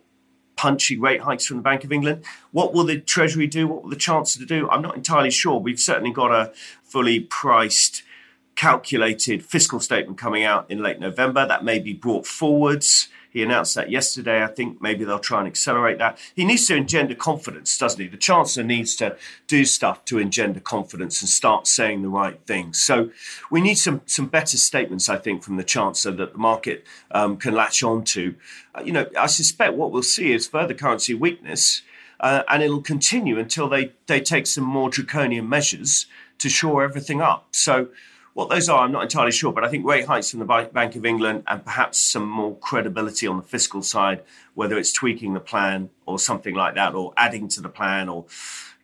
punchy rate hikes from the Bank of England. What will the Treasury do? What will the Chancellor do? I'm not entirely sure. We've certainly got a fully priced, calculated fiscal statement coming out in late November that may be brought forwards. He announced that yesterday. I think maybe they'll try and accelerate that. He needs to engender confidence, doesn't he? The Chancellor needs to do stuff to engender confidence and start saying the right things. So we need some, some better statements, I think, from the Chancellor that the market um, can latch on to. Uh, you know, I suspect what we'll see is further currency weakness. Uh, and it'll continue until they, they take some more draconian measures to shore everything up. So what those are, I'm not entirely sure, but I think rate hikes from the Bank of England and perhaps some more credibility on the fiscal side, whether it's tweaking the plan or something like that, or adding to the plan, or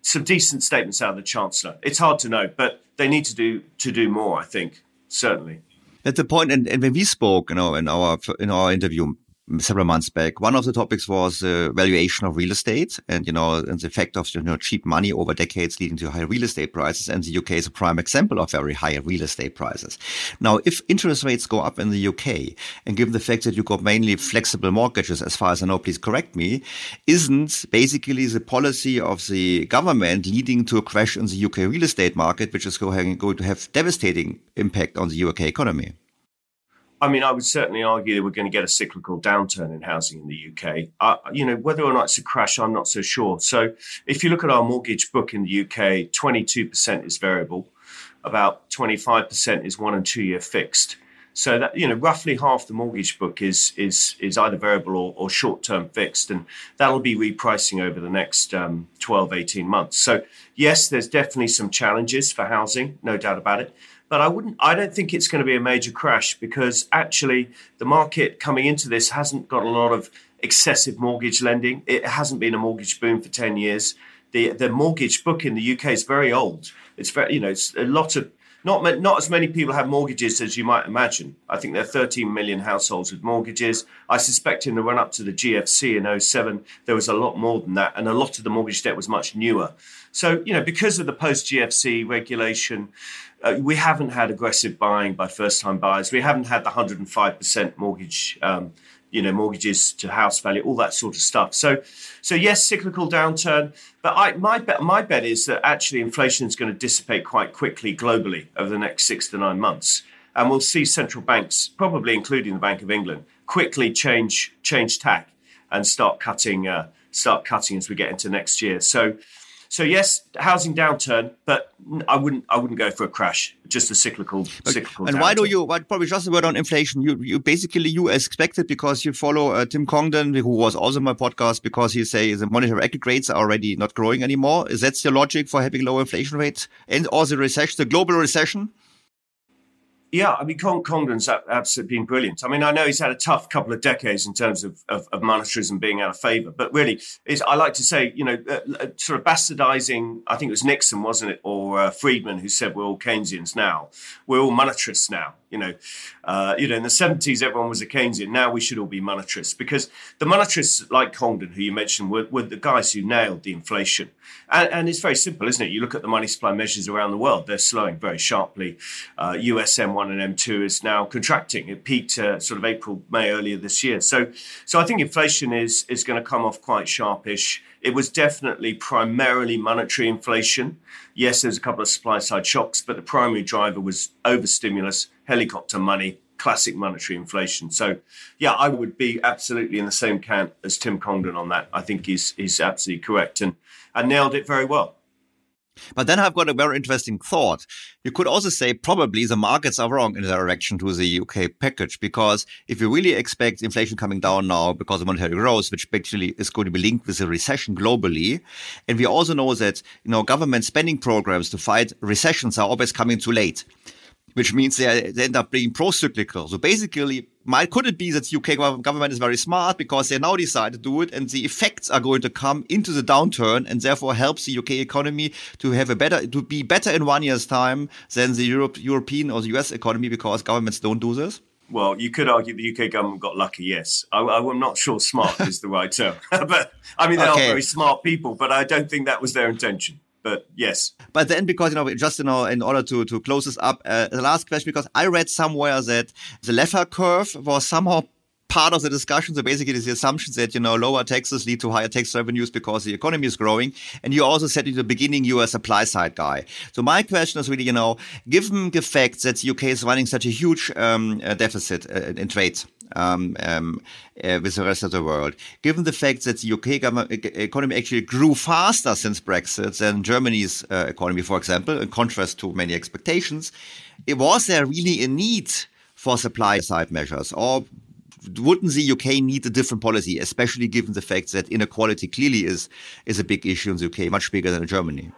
some decent statements out of the Chancellor. It's hard to know, but they need to do to do more. I think certainly. At the point, and, and when we spoke, you know, in our in our interview, several months back. One of the topics was the valuation of real estate and, you know, and the effect of, you know, cheap money over decades leading to high real estate prices. And the UK is a prime example of very high real estate prices. Now, if interest rates go up in the UK and given the fact that you got mainly flexible mortgages, as far as I know, please correct me, isn't basically the policy of the government leading to a crash in the UK real estate market, which is going to have devastating impact on the UK economy? I mean, I would certainly argue that we're going to get a cyclical downturn in housing in the UK. Uh, you know, whether or not it's a crash, I'm not so sure. So, if you look at our mortgage book in the UK, 22% is variable, about 25% is one and two year fixed. So that you know, roughly half the mortgage book is is is either variable or, or short term fixed, and that'll be repricing over the next um, 12, 18 months. So yes, there's definitely some challenges for housing, no doubt about it. But I wouldn't. I don't think it's going to be a major crash because actually the market coming into this hasn't got a lot of excessive mortgage lending. It hasn't been a mortgage boom for ten years. The the mortgage book in the UK is very old. It's very you know it's a lot of not not as many people have mortgages as you might imagine. I think there are 13 million households with mortgages. I suspect in the run up to the GFC in 07, there was a lot more than that, and a lot of the mortgage debt was much newer. So you know, because of the post GFC regulation, uh, we haven't had aggressive buying by first time buyers. We haven't had the 105% mortgage. Um, you know mortgages to house value, all that sort of stuff. So, so yes, cyclical downturn. But I, my bet, my bet is that actually inflation is going to dissipate quite quickly globally over the next six to nine months, and we'll see central banks, probably including the Bank of England, quickly change change tack and start cutting uh, start cutting as we get into next year. So. So yes, housing downturn, but I wouldn't I wouldn't go for a crash. Just a cyclical cyclical. And downturn. why do you? Why, probably just a word on inflation. You you basically you expected because you follow uh, Tim Congdon, who was also my podcast, because he say the monetary aggregate rates are already not growing anymore. Is that your logic for having low inflation rates and also recession, the global recession? Yeah, I mean, Con- Congdon's absolutely been brilliant. I mean, I know he's had a tough couple of decades in terms of, of, of monetarism being out of favor, but really, is I like to say, you know, uh, uh, sort of bastardizing, I think it was Nixon, wasn't it, or uh, Friedman, who said we're all Keynesians now. We're all monetarists now. You know, uh, you know, in the seventies, everyone was a Keynesian. Now we should all be monetarists because the monetarists, like Congdon, who you mentioned, were, were the guys who nailed the inflation. And, and, it's very simple, isn't it? You look at the money supply measures around the world; they're slowing very sharply. Uh, US M1 and M2 is now contracting. It peaked uh, sort of April, May earlier this year. So, so I think inflation is is going to come off quite sharpish. It was definitely primarily monetary inflation. Yes, there's a couple of supply side shocks, but the primary driver was overstimulus, helicopter money, classic monetary inflation. So, yeah, I would be absolutely in the same camp as Tim Congdon on that. I think he's he's absolutely correct and and nailed it very well. But then I've got a very interesting thought. You could also say probably the markets are wrong in the direction to the UK package because if you really expect inflation coming down now because of monetary growth, which actually is going to be linked with a recession globally, and we also know that you know government spending programs to fight recessions are always coming too late which means they, they end up being pro-cyclical. So basically, might could it be that the UK government is very smart because they now decide to do it, and the effects are going to come into the downturn, and therefore helps the UK economy to have a better to be better in one year's time than the Europe, European or the US economy because governments don't do this. Well, you could argue the UK government got lucky. Yes, I, am not sure smart is the right term, but I mean they okay. are very smart people, but I don't think that was their intention but yes. But then, because you know, just you know, in order to to close this up, uh, the last question, because I read somewhere that the Laffer curve was somehow part of the discussion. So basically, the assumption that you know lower taxes lead to higher tax revenues because the economy is growing. And you also said in the beginning you are a supply side guy. So my question is really, you know, given the fact that the UK is running such a huge um, uh, deficit uh, in trade um, um, uh, with the rest of the world. Given the fact that the UK economy actually grew faster since Brexit than Germany's uh, economy, for example, in contrast to many expectations, was there really a need for supply side measures, or wouldn't the UK need a different policy, especially given the fact that inequality clearly is is a big issue in the UK, much bigger than in Germany?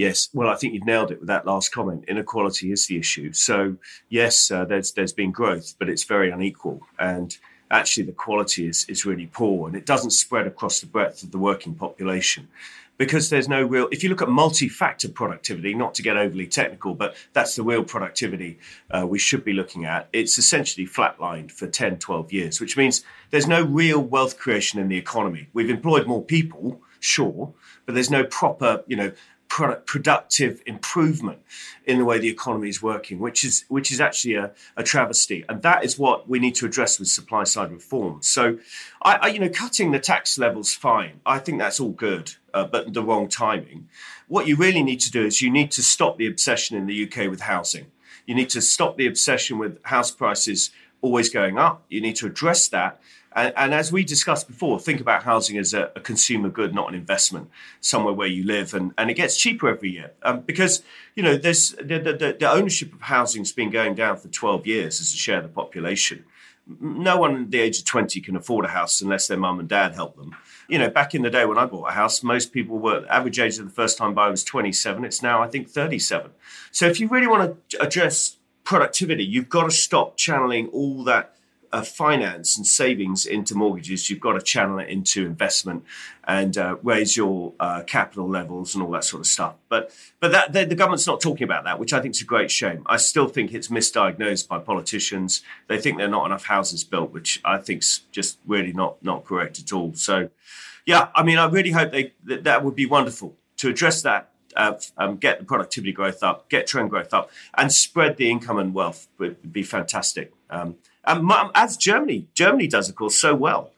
Yes, well, I think you've nailed it with that last comment. Inequality is the issue. So yes, uh, there's there's been growth, but it's very unequal, and actually the quality is is really poor, and it doesn't spread across the breadth of the working population because there's no real if you look at multi-factor productivity not to get overly technical but that's the real productivity uh, we should be looking at it's essentially flatlined for 10 12 years which means there's no real wealth creation in the economy we've employed more people sure but there's no proper you know product, productive improvement in the way the economy is working, which is which is actually a, a, travesty, and that is what we need to address with supply side reform. So, I, I, you know, cutting the tax levels fine. I think that's all good, uh, but the wrong timing. What you really need to do is you need to stop the obsession in the UK with housing. You need to stop the obsession with house prices always going up. You need to address that And, and, as we discussed before, think about housing as a, a, consumer good, not an investment, somewhere where you live, and, and it gets cheaper every year um, because you know there's the, the, the ownership of housing has been going down for 12 years as a share of the population. No one at the age of 20 can afford a house unless their mum and dad help them. You know, back in the day when I bought a house, most people were average age of the first time buyer was 27. It's now I think 37. So if you really want to address productivity, you've got to stop channeling all that uh, finance and savings into mortgages, you've got to channel it into investment and uh, raise your uh, capital levels and all that sort of stuff. But but that the, the, government's not talking about that, which I think is a great shame. I still think it's misdiagnosed by politicians. They think there are not enough houses built, which I think's just really not not correct at all. So, yeah, I mean, I really hope they that, that would be wonderful to address that uh, um, get the productivity growth up, get trend growth up, and spread the income and wealth would be fantastic. Um, and as Germany, Germany does, of course, so well.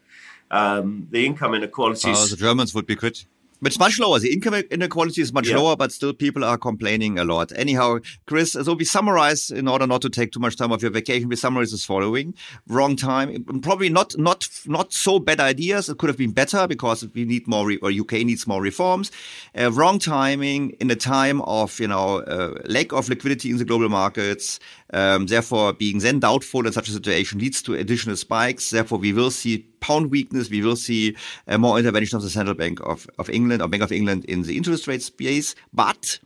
Um, the income inequalities. Uh, the Germans would be good. It's much lower. The income inequality is much yeah. lower, but still people are complaining a lot. Anyhow, Chris, so we summarize in order not to take too much time of your vacation. We summarize as following: wrong time, probably not not not so bad ideas. It could have been better because we need more, or UK needs more reforms. Uh, wrong timing in a time of you know uh, lack of liquidity in the global markets. Um, therefore, being then doubtful in such a situation leads to additional spikes. Therefore, we will see pound weakness. We will see uh, more intervention of the Central Bank of, of England or Bank of England in the interest rate space. But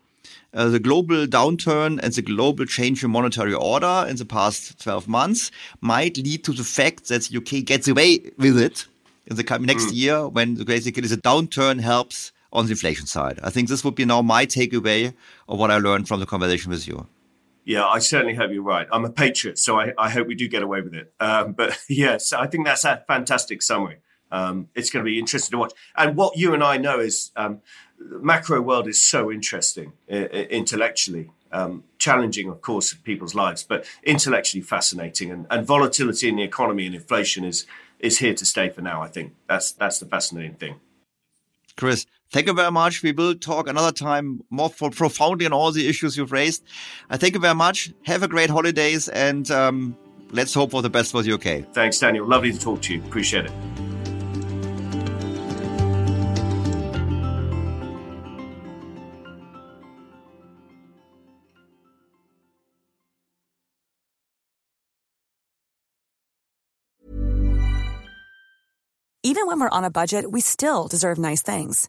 uh, the global downturn and the global change in monetary order in the past 12 months might lead to the fact that the UK gets away with it in the coming next mm. year when basically the downturn helps on the inflation side. I think this would be now my takeaway of what I learned from the conversation with you. Yeah, I certainly hope you're right. I'm a patriot, so I, I hope we do get away with it. Um, but yes, I think that's a fantastic summary. Um, it's going to be interesting to watch. And what you and I know is um, macro world is so interesting uh, intellectually, um, challenging, of course, people's lives, but intellectually fascinating. And, and volatility in the economy and inflation is is here to stay for now. I think that's that's the fascinating thing. Chris, thank you very much. We will talk another time more profoundly on all the issues you've raised. I thank you very much. Have a great holidays and um, let's hope for the best for the UK. Thanks, Daniel. Lovely to talk to you. Appreciate it. Even when we're on a budget, we still deserve nice things.